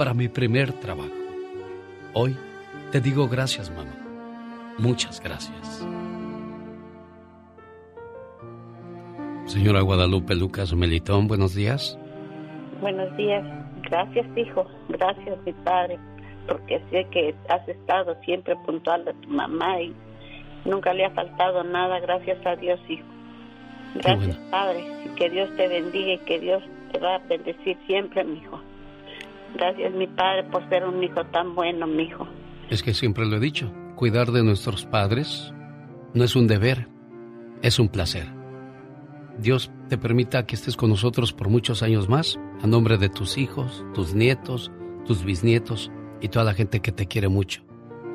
para mi primer trabajo. Hoy te digo gracias, mamá. Muchas gracias. Señora Guadalupe Lucas Melitón, buenos días. Buenos días. Gracias, hijo. Gracias, mi padre, porque sé que has estado siempre puntual de tu mamá y nunca le ha faltado nada. Gracias a Dios, hijo. Gracias, Padre. que Dios te bendiga y que Dios te va a bendecir siempre, mi hijo. Gracias, mi Padre, por ser un hijo tan bueno, mi hijo. Es que siempre lo he dicho, cuidar de nuestros padres no es un deber, es un placer. Dios te permita que estés con nosotros por muchos años más, a nombre de tus hijos, tus nietos, tus bisnietos y toda la gente que te quiere mucho.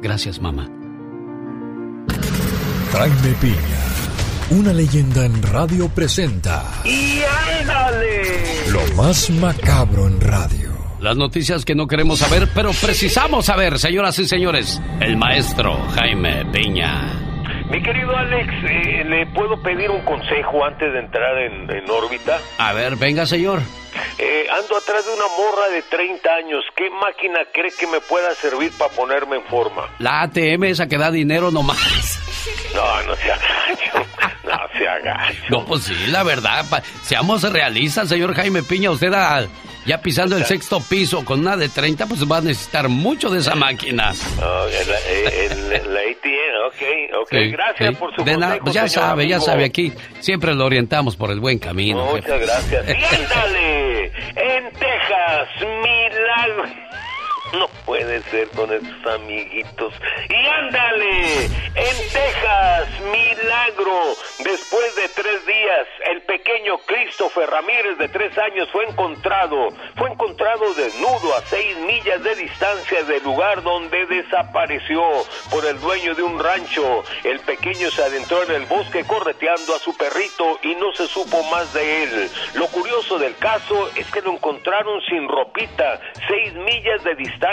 Gracias, mamá. Jaime Piña una leyenda en radio presenta. ¡Y ándale! Lo más macabro en radio. Las noticias que no queremos saber, pero precisamos saber, señoras y señores. El maestro Jaime Piña. Mi querido Alex, eh, ¿le puedo pedir un consejo antes de entrar en, en órbita? A ver, venga, señor. Eh, ando atrás de una morra de 30 años. ¿Qué máquina cree que me pueda servir para ponerme en forma? La ATM, esa que da dinero nomás. No, no se agacho. No se agacho. No, pues sí, la verdad. Seamos realistas, señor Jaime Piña. Usted ya pisando el sexto piso con una de 30, pues va a necesitar mucho de esa máquina. Oh, ATM, ok, ok. Gracias por su de consejo, pues ya sabe, ya sabe, aquí siempre lo orientamos por el buen camino. Muchas gracias. ¡Siéntale! En Texas, milagro. No puede ser con esos amiguitos. Y ándale, en Texas, Negro. Después de tres días, el pequeño Christopher Ramírez de tres años fue encontrado. Fue encontrado desnudo a seis millas de distancia del lugar donde desapareció por el dueño de un rancho. El pequeño se adentró en el bosque correteando a su perrito y no se supo más de él. Lo curioso del caso es que lo encontraron sin ropita, seis millas de distancia.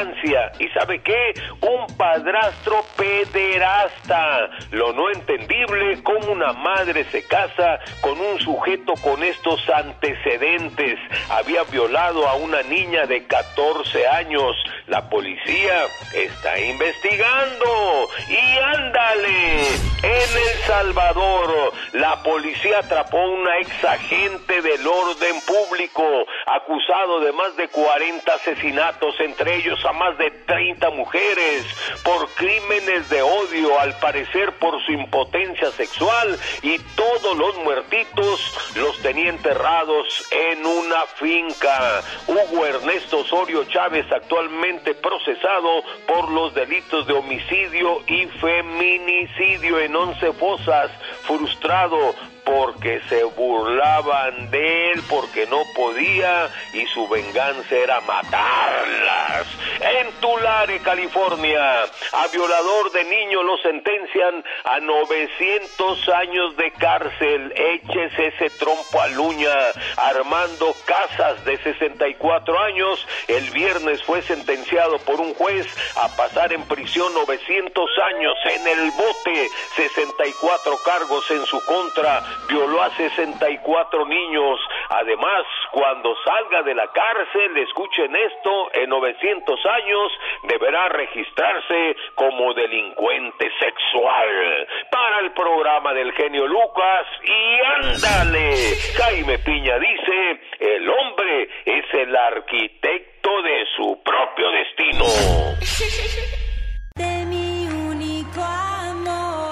¿Y sabe qué? Un padrastro pederasta. Lo no entendible, como una madre se casa con un sujeto con estos antecedentes. Había violado a una niña de 14 años. La policía está investigando. Y ándale, en El Salvador, la policía atrapó a una ex agente del orden público, acusado de más de 40 asesinatos, entre ellos a más de 30 mujeres, por crímenes de odio, al parecer por su impotencia sexual, y todos los muertitos los tenía enterrados en una finca. Hugo Ernesto Osorio Chávez, actualmente procesado por los delitos de homicidio y feminicidio en once fosas, frustrado porque se burlaban de él, porque no podía y su venganza era matarlas. En Tulare, California, a violador de niños lo sentencian a 900 años de cárcel. Échese ese trompo a luña. Armando Casas, de 64 años, el viernes fue sentenciado por un juez a pasar en prisión 900 años en el bote, 64 cargos en su contra violó a 64 niños. Además, cuando salga de la cárcel, escuchen esto, en 900 años deberá registrarse como delincuente sexual. Para el programa del genio Lucas, y ándale, Jaime Piña dice, el hombre es el arquitecto de su propio destino.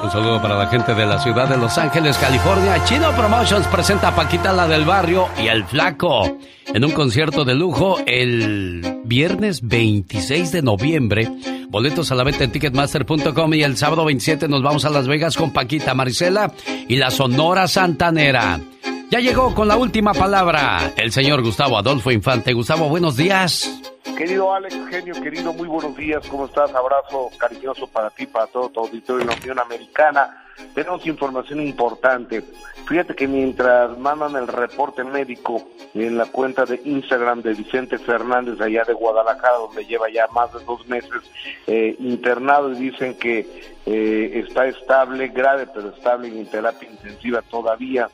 Un saludo para la gente de la ciudad de Los Ángeles, California. Chino Promotions presenta a Paquita la del barrio y al flaco en un concierto de lujo el viernes 26 de noviembre. Boletos a la venta en ticketmaster.com y el sábado 27 nos vamos a Las Vegas con Paquita Marisela y la Sonora Santanera. Ya llegó con la última palabra el señor Gustavo Adolfo Infante. Gustavo, buenos días. Querido Alex, genio querido, muy buenos días, ¿cómo estás? Abrazo cariñoso para ti, para todo tu auditorio de la Unión Americana. Tenemos información importante. Fíjate que mientras mandan el reporte médico en la cuenta de Instagram de Vicente Fernández allá de Guadalajara, donde lleva ya más de dos meses eh, internado y dicen que eh, está estable, grave, pero estable en terapia intensiva todavía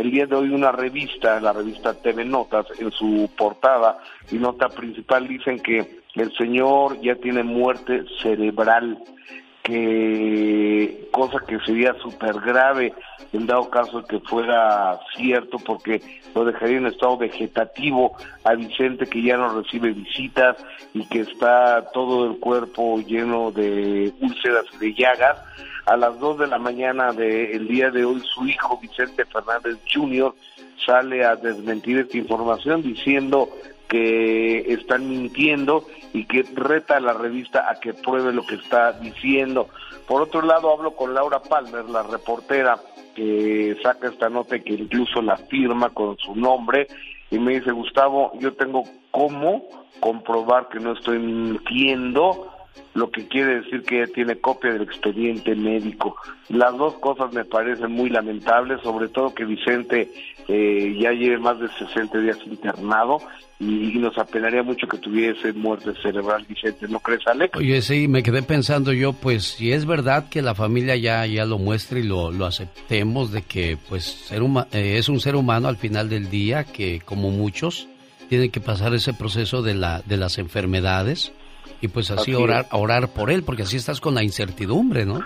el día de hoy una revista, la revista TV Notas, en su portada y nota principal dicen que el señor ya tiene muerte cerebral, que cosa que sería súper grave en dado caso que fuera cierto, porque lo dejaría en estado vegetativo a Vicente que ya no recibe visitas y que está todo el cuerpo lleno de úlceras y de llagas a las 2 de la mañana del día de hoy su hijo Vicente Fernández Jr. sale a desmentir esta información diciendo que están mintiendo y que reta a la revista a que pruebe lo que está diciendo. Por otro lado, hablo con Laura Palmer, la reportera que saca esta nota y que incluso la firma con su nombre y me dice, Gustavo, yo tengo cómo comprobar que no estoy mintiendo lo que quiere decir que ella tiene copia del expediente médico. Las dos cosas me parecen muy lamentables, sobre todo que Vicente eh, ya lleve más de 60 días internado y, nos apenaría mucho que tuviese muerte cerebral Vicente, ¿no crees, Alex? Oye, sí, me quedé pensando yo, pues si es verdad que la familia ya, ya lo muestra y lo, lo aceptemos de que pues ser eh, es un ser humano al final del día que como muchos tiene que pasar ese proceso de, la, de las enfermedades y pues así, orar, orar por él, porque así estás con la incertidumbre, ¿no?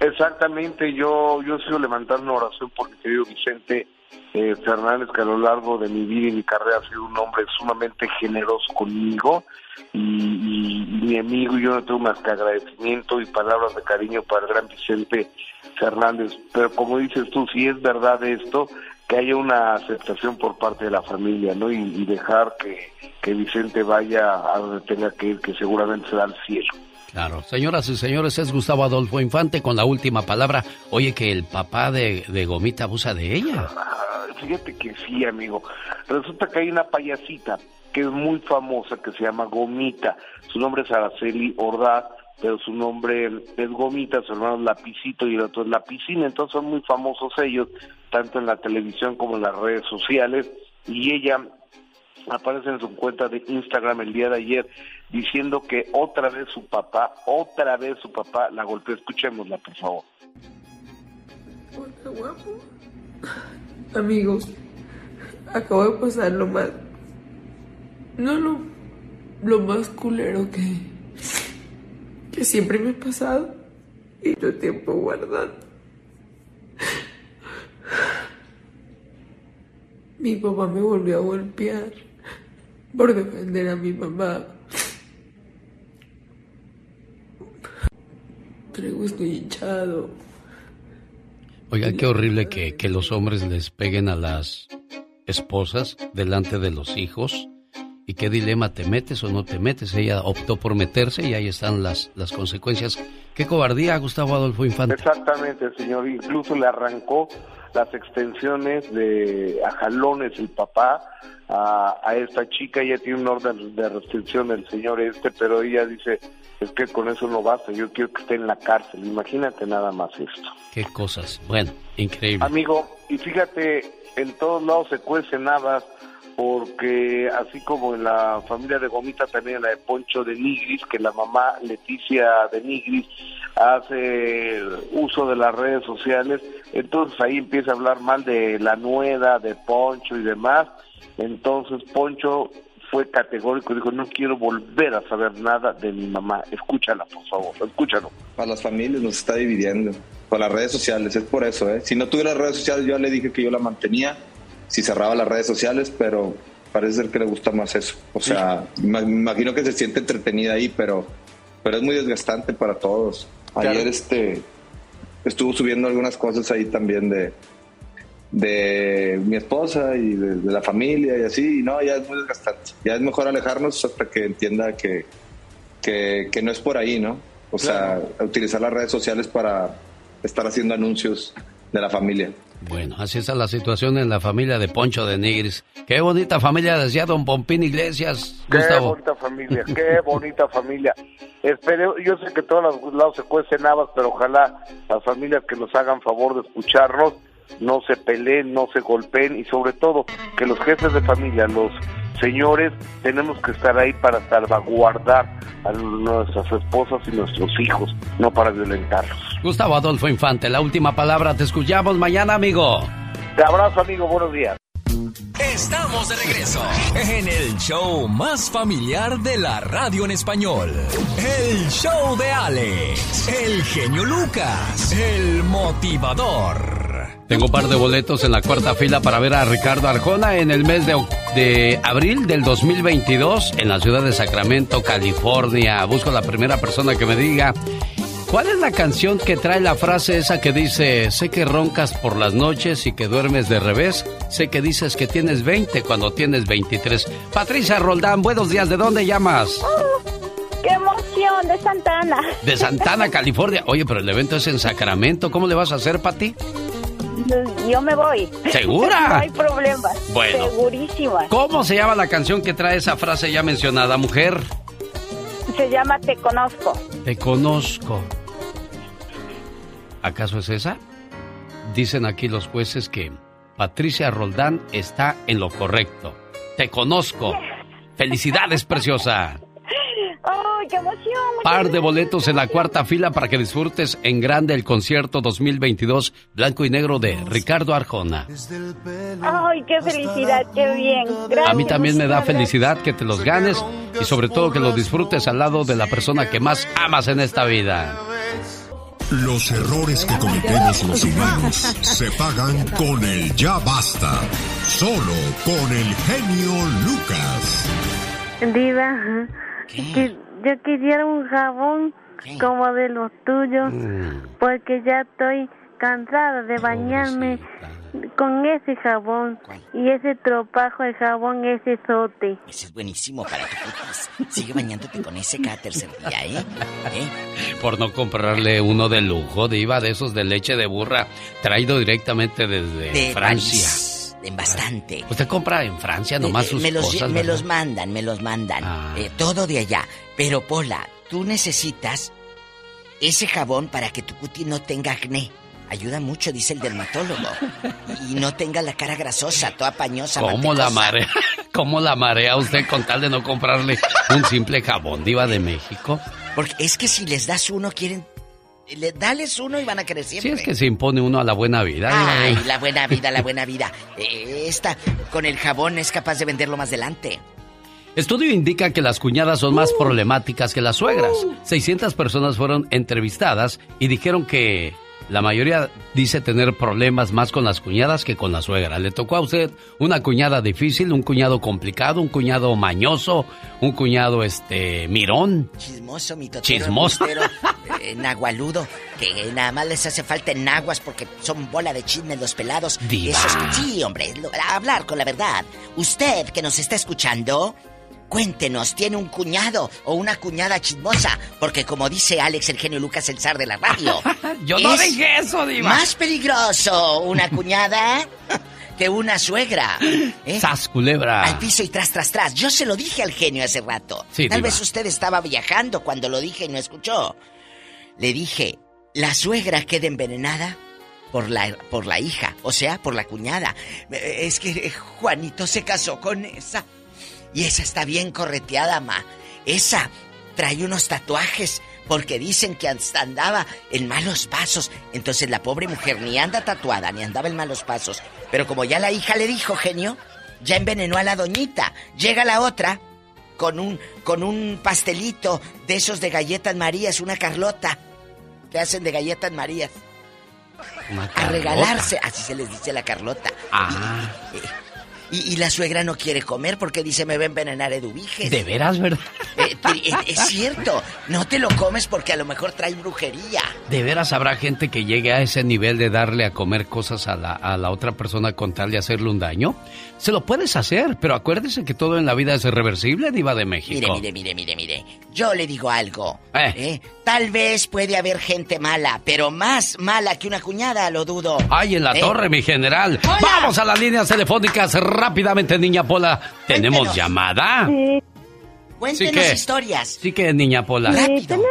Exactamente, yo, yo sigo levantando una oración por mi querido Vicente eh, Fernández, que a lo largo de mi vida y mi carrera ha sido un hombre sumamente generoso conmigo y, mi amigo y yo no tengo más que agradecimiento y palabras de cariño para el gran Vicente Fernández. Pero como dices tú, si es verdad esto, que haya una aceptación por parte de la familia, ¿no? Y, dejar que, que, Vicente vaya a donde tenga que ir, que seguramente será al cielo. Claro, señoras y señores, es Gustavo Adolfo Infante con la última palabra. Oye, que el papá de, de Gomita abusa de ella. Ah, fíjate que sí, amigo. Resulta que hay una payasita que es muy famosa que se llama Gomita. Su nombre es Araceli Ordaz, pero su nombre es Gomita, su hermano es Lapicito y el otro es La Piscina. Entonces son muy famosos ellos, tanto en la televisión como en las redes sociales. Y ella aparece en su cuenta de Instagram el día de ayer diciendo que otra vez su papá, otra vez su papá la golpeó. Escuchémosla, por favor. Hola, guapo. Amigos, acabo de pasar lo más. No lo, lo más culero que. Que siempre me ha pasado. Y yo tiempo guardando. Mi papá me volvió a golpear por defender a mi mamá. Traigo estoy hinchado. Oiga, qué horrible que, que los hombres les peguen a las esposas delante de los hijos. ¿Y qué dilema te metes o no te metes? Ella optó por meterse y ahí están las, las consecuencias. Qué cobardía, Gustavo Adolfo Infante. Exactamente, señor. Incluso le arrancó las extensiones de a jalones el papá a, a esta chica. Ella tiene un orden de restricción el señor este, pero ella dice, es que con eso no basta, yo quiero que esté en la cárcel. Imagínate nada más esto. Qué cosas. Bueno, increíble. Amigo, y fíjate, en todos lados se cuecen habas porque así como en la familia de Gomita, también en la de Poncho de Nigris, que la mamá Leticia de Nigris hace uso de las redes sociales, entonces ahí empieza a hablar mal de la nueda, de Poncho y demás, entonces Poncho fue categórico dijo, no quiero volver a saber nada de mi mamá, escúchala por favor, escúchalo. A las familias nos está dividiendo, con las redes sociales, es por eso, ¿eh? Si no tuviera redes sociales yo le dije que yo la mantenía, si cerraba las redes sociales, pero parece ser que le gusta más eso. O sea, me imagino que se siente entretenida ahí, pero, pero es muy desgastante para todos. Ayer este estuvo subiendo algunas cosas ahí también de, de mi esposa y de, la familia y así, y no, ya es muy desgastante. Ya es mejor alejarnos hasta que entienda que, que, que no es por ahí, ¿no? O sea, utilizar las redes sociales para estar haciendo anuncios de la familia. Bueno, así está la situación en la familia de Poncho de Nigris. Qué bonita familia decía don Pompín Iglesias. Qué Gustavo. bonita familia, qué bonita familia. Espero, yo sé que todos los lados se cuecen habas, pero ojalá las familias que nos hagan favor de escucharnos no se peleen, no se golpeen y sobre todo que los jefes de familia, los señores, tenemos que estar ahí para salvaguardar a nuestras esposas y nuestros hijos, no para violentarlos. Gustavo Adolfo Infante, la última palabra. Te escuchamos mañana, amigo. Te abrazo, amigo. Buenos días. Estamos de regreso en el show más familiar de la radio en español. El show de Alex, el genio Lucas, el motivador. Tengo un par de boletos en la cuarta fila para ver a Ricardo Arjona en el mes de, de, abril del 2022 en la ciudad de Sacramento, California. Busco la primera persona que me diga cuál es la canción que trae la frase esa que dice, sé que roncas por las noches y que duermes de revés, sé que dices que tienes 20 cuando tienes 23. Patricia Roldán, buenos días, ¿de dónde llamas? ¡Qué emoción! De Santana. De Santana, California. Oye, pero el evento es en Sacramento. ¿Cómo le vas a hacer, Pati? Yo me voy. ¿Segura? no hay problema. Bueno. Segurísima. ¿Cómo se llama la canción que trae esa frase ya mencionada, mujer? Se llama Te Conozco. Te conozco. ¿Acaso es esa? Dicen aquí los jueces que Patricia Roldán está en lo correcto. Te conozco. Felicidades, preciosa. ¡Ay, qué emoción! Par de boletos en la cuarta fila para que disfrutes en grande el concierto 2022 blanco y negro de Ricardo Arjona. ¡Ay, qué felicidad! ¡Qué bien! Gracias, A mí también me da felicidad que te los ganes y sobre todo que los disfrutes al lado de la persona que más amas en esta vida. Los errores que cometemos los humanos se pagan con el ya basta. Solo con el genio Lucas. Diva, que yo quisiera un jabón como de los tuyos, porque ya estoy cansada de bañarme con ese jabón. Y ese tropajo de jabón, ese sote. Ese es buenísimo para tu cutis. Sigue bañándote con ese cada tercer día, ¿eh? ¿Eh? Por no comprarle uno de lujo, diva, de esos de leche de burra, traído directamente desde De Francia. En bastante. Usted compra en Francia nomás Eh, sus me los, cosas, me los mandan, me los mandan. Ah. Eh, todo de allá. Pero, Pola, tú necesitas ese jabón para que tu cutis no tenga acné. Ayuda mucho, dice el dermatólogo. Y no tenga la cara grasosa, toda pañosa. ¿Cómo la marea? ¿Cómo la marea usted con tal de no comprarle un simple jabón diva de México? Porque es que si les das uno, quieren... Le, dales uno y van a querer Si siempre. es que se impone uno a la buena vida. Ay, la buena vida, la buena vida. Eh, esta, con el jabón es capaz de venderlo más adelante. Estudio indica que las cuñadas son más problemáticas que las suegras. 600 personas fueron entrevistadas y dijeron que la mayoría dice tener problemas más con las cuñadas que con la suegra. ¿Le tocó a usted una cuñada difícil, un cuñado complicado, un cuñado mañoso, un cuñado este mirón? Chismoso, mitotero, Chismoso. embustero, eh, que nada más les hace falta en naguas porque son bola de chisme los pelados. Diva. Esos- sí, hombre, lo- hablar con la verdad. Usted que nos está escuchando, cuéntenos, ¿tiene un cuñado o una cuñada chismosa? Porque como dice Alex, el genio Lucas, el zar de la radio. Yo no dije eso, diva. Más peligroso una cuñada que una suegra. ¿eh? ¡Sas, culebra! Al piso y tras, tras, tras. Yo se lo dije al genio hace rato. Sí, Tal diva. vez usted estaba viajando cuando lo dije y no escuchó. Le dije, la suegra queda envenenada por la, por la hija, o sea, por la cuñada. Es que Juanito se casó con esa. Y esa está bien correteada, ma. Esa trae unos tatuajes porque dicen que hasta andaba en malos pasos. Entonces la pobre mujer ni anda tatuada ni andaba en malos pasos. Pero como ya la hija le dijo, genio, ya envenenó a la doñita. Llega la otra con un con un pastelito de esos de galletas Marías, una Carlota que hacen de galletas Marías Una a regalarse, así se les dice la Carlota. Ah, Y, y la suegra no quiere comer porque dice me va a envenenar Eduviges. ¿de veras, verdad? Eh, te- es, es cierto, no te lo comes porque a lo mejor trae brujería. ¿De veras habrá gente que llegue a ese nivel de darle a comer cosas a la, a la otra persona con tal de hacerle un daño? Se lo puedes hacer, pero acuérdese que todo en la vida es irreversible, diva de México. Mire, mire, mire, mire, mire. Yo le digo algo. ¿eh? Tal vez puede haber gente mala, pero más mala que una cuñada, lo dudo. ¡Ay, en la ¿Eh? torre, mi general! ¡Vamos a las líneas telefónicas rápidamente, niña Pola! ¿Tenemos Cuéntenos. llamada? Sí, Cuéntenos historias. Sí que, niña Pola. sí, tenemos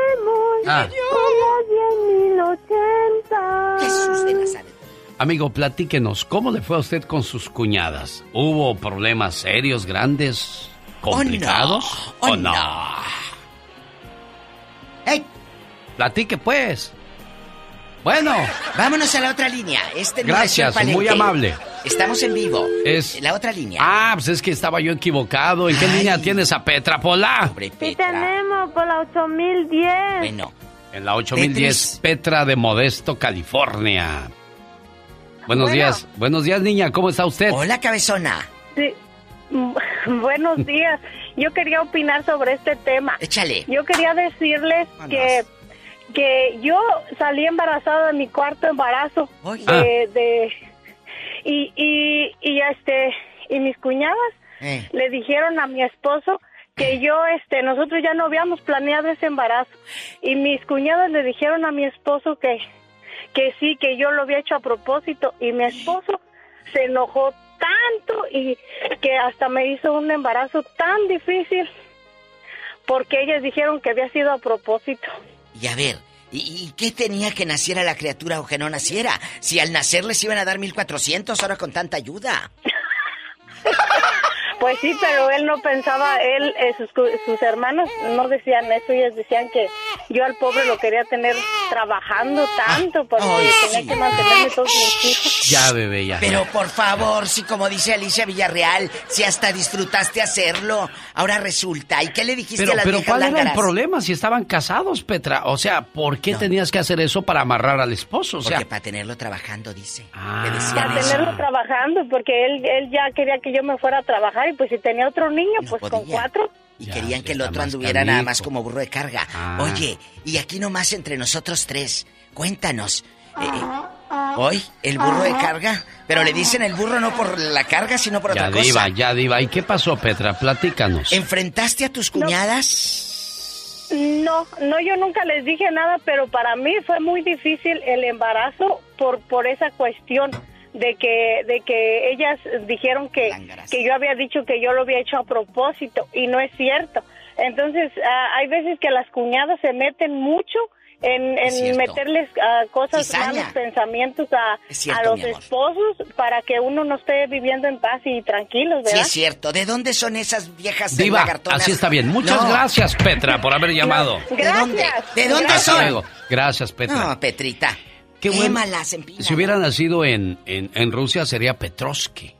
Ah. como 10.080. Jesús de Nazaret. Amigo, platíquenos, ¿cómo le fue a usted con sus cuñadas? ¿Hubo problemas serios, grandes, complicados? Oh, ¿O no. ¡Ey! Platique, pues. Bueno, Vámonos a la otra línea. Este no Gracias, es el palenque. muy amable. Estamos en vivo. Es- La otra línea. ah, pues es que estaba yo equivocado. ¿En qué línea tienes a Petra Pola? Pobre Sí Petra. tenemos por la 8010. Bueno, En la 8010 Petra de Modesto, California. Buenos Bueno. días, buenos días, niña, ¿cómo está usted? hola cabezona. Sí. Buenos días. Yo quería opinar sobre este tema. Échale. Yo quería decirles que que yo salí embarazada de mi cuarto embarazo Oye. de, de- y y y este y mis cuñadas Eh. le dijeron a mi esposo que yo este nosotros ya no habíamos planeado ese embarazo y mis cuñadas le dijeron a mi esposo que que sí que yo lo había hecho a propósito y mi esposo se enojó tanto y que hasta me hizo un embarazo tan difícil porque ellas dijeron que había sido a propósito. Y a ver, ¿y, y qué tenía que naciera la criatura o que no naciera? Si al nacer les iban a dar 1400 ahora con tanta ayuda. Pues sí, pero él no pensaba, él, eh, sus, cu- sus hermanos no decían eso, ellos decían que yo al pobre lo quería tener trabajando tanto porque Ay, tenía sí. que mantenerme todos mis hijos. Ya, bebé, ya. Pero por favor, si como dice Alicia Villarreal, si hasta disfrutaste hacerlo, ahora resulta. ¿Y qué le dijiste Pero, a las pero ¿cuál era el problema si estaban casados, Petra? O sea, ¿por qué tenías que hacer eso para amarrar al esposo? O sea, Porque para tenerlo trabajando, dice. Ah. Para eso. tenerlo trabajando, porque él, él ya quería que yo me fuera a trabajar y pues si tenía otro niño, No pues con cuatro. Y Ya, querían que el otro anduviera nada más como burro de carga. Ah. Oye, y aquí nomás entre nosotros tres, cuéntanos. eh, Hoy, el burro de carga. Pero le dicen el burro no por la carga, sino por Ya otra diva, cosa. ya diva. ¿Y qué pasó, Petra? Platícanos. ¿Enfrentaste a tus cuñadas? No, no, yo nunca les dije nada, pero para mí fue muy difícil el embarazo por por esa cuestión de que de que ellas dijeron que que yo había dicho que yo lo había hecho a propósito y no es cierto. Entonces ah, hay veces que las cuñadas se meten mucho en, meterles ah, cosas Cizaña. malos pensamientos a, cierto, a los esposos para que uno no esté viviendo en paz y tranquilos, Sí, ¿verdad? es cierto. ¿De dónde son esas viejas Diva, así está bien. Muchas No. gracias, Petra, por haber llamado. ¿De dónde? ¿De dónde Hasta son? Gracias, Petra. No, Petrita. Qué bueno. Si hubiera nacido en, en, en Rusia sería Petrovsky.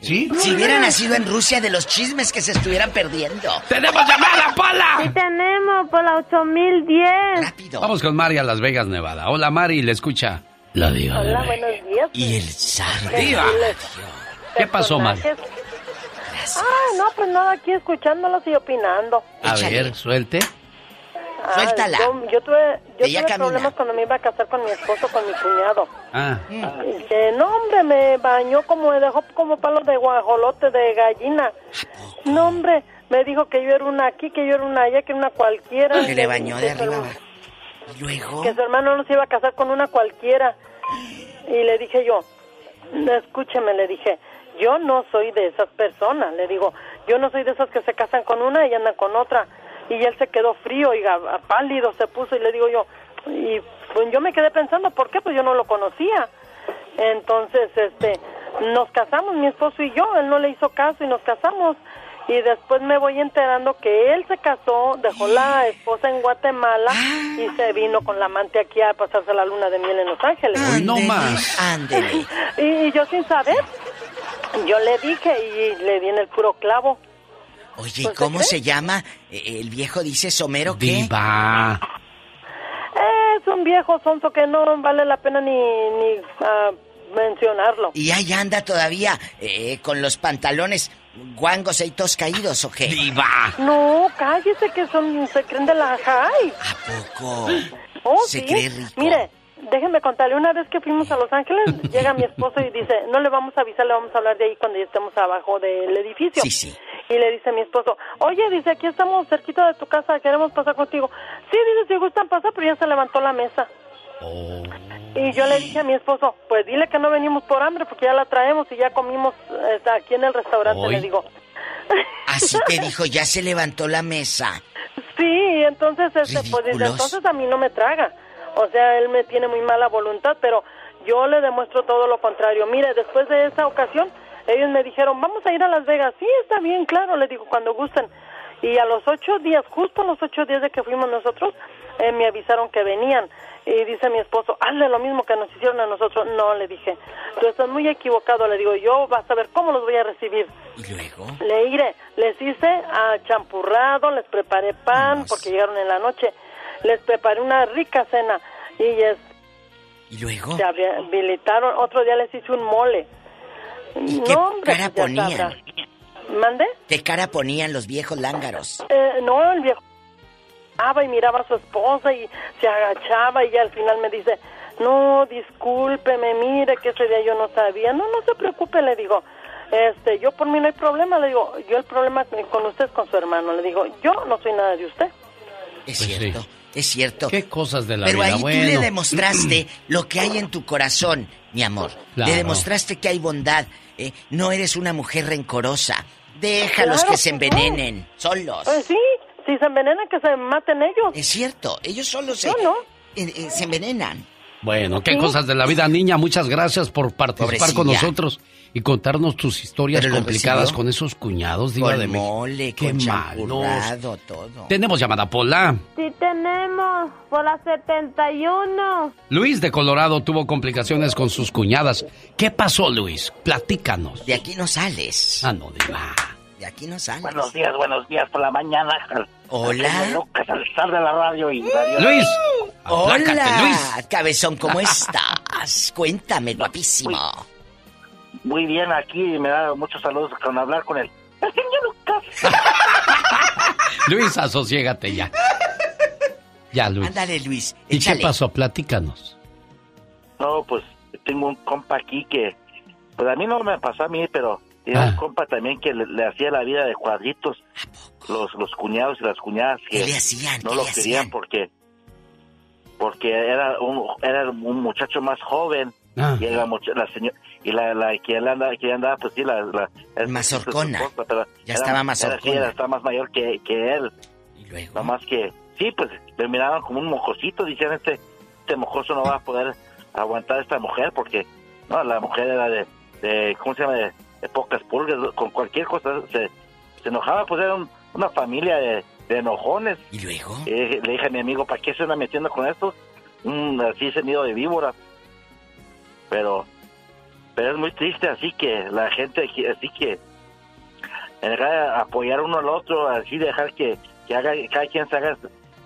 ¿Sí? Si hubiera nacido en Rusia, de los chismes que se estuvieran perdiendo. ¡Tenemos llamada, Pola! Sí tenemos por la 8010. Vamos con Mari a Las Vegas, Nevada. Hola, Mari, le escucha. La diva. Hola, buenos días. Y el zar. Diva. ¿Qué pasó, Mari? Ah, no, pues nada, aquí escuchándolos y opinando. A ver, suelte. Ah, Suéltala. Yo, yo tuve, yo Ella tuve camina. problemas cuando me iba a casar con mi esposo, con mi cuñado. Ah. Dice, no, hombre, me bañó como, me dejó como palo de guajolote, de gallina. No, hombre, me dijo que yo era una aquí, que yo era una allá, que era una cualquiera. Que le bañó de Que arriba abajo. Luego. Que su hermano no se iba a casar con una cualquiera. Y le dije yo, escúcheme, le dije, yo no soy de esas personas. Le digo, yo no soy de esas que se casan con una y andan con otra. Y él se quedó frío y pálido se puso y le digo yo, y pues yo me quedé pensando, ¿por qué? Pues yo no lo conocía. Entonces, este, nos casamos, mi esposo y yo, él no le hizo caso y nos casamos. Y después me voy enterando que él se casó, dejó la esposa en Guatemala y se vino con la amante aquí a pasarse la luna de miel en Los Ángeles. No más. Y, y yo sin saber, yo le dije y le di en el puro clavo. Oye, ¿y Pues, cómo se llama? Eh, El viejo dice Somero, ¿qué? Diva. Es un viejo sonso que no vale la pena ni, ni ah, mencionarlo. Y ahí anda todavía eh, con los pantalones guangos y todos caídos, ¿o qué? ¡Diva! No, cállese que son, se creen de la high. Poco. Oh, Se sí. cree rico. Mire, déjeme contarle, una vez que fuimos a Los Ángeles, llega mi esposo y dice, no le vamos a avisar, le vamos a hablar de ahí cuando ya estemos abajo del edificio. Sí, sí. Y le dice mi esposo, oye, dice, aquí estamos cerquita de tu casa, queremos pasar contigo. Sí, dice, si gustan pasar, pero ya se levantó la mesa. Y yo le dije a mi esposo, pues dile que no venimos por hambre porque ya la traemos y ya comimos eh, aquí en el restaurante, Hoy. le digo. Así te dijo, ya se levantó la mesa. Sí, entonces, este, pues Ridículos. entonces a mí no me traga. O sea, él me tiene muy mala voluntad, pero yo le demuestro todo lo contrario. Mire, después de esa ocasión, ellos me dijeron, vamos a ir a Las Vegas. Sí, está bien, claro, le digo, cuando gusten. Y a los ocho días, justo a los ocho días de que fuimos nosotros, eh, me avisaron que venían. Y dice mi esposo, hazle lo mismo que nos hicieron a nosotros. No, le dije, tú estás muy equivocado. Le digo, yo vas a ver cómo los voy a recibir. ¿Y luego? Le iré, les hice a champurrado, les preparé pan porque llegaron en la noche, les preparé una rica cena y es, ¿Y luego? se habilitaron, otro día les hice un mole. ¿Y qué No, hombre, cara pues ponían? ¿Mande? ¿Qué cara ponían los viejos lángaros? Eh, no, el viejo y miraba a su esposa y se agachaba y ya al final me dice, no, discúlpeme, mire que ese día yo no sabía. No, no se preocupe, le digo. Este, yo por mí no hay problema, le digo, yo el problema con usted es con su hermano, le digo, yo no soy nada de usted. Es Pues cierto, es cierto. Qué cosas de la Pero vida. ahí tú le demostraste lo que hay en tu corazón, mi amor. Claro. Le demostraste que hay bondad. ¿eh? No eres una mujer rencorosa. Déjalos Claro que se que no. envenenen, solos. Pues sí, si se envenenan que se maten ellos. Es cierto, ellos solos se, no. eh, eh, se envenenan. Bueno, qué Sí. cosas de la vida, niña. Muchas gracias por participar con nosotros y contarnos tus historias complicadas con esos cuñados, Diva Con de México. mole, Qué con malos. champurrado, todo. Tenemos llamada Pola. Sí tenemos por la 71. Luis de Colorado tuvo complicaciones con sus cuñadas. ¿Qué pasó, Luis? Platícanos. De aquí no sales. Ah, no, Diva. De aquí no sales. Buenos días, buenos días por la mañana. Hola. Lucas, al estar de la radio y radio. Luis. Hola, Luis. cabezón, ¿cómo estás? Cuéntame, guapísimo. Muy bien, aquí me da muchos saludos con hablar con él. El señor Lucas. Luis, asociégate ya. Ya, Luis. Ándale, Luis, ¿Y échale. qué pasó? Platícanos. No, pues tengo un compa aquí que, pues a mí no me pasó a mí, pero tiene Ah. un compa también que le, le hacía la vida de cuadritos. Los, los cuñados y las cuñadas que ¿Qué le hacían? no ¿Qué lo le querían hacían? porque porque era un era un muchacho más joven Ah. y la, la señora y la, la que él andaba que andaba pues sí la, la Mazorcona. su esposa, pero Ya era- estaba más era, sí, era- estaba más mayor que, que él y luego Nada más que, sí, pues le miraban como un mojosito, decían, este, este mojoso no va a poder aguantar a esta mujer, porque, no, la mujer era de, de ¿cómo se llama?, de, de pocas pulgas, con cualquier cosa se, se enojaba, pues era un- una familia de, de enojones. y luego Eh, le dije a mi amigo, ¿para qué se anda metiendo con esto? Mm, así ese nido de víbora. Pero, pero es muy triste, así que la gente, así que, en lugar de apoyar uno al otro, así dejar que, que haga, cada quien se haga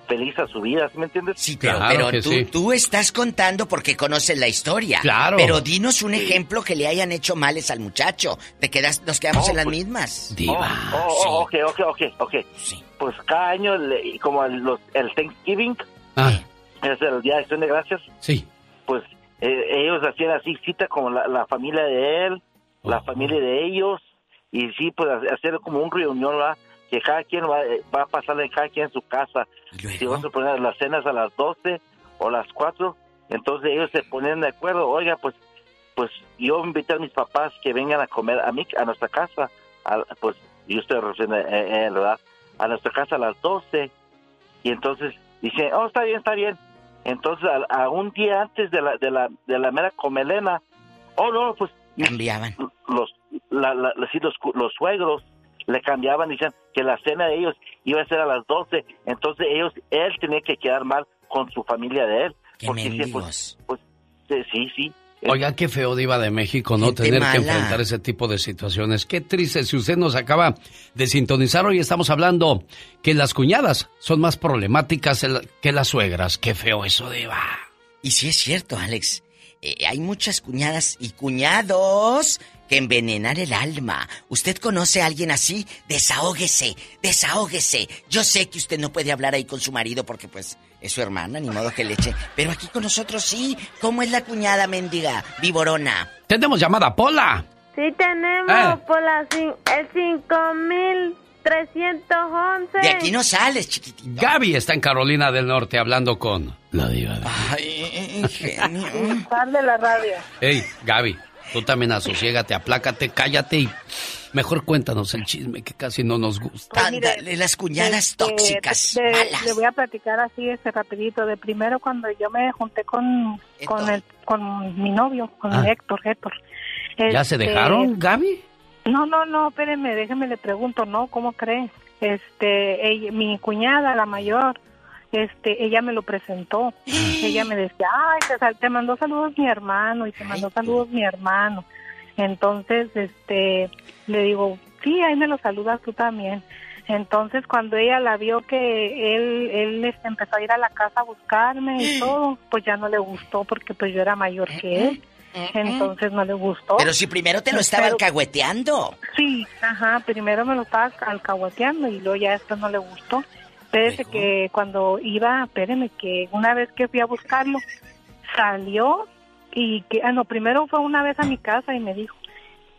feliz a su vida, ¿sí me entiendes? Sí, pero, Claro pero que tú, sí. tú estás contando porque conoces la historia. Claro. Pero dinos un ejemplo que le hayan hecho males al muchacho. Te quedas, nos quedamos Oh, en las pues, mismas. Diva. Oh, oh, sí. oh, ok, ok, ok, ok. Sí. Pues cada año, le- como el, los, el Thanksgiving, Ah, es el Día de Acción de Gracias, sí. pues eh, ellos hacían así cita como la, la familia de él, la familia de ellos, y sí, pues ha- hacer como un reunión, ¿verdad? que cada quien va, va a pasarle cada quien en su casa. ¿Y Si vamos a poner las cenas a las 12 o las 4, entonces ellos se ponen de acuerdo, oiga, pues pues yo invité a mis papás que vengan a comer a mí, a nuestra casa, a- pues yo estoy refiriendo, eh, eh, ¿verdad? A nuestra casa a las 12, y entonces dicen, oh, está bien, está bien. Entonces, a, a un día antes de la, de la, de la mera comelena, oh, no, pues Cambiaban. los, la, la- sí, los, los suegros le cambiaban, decían que la cena de ellos iba a ser a las 12, entonces ellos, él tenía que quedar mal con su familia de él. Qué porque pues, pues, sí, sí. Oiga, qué feo diva de México no Gente tener que enfrentar ese tipo de situaciones. Qué triste si usted nos acaba de sintonizar. Hoy estamos hablando que las cuñadas son más problemáticas que las suegras. Qué feo eso, diva. Y sí es cierto, Alex. Eh, hay muchas cuñadas y cuñados que envenenan el alma. ¿Usted conoce a alguien así? Desahógese, desahógese. Yo sé que usted no puede hablar ahí con su marido porque pues es su hermana, ni modo que le eche. Pero aquí con nosotros sí. ¿Cómo es la cuñada mendiga? Viborona. Tenemos llamada, Pola. Sí tenemos Eh. por la cin- el 5311. De aquí no sales, chiquitito. Gaby está en Carolina del Norte hablando con la diva. de- Ay, genio. Sal de la radio. Hey, Gaby, tú también asosiégate, aplácate, cállate y mejor cuéntanos el chisme que casi no nos gusta. Pues mire, Ándale, las cuñadas Este, tóxicas, de- malas. Le voy a platicar así, este rapidito. De primero cuando yo me junté con, con, el, con mi novio, con Ah. Héctor, Héctor. ¿Ya se Este, dejaron, Gaby? No, no, no, espéreme, déjeme le pregunto, ¿no? ¿Cómo cree? Este, ella- mi cuñada, la mayor, este, ella me lo presentó. ella me decía, ay, te, sal- te mandó saludos mi hermano y te mandó saludos mi hermano. Entonces, este, le digo, sí, ahí me lo saludas tú también. Entonces, cuando ella la vio que él, él empezó a ir a la casa a buscarme y todo, pues ya no le gustó porque pues yo era mayor que él. Entonces no le gustó. Pero si primero te lo estaba Pero- alcahueteando. Sí, ajá, primero me lo estaba alcahueteando y luego ya esto no le gustó. Espérese que cuando iba, espéreme, que una vez que fui a buscarlo, salió y que, ah, no, primero fue una vez a mi casa y me dijo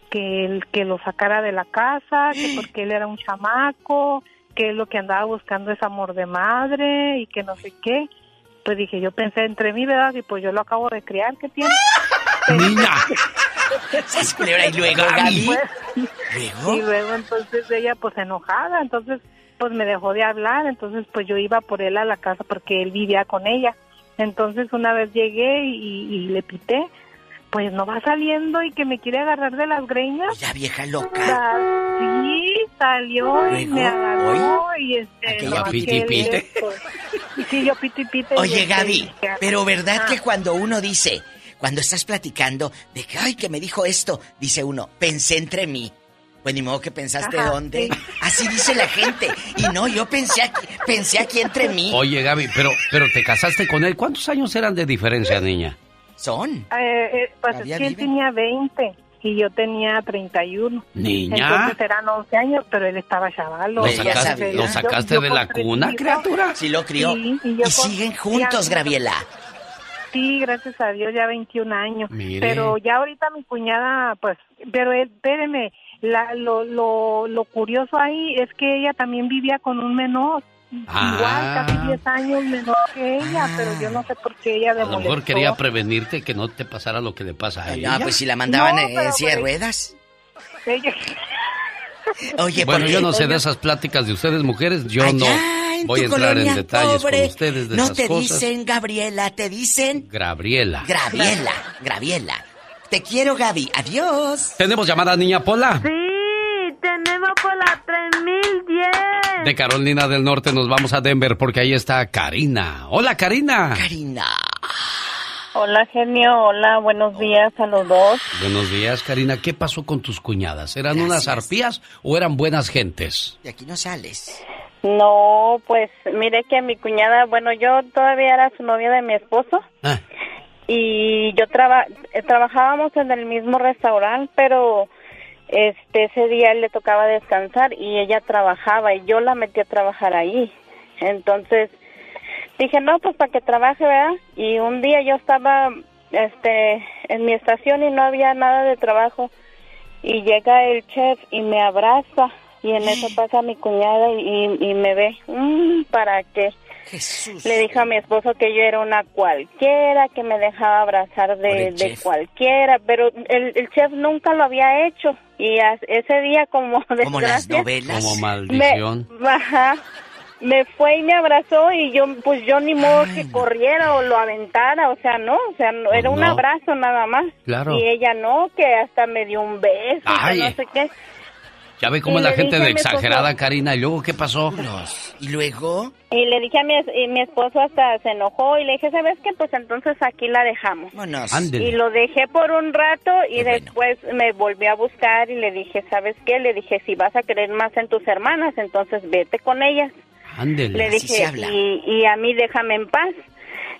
que, él- que lo sacara de la casa, que porque él era un chamaco, que lo que andaba buscando es amor de madre y que no sé qué. Pues dije, yo pensé entre mí, ¿verdad? Y pues yo lo acabo de criar, ¿qué tiene? Niña. Y luego, Gaby. Y luego entonces ella pues enojada, entonces pues me dejó de hablar, entonces pues yo iba por él a la casa porque él vivía con ella. Entonces una vez llegué y, y le pité, pues no va saliendo y que me quiere agarrar de las greñas. La vieja loca. Sí, salió y me agarró y este... Aquella nomás piti que él, pite. pues, Sí, yo piti pite. y Oye, este, Gaby, pero ¿verdad ah. que cuando uno dice, cuando estás platicando de que, ay, que me dijo esto, dice uno, pensé entre mí? Pues ni modo que pensaste Ajá, dónde. sí. Así dice la gente. Y no, yo pensé aquí, pensé aquí entre mí. Oye, Gaby, pero, pero te casaste con él. ¿Cuántos años eran de diferencia, niña? Son. Eh, eh, pues es que él tenía 20 y yo tenía 31. Niña. Entonces eran 11 años, pero él estaba chavalo. ¿Lo sacaste, sabía. lo Yo- sacaste yo de la cuna, criatura? Sí lo crió. Sí, y siguen juntos, Graviela. sí, gracias a Dios, ya 21 años. Mire. Pero ya ahorita mi cuñada, pues, pero eh, espéreme, la, lo, lo, lo curioso ahí es que ella también vivía con un menor. Ah. Igual, casi 10 años menor que ella, pero yo no sé por qué ella A le lo mejor quería prevenirte que no te pasara lo que le pasa a ella. No, pues si la mandaban No, en- silla de por- ruedas. Ella- Oye, bueno, ¿por yo no sé de esas pláticas de ustedes, mujeres. Yo Allá no voy a entrar en detalles pobre, con ustedes de no esas te cosas. dicen Gabriela, te dicen Gabriela. Graviela, Graviela. Te quiero, Gaby. Adiós. ¿Tenemos llamada, niña Pola? Sí, tenemos por la 3010. De Carolina del Norte nos vamos a Denver porque ahí está Karina. Hola, Karina. Karina. Hola, genio. Hola, buenos días a los dos. Buenos días, Karina. ¿Qué pasó con tus cuñadas? ¿Eran unas arpías o eran buenas gentes? De aquí no sales. No, pues mire que mi cuñada, bueno, yo todavía era su novia de mi esposo. Ah. Y yo traba, eh, trabajábamos en el mismo restaurante, pero este ese día él le tocaba descansar y ella trabajaba y yo la metí a trabajar ahí. Entonces dije, no, pues para que trabaje, ¿verdad? Y un día yo estaba este en mi estación y no había nada de trabajo y llega el chef y me abraza y en eso pasa mi cuñada y, y me ve, "Mm, ¿para qué? Le dije a mi esposo que yo era una cualquiera, que me dejaba abrazar de, de chef. cualquiera, pero el, el chef nunca lo había hecho y a- ese día como Como las desgracia, novelas. Como maldición. me, ajá, me fue y me abrazó y yo, pues yo ni modo que corriera o lo aventara, o sea, no, o sea, no, era un no. abrazo nada más. Claro. Y ella no, que hasta me dio un beso, Ay. no sé qué. Ya ve cómo Y es la le gente dije a de esposo- exagerada, Karina. ¿Y luego qué pasó? ¿Y luego? Y le dije a mi, es- y mi esposo hasta se enojó y le dije, ¿sabes qué? Pues entonces aquí la dejamos. Y lo dejé por un rato y después me volví a buscar y le dije, ¿sabes qué? Le dije, si vas a querer más en tus hermanas, entonces vete con ellas. Ándele. Le dije, y, y a mí déjame en paz.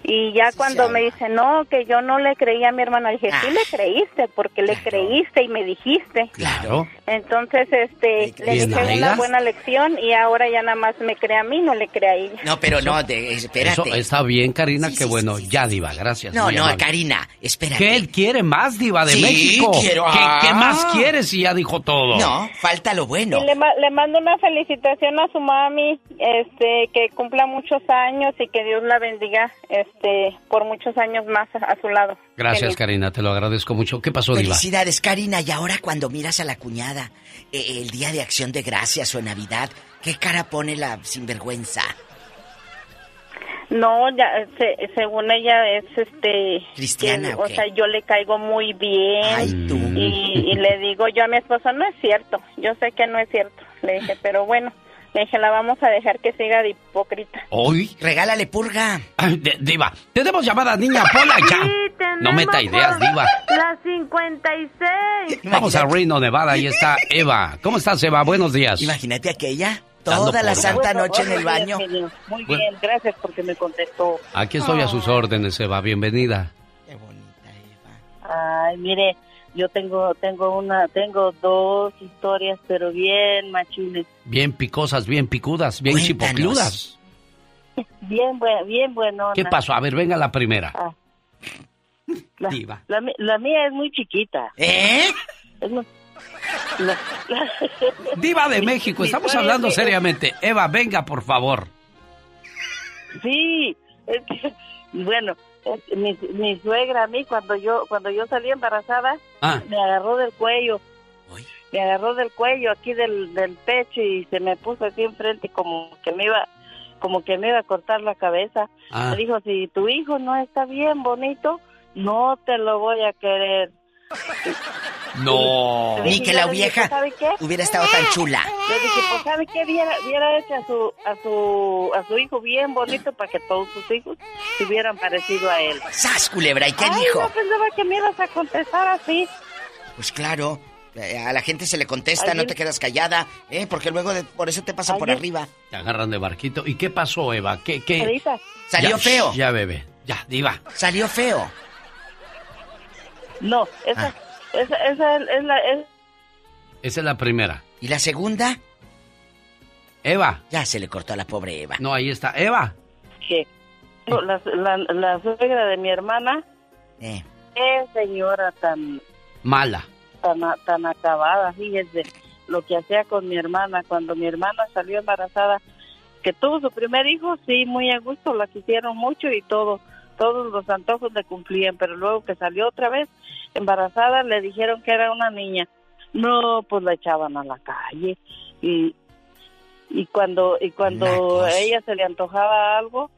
Y ya cuando me dice, no, que yo no le creía a mi hermana, le dije, sí le creíste, porque le creíste y me dijiste. Claro. Entonces, este, le dije una buena lección y ahora ya nada más me cree a mí, no le cree a ella. No, pero no, de- espérate. Eso está bien, Karina. Qué bueno. Ya, Diva, gracias. No, no, amable. Karina, espérate. ¿Qué él quiere más, Diva de Sí, México? quiero- ¿Qué, qué Ah. más quieres si ya dijo todo? No, falta lo bueno. Y le, ma- le mando una felicitación a su mami, este, que cumpla muchos años y que Dios la bendiga, este, por muchos años más a, a su lado. Gracias, Feliz. Karina. Te lo agradezco mucho. ¿Qué pasó, Diva? Felicidades, Karina. Y ahora cuando miras a la cuñada, eh, el día de acción de gracias o en Navidad, ¿qué cara pone la sinvergüenza? No, ya, se- según ella es, este, Cristiana, que, ¿o sea, yo le caigo muy bien y, y le digo yo a mi esposo no es cierto, yo sé que no es cierto, le dije, pero bueno, dije la vamos a dejar que siga de hipócrita. Hoy. Regálale purga. Ay, de- diva, tenemos llamada, niña Pola, ya. No meta ideas, Diva. La 56. Vamos a Reno, Nevada. Ahí está Eva. ¿Cómo estás, Eva? Buenos días. Imagínate aquella. Toda la santa Bueno, noche en el baño. Muy Bueno. bien, gracias porque me contestó. Aquí estoy a sus órdenes, Eva. Bienvenida. Ay, mire, yo tengo tengo una tengo dos historias, pero bien machules, Bien picosas, bien picudas, bien chipocludas. bien buen, bien bueno. ¿Qué pasó? A ver, venga la primera. La, Diva. la mía es muy chiquita. ¿Eh? Es muy- la- la- Diva de México, estamos hablando seriamente. Eva, venga, por favor. Sí, es que, bueno, mi, mi suegra a mí cuando yo cuando yo salí embarazada Ah. me agarró del cuello. Me agarró del cuello aquí del, del pecho y se me puso aquí enfrente como que me iba como que me iba a cortar la cabeza. Ah. Me dijo, si tu hijo no está bien bonito, no te lo voy a querer. No. Ni que la vieja hubiera estado tan chula. Le dije, pues ¿sabe qué? Viera, viera hecho a su, a su, a su hijo bien bonito para que todos sus hijos se hubieran parecido a él. ¡Sas, culebra! ¿Y qué Ay, dijo? no pensaba que me ibas a contestar así. Pues claro, eh, a la gente se le contesta, no te quedas callada, ¿eh? Porque luego de- por eso te pasan por arriba. Te agarran de barquito. ¿Y qué pasó, Eva? ¿Qué, qué? Salió Ya, feo. Ya, bebé. Ya, Diva. Salió feo. No, esa, esa, esa es la, es, Esa es la primera. ¿Y la segunda? Eva. Ya se le cortó a la pobre Eva. No, ahí está. Eva. ¿Qué? La, la, la suegra de mi hermana, Eh. qué señora tan, Mala. tan, tan acabada, fíjese lo que hacía con mi hermana. Cuando mi hermana salió embarazada, que tuvo su primer hijo, sí, muy a gusto, la quisieron mucho y todo, todos los antojos le cumplían, pero luego que salió otra vez embarazada, le dijeron que era una niña. No, pues la echaban a la calle y y cuando y cuando a ella se le antojaba algo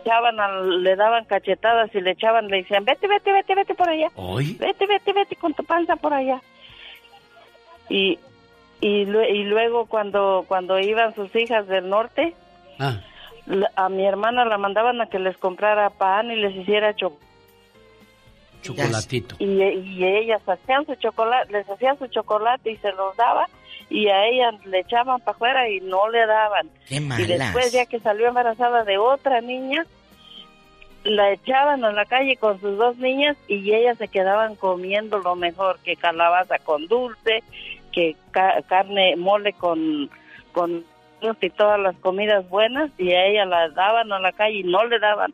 echaban le daban cachetadas y le echaban le decían vete vete vete vete por allá ¿Hoy? vete vete vete con tu panza por allá y y, y luego cuando cuando iban sus hijas del norte Ah. A mi hermana la mandaban a que les comprara pan y les hiciera chocolate Chocolatito. y, y ellas hacían su chocolate, les hacían su chocolate y se los daba y a ellas le echaban para afuera y no le daban. Qué Y después ya que salió embarazada de otra niña, la echaban a la calle con sus dos niñas y ellas se quedaban comiendo lo mejor, que calabaza con dulce, que ca- carne mole con con y todas las comidas buenas y a ella las daban a la calle y no le daban.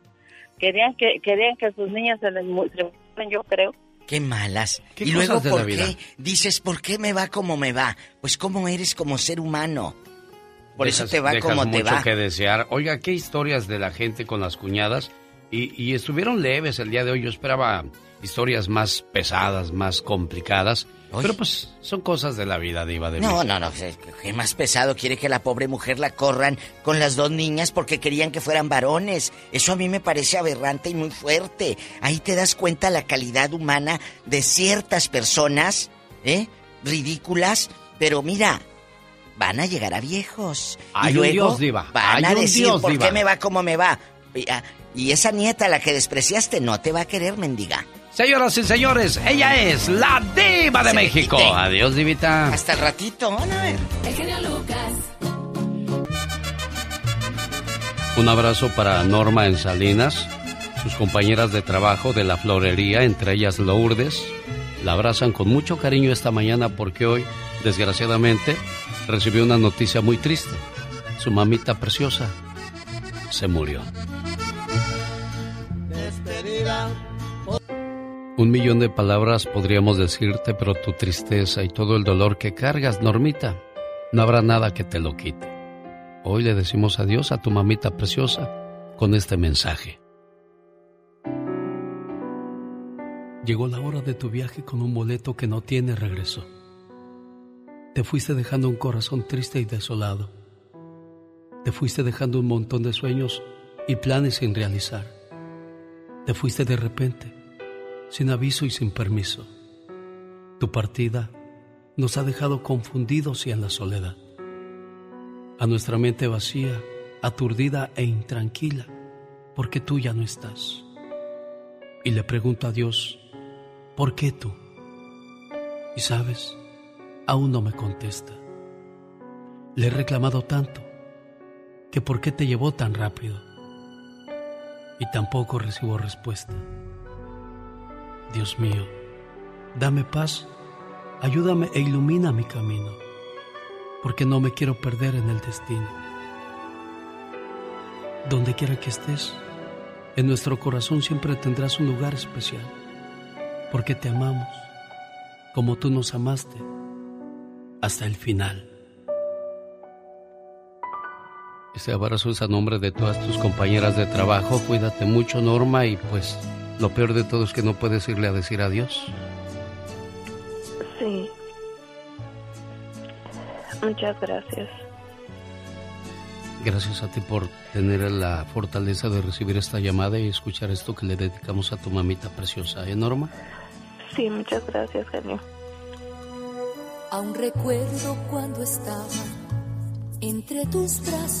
Querían que querían que sus niñas se les se murieran, yo creo. Qué malas. ¿Qué y luego, cosas de la ¿por vida? qué? Dices, ¿por qué me va como me va? Pues cómo eres como ser humano. Por eso Dejas- te va como te mucho va. que desear. Oiga, qué historias de la gente con las cuñadas. Y, y estuvieron leves el día de hoy. Yo esperaba historias más pesadas, más complicadas. Pero pues son cosas de la vida, Diva de No, México. no, no. ¿Qué más pesado quiere que la pobre mujer la corran con las dos niñas porque querían que fueran varones? Eso a mí me parece aberrante y muy fuerte. Ahí te das cuenta la calidad humana de ciertas personas, ¿eh? Ridículas. Pero mira, van a llegar a viejos. Hay y un Dios, Diva. van Hay a decir, Dios, ¿por Diva". qué me va como me va? Y, ah, y esa nieta, la que despreciaste, no te va a querer, mendiga. Señoras y señores, ella es la Diva de Se México. quite. Adiós, Divita. Hasta el ratito, van a ver. El genio Lucas. Un abrazo para Norma en Salinas, sus compañeras de trabajo de la florería, entre ellas Lourdes. La abrazan con mucho cariño esta mañana porque hoy, desgraciadamente, recibió una noticia muy triste. Su mamita preciosa se murió. Un millón de palabras podríamos decirte, pero tu tristeza y todo el dolor que cargas, Normita, no habrá nada que te lo quite. Hoy le decimos adiós a tu mamita preciosa con este mensaje. Llegó la hora de tu viaje con un boleto que no tiene regreso. Te fuiste dejando un corazón triste y desolado. Te fuiste dejando un montón de sueños y planes sin realizar. Te fuiste de repente, sin aviso y sin permiso. Tu partida nos ha dejado confundidos y en la soledad. A nuestra mente vacía, aturdida e intranquila, porque tú ya no estás. Y le pregunto a Dios, ¿por qué tú? Y sabes, aún no me contesta. Le he reclamado tanto que por qué te llevó tan rápido. Y tampoco recibo respuesta. Dios mío, dame paz, ayúdame e ilumina mi camino, porque no me quiero perder en el destino. Donde quiera que estés, en nuestro corazón siempre tendrás un lugar especial, porque te amamos como tú nos amaste hasta el final. Este abrazo es a nombre de todas tus compañeras de trabajo. Cuídate mucho, Norma, y pues lo peor de todo es que no puedes irle a decir adiós. Sí. Muchas gracias. Gracias a ti por tener la fortaleza de recibir esta llamada y escuchar esto que le dedicamos a tu mamita preciosa, ¿eh, Norma? Sí, muchas gracias, genio. Aún recuerdo cuando estaba entre tus brazos.